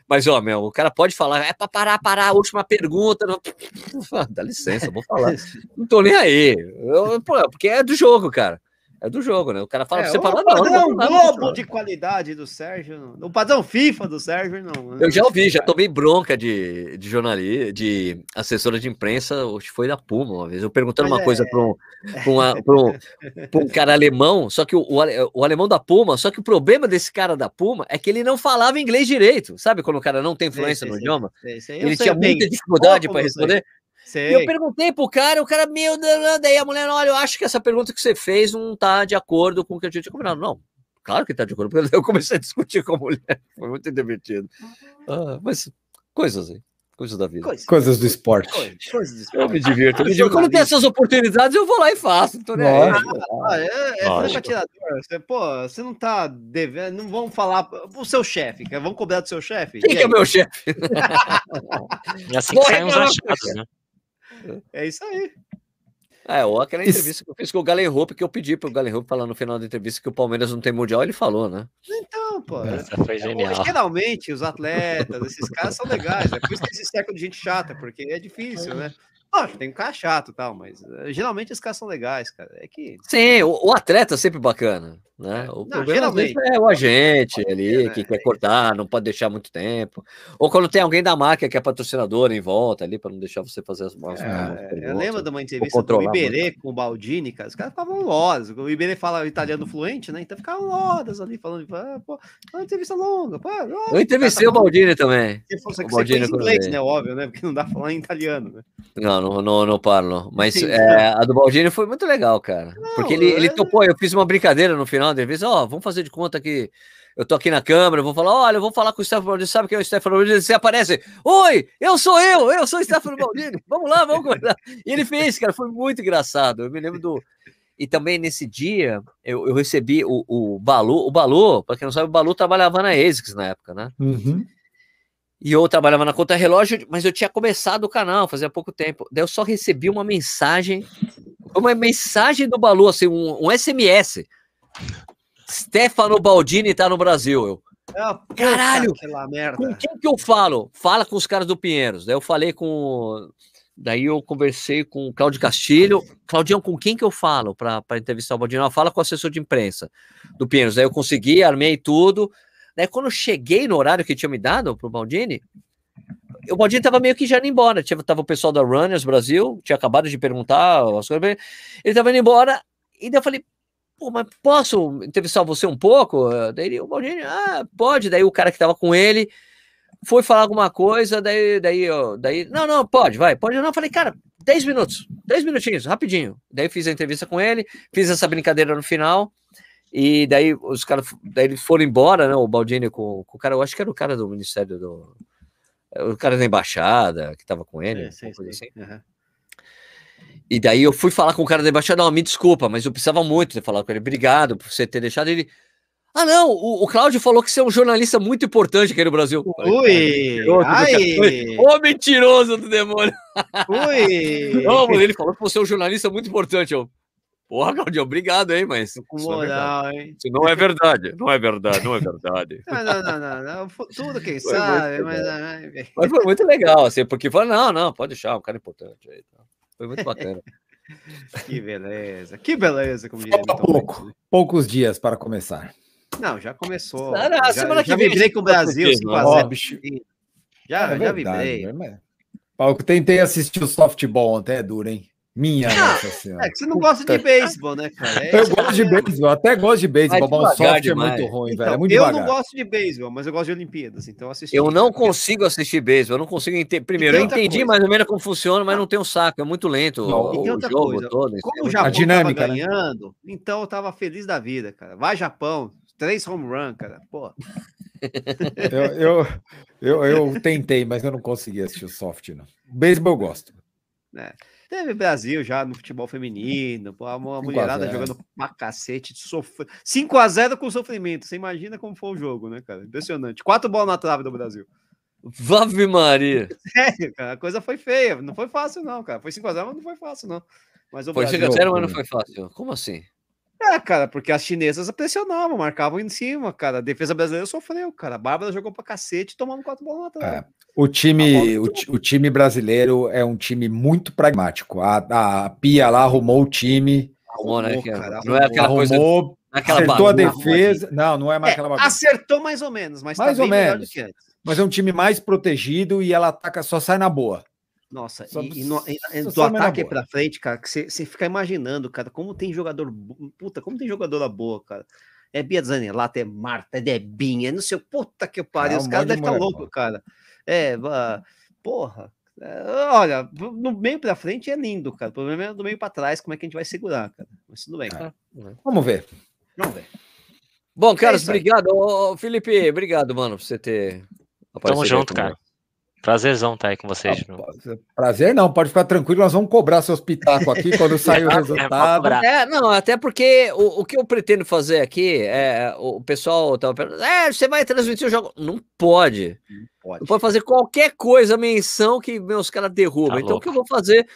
Mas, ó, meu, o cara pode falar, é para parar, parar, a última pergunta. Não... Dá licença, vou falar. Não tô nem aí. Eu, pô, porque é do jogo, cara. É do jogo, né? O cara fala é, você fala, não. O padrão Globo de qualidade do Sérgio. O padrão FIFA do Sérgio, não. Eu já ouvi, já tomei bronca de, de jornalista, de assessora de imprensa, que foi da Puma uma vez. Eu perguntando Mas uma é... coisa para um, um, um, um, cara alemão, só que o, o, alemão da Puma, só que o problema desse cara da Puma é que ele não falava inglês direito. Sabe quando o cara não tem influência no idioma? ele tinha muita dificuldade para responder. Sei. Eu perguntei pro cara, o cara, meu, daí a mulher, olha, eu acho que essa pergunta que você fez não tá de acordo com o que a gente tinha combinado. Não, claro que tá de acordo, porque eu comecei a discutir com a mulher, foi muito divertido. Ah, mas coisas aí. Coisas da vida. Coisas, coisas do esporte. Coisas, do esporte. Eu me divirto. Eu me divirto. Quando tem essas oportunidades, eu vou lá e faço. Tô ah, é, é, é. Você, pô, você não tá devendo. Não vamos falar. O seu chefe, vamos cobrar do seu chefe? Quem que é meu chefe? é assim que saem os achados, né? É isso aí. É, ou aquela entrevista que eu fiz com o Galen Hope, que eu pedi pro Galen Hope falar no final da entrevista que o Palmeiras não tem mundial, ele falou, né? Então, pô. Essa foi genial. Geralmente, os atletas, esses caras são legais. É por isso que eles cercam de gente chata, porque é difícil, né? Lógico, tem um cara chato e tal, mas uh, geralmente os caras são legais, cara. É que. Sim, o, o atleta é sempre bacana, né? O não, geralmente é o agente ali né? que quer cortar, não pode deixar muito tempo. Ou quando tem alguém da marca que é patrocinador em volta ali, para não deixar você fazer as mãos. É, eu lembro de uma entrevista com o Iberê com o Baldini, cara. Os caras ficavam horas. O Iberê fala italiano fluente, né? Então ficavam horas ali falando, ah, pô, uma entrevista longa. Pô, oh, eu entrevistei o Baldini também. Se fosse você fez inglês, né? Óbvio, né? Porque não dá pra falar em italiano, né? Não, não, não, não parlo. Mas Sim, é, a do Baldini foi muito legal, cara. Não, porque ele, é... ele topou, eu fiz uma brincadeira no final da entrevista, ó, oh, vamos fazer de conta que eu tô aqui na câmera, vou falar, olha, eu vou falar com o Stefano Baldini, sabe quem é o Stefano Baldini? Você aparece, oi, eu sou eu, eu sou o Stefano Baldini, vamos lá, vamos conversar. E ele fez, cara, foi muito engraçado, eu me lembro do... E também nesse dia, eu, eu recebi o, o Balu, o Balu, para quem não sabe, o Balu trabalhava na ASICS na época, né? Uhum. E eu trabalhava na conta relógio, mas eu tinha começado o canal fazia pouco tempo. Daí eu só recebi uma mensagem, uma mensagem do Balu, assim, um, um SMS. Stefano Baldini tá no Brasil. Eu, ah, Caralho, com quem que eu falo? Fala com os caras do Pinheiros. Daí eu falei com. Daí eu conversei com o Cláudio Castilho. Claudião, com quem que eu falo para entrevistar o Baldini? Fala com o assessor de imprensa do Pinheiros. Daí eu consegui, armei tudo. Daí quando eu cheguei no horário que tinha me dado pro Baldini, o Baldini tava meio que já indo embora. Tinha, tava o pessoal da Runners Brasil, tinha acabado de perguntar as coisas. Ele tava indo embora, e daí eu falei, pô, mas posso entrevistar você um pouco? Daí o Baldini, ah, pode. Daí o cara que tava com ele foi falar alguma coisa, daí, daí, daí, não, não, pode, vai, pode. Não, eu falei, cara, 10 minutos, 10 minutinhos, rapidinho. Daí fiz a entrevista com ele, fiz essa brincadeira no final. E daí os caras daí eles foram embora, né? O Baldini com, com, o cara, eu acho que era o cara do Ministério do. O cara da embaixada que tava com ele, é, sim, coisa sim. assim. Uhum. E daí eu fui falar com o cara da embaixada, não, me desculpa, mas eu precisava muito ter falado com ele. Obrigado por você ter deixado ele. Ah, não, o, o Cláudio falou que você é um jornalista muito importante aqui no Brasil. Ui! Ai! Ô, mentiroso do demônio! Ui! Não, ele falou que você é um jornalista muito importante. Eu, Porra, Claudio, obrigado, hein, mas. Com é moral, é hein? Isso não é verdade, não é verdade, não é verdade. não, não, não, não, não. Futuro, quem foi sabe, mas... mas. foi muito legal, assim, porque falou, não, não, pode deixar, um cara importante aí. Tá. Foi muito bacana. que beleza, que beleza, como diria. Pouco, poucos dias para começar. Não, já começou. Não, não, já, semana já que vibrei vem, com o Brasil, 5 a 0 Já, é já vibrei. Eu tentei assistir o softball ontem, é duro, hein? Minha ah, nossa senhora. É que você não gosta de beisebol, né, cara? É eu gosto de beisebol, até gosto de beisebol, mas o soft é muito ruim, então, velho. É muito eu devagar. não gosto de beisebol, mas eu gosto de Olimpíadas, então assisti. Eu não consigo assistir beisebol, eu não consigo entender. Primeiro, eu entendi coisa. mais ou menos como funciona, mas não tem um saco, é muito lento o, o jogo coisa. todo. Como o Japão a dinâmica, tava né? ganhando, né? então eu tava feliz da vida, cara. Vai Japão, três home run, cara. Pô. eu, eu, eu, eu, tentei, mas eu não consegui assistir o soft, não. Beisebol eu gosto. É. Teve Brasil já no futebol feminino, pô, a mulherada jogando pra cacete, sofre... 5x0 com sofrimento. Você imagina como foi o jogo, né, cara? Impressionante. Quatro bolas na trave do Brasil. Vave Maria! Sério, cara, a coisa foi feia. Não foi fácil, não, cara. Foi 5x0, mas não foi fácil, não. Mas o foi Brasil... 5x0, mas não foi fácil. Como assim? É, cara, porque as chinesas pressionavam, marcavam em cima, cara. A defesa brasileira sofreu, cara. A Bárbara jogou pra cacete tomando quatro bolas na. É. O time, o, o, time brasileiro é um time muito pragmático. A, a Pia lá arrumou o time. Arrumou, né? Cara, não é aquela arrumou, coisa. Aquela acertou a defesa. Não, não é mais é, aquela bagunça. Acertou mais ou menos, mas mais tá ou menos. Mas é um time mais protegido e ela ataca, só sai na boa. Nossa, só, e, e, no, e do ataque para frente, cara, que você fica imaginando, cara, como tem jogador. Puta, como tem jogadora boa, cara. É Bia Zanelata, é Marta, é Debinha, é não sei, puta que pariu. É, um os caras devem estar loucos, cara. É, porra. É, olha, no meio para frente é lindo, cara. O problema é do meio para trás, como é que a gente vai segurar, cara. Mas tudo bem. É. Vamos ver. Vamos ver. Bom, Carlos, é obrigado. Ô, Felipe, obrigado, mano, por você ter aparecido. Tamo junto, cara. Prazerzão estar tá aí com vocês. Ah, prazer não, pode ficar tranquilo, nós vamos cobrar seus pitacos aqui quando sair o é, resultado. É, não, até porque o, o que eu pretendo fazer aqui é o pessoal tava perguntando, é, você vai transmitir o jogo? Não pode. Não pode. Não pode fazer qualquer coisa, menção que meus caras derrubam. Tá então louco. o que eu vou fazer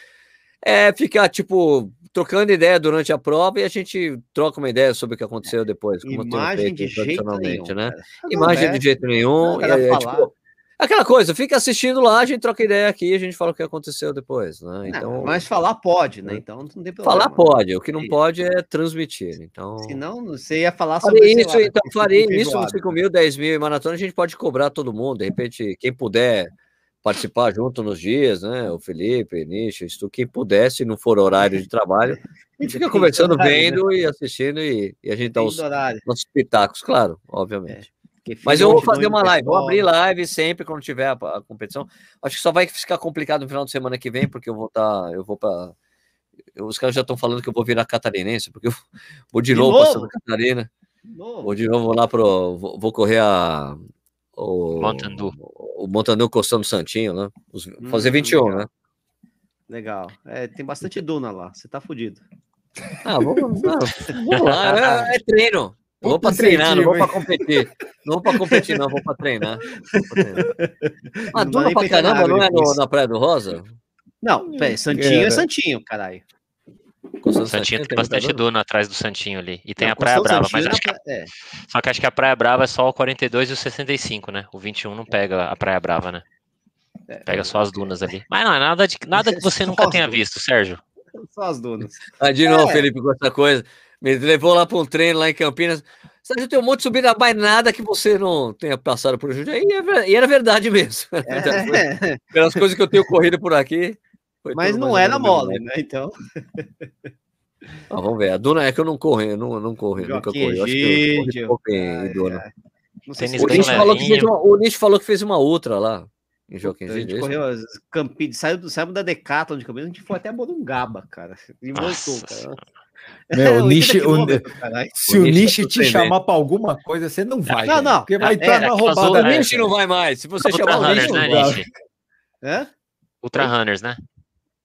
é ficar, tipo, trocando ideia durante a prova e a gente troca uma ideia sobre o que aconteceu depois. Imagem de jeito nenhum. Né? Imagem de jeito nenhum. E, é, tipo, Aquela coisa, fica assistindo lá, a gente troca ideia aqui, a gente fala o que aconteceu depois, né? Então, não, mas falar pode, né? Então não tem problema. Falar pode, o que não pode é transmitir. Então, senão você ia falar sobre isso. Lá, então farei isso nos 5 mil, 10 mil em maratona, a gente pode cobrar todo mundo. De repente, quem puder participar junto nos dias, né? O Felipe, Nicho, isso, quem puder, se não for horário de trabalho, a gente fica conversando, vendo né? e assistindo e, e a gente dá os nossos pitacos, claro, obviamente. É. Mas eu vou fazer uma live, vou abrir live sempre quando tiver a, a, competição. Acho que só vai ficar complicado no final de semana que vem, porque eu vou estar, tá, eu vou para os caras já estão falando que eu vou virar catarinense, porque eu vou de, de novo, novo? para Santa Catarina. De vou de novo lá pro vou, vou correr a o Montandu. O Montandu costando Santinho, né? Os, fazer hum, 21, legal. né? Legal. É, tem bastante duna lá. Você tá fudido. Ah, vamos, vamos lá. É, é treino. Eu vou para treinar, não vou para competir. Não vou para competir, não, vou para treinar. Mas dura pra caramba, não é no, na Praia do Rosa? Não, pé, Santinho é, é Santinho, caralho. Santinho, Santinho tem bastante duna atrás do Santinho ali. E tem não, a Praia Brava, mas acho que, é. só que acho que a Praia Brava é só o 42 e o 65, né? O 21 não pega a Praia Brava, né? É, pega só as dunas ali. Mas não, é nada, de, nada que você nunca tenha visto, Sérgio. Só as dunas. Ah, de novo, é. Felipe, com essa coisa. Me levou lá para um treino lá em Campinas. Sérgio, tem um monte de subida, mais nada que você não tenha passado por Jundiaí. É e era verdade mesmo. É. Pelas coisas que eu tenho corrido por aqui. Mas não era mole, né? Então. Ah, vamos ver. A Duna é que eu não corro, eu não, não corro, nunca corri. Eu acho que eu corri em Duna. O Nish, falou que fez uma, o Nish falou que fez uma outra lá. Em Joaquim A gente correu Campi, saiu, saiu da Decathlon de Campinas, a gente foi até Morungaba, cara. E voltou, cara. Meu, o Nishi, o, se o, o Nishi te chamar para alguma coisa, você não vai. Não, não. Porque vai entrar é, na roubada. O Nishi não vai mais. Se você chamar o Nishi, né, não vai. É? Ultra Runners, né?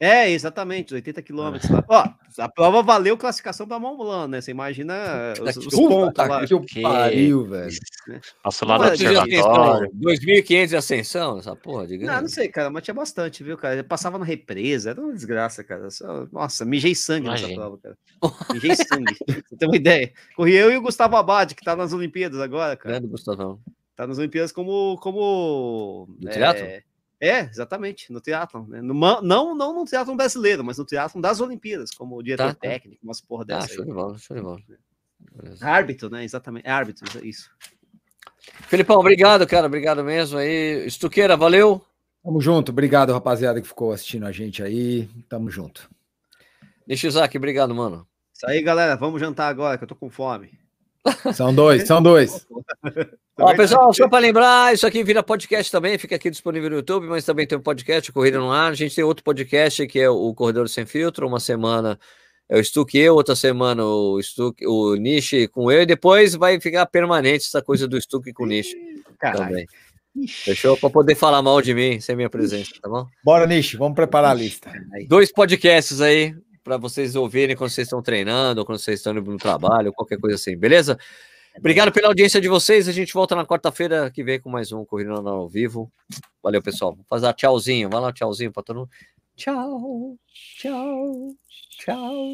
É, exatamente, 80 quilômetros lá. Ó, a prova valeu classificação para Mont Blanc, né? Você imagina os, os pontos lá. Que, que pariu, velho. Passou lá no observatório. 2.500 de ascensão, essa porra de Não, não sei, cara, mas tinha bastante, viu, cara? Eu passava na represa, era uma desgraça, cara. Só, nossa, mijei sangue Imagina. nessa prova, cara. Mijei sangue, você tem uma ideia. Corri eu e o Gustavo Abad, que tá nas Olimpíadas agora, cara. Grande Gustavão. Tá nas Olimpíadas como... como no teatro? É, é, exatamente, no teatro. Né? No, não, não no teatro brasileiro, mas no teatro das Olimpíadas, como diretor tá, tá. técnico, umas porra dessa. Ah, show de bola, show de bola. Beleza. Árbitro, né? Exatamente. É árbitro, é isso. Felipão, obrigado, cara. Obrigado mesmo aí. Estuqueira, valeu. Tamo junto. Obrigado, rapaziada, que ficou assistindo a gente aí. Tamo junto. Nishizaki, obrigado, mano. Isso aí, galera. Vamos jantar agora, que eu tô com fome. São dois, são dois. Ó, pessoal, só para lembrar, isso aqui vira podcast também, fica aqui disponível no YouTube, mas também tem um podcast, Corrida no Ar. A gente tem outro podcast que é o Corredor Sem Filtro. Uma semana é o Stuck eu, outra semana o Stuck, o Nishi com eu, e depois vai ficar permanente essa coisa do Stuck com o Nishi também. Fechou? Para poder falar mal de mim sem minha presença, tá bom? Bora, Nishi, vamos preparar a lista. Dois podcasts aí para vocês ouvirem quando vocês estão treinando, ou quando vocês estão indo no trabalho, qualquer coisa assim, beleza? Obrigado pela audiência de vocês. A gente volta na quarta-feira que vem com mais um Corrida ao Vivo. Valeu, pessoal. Vou fazer tchauzinho. Vai lá, tchauzinho para todo mundo. Tchau, tchau, tchau.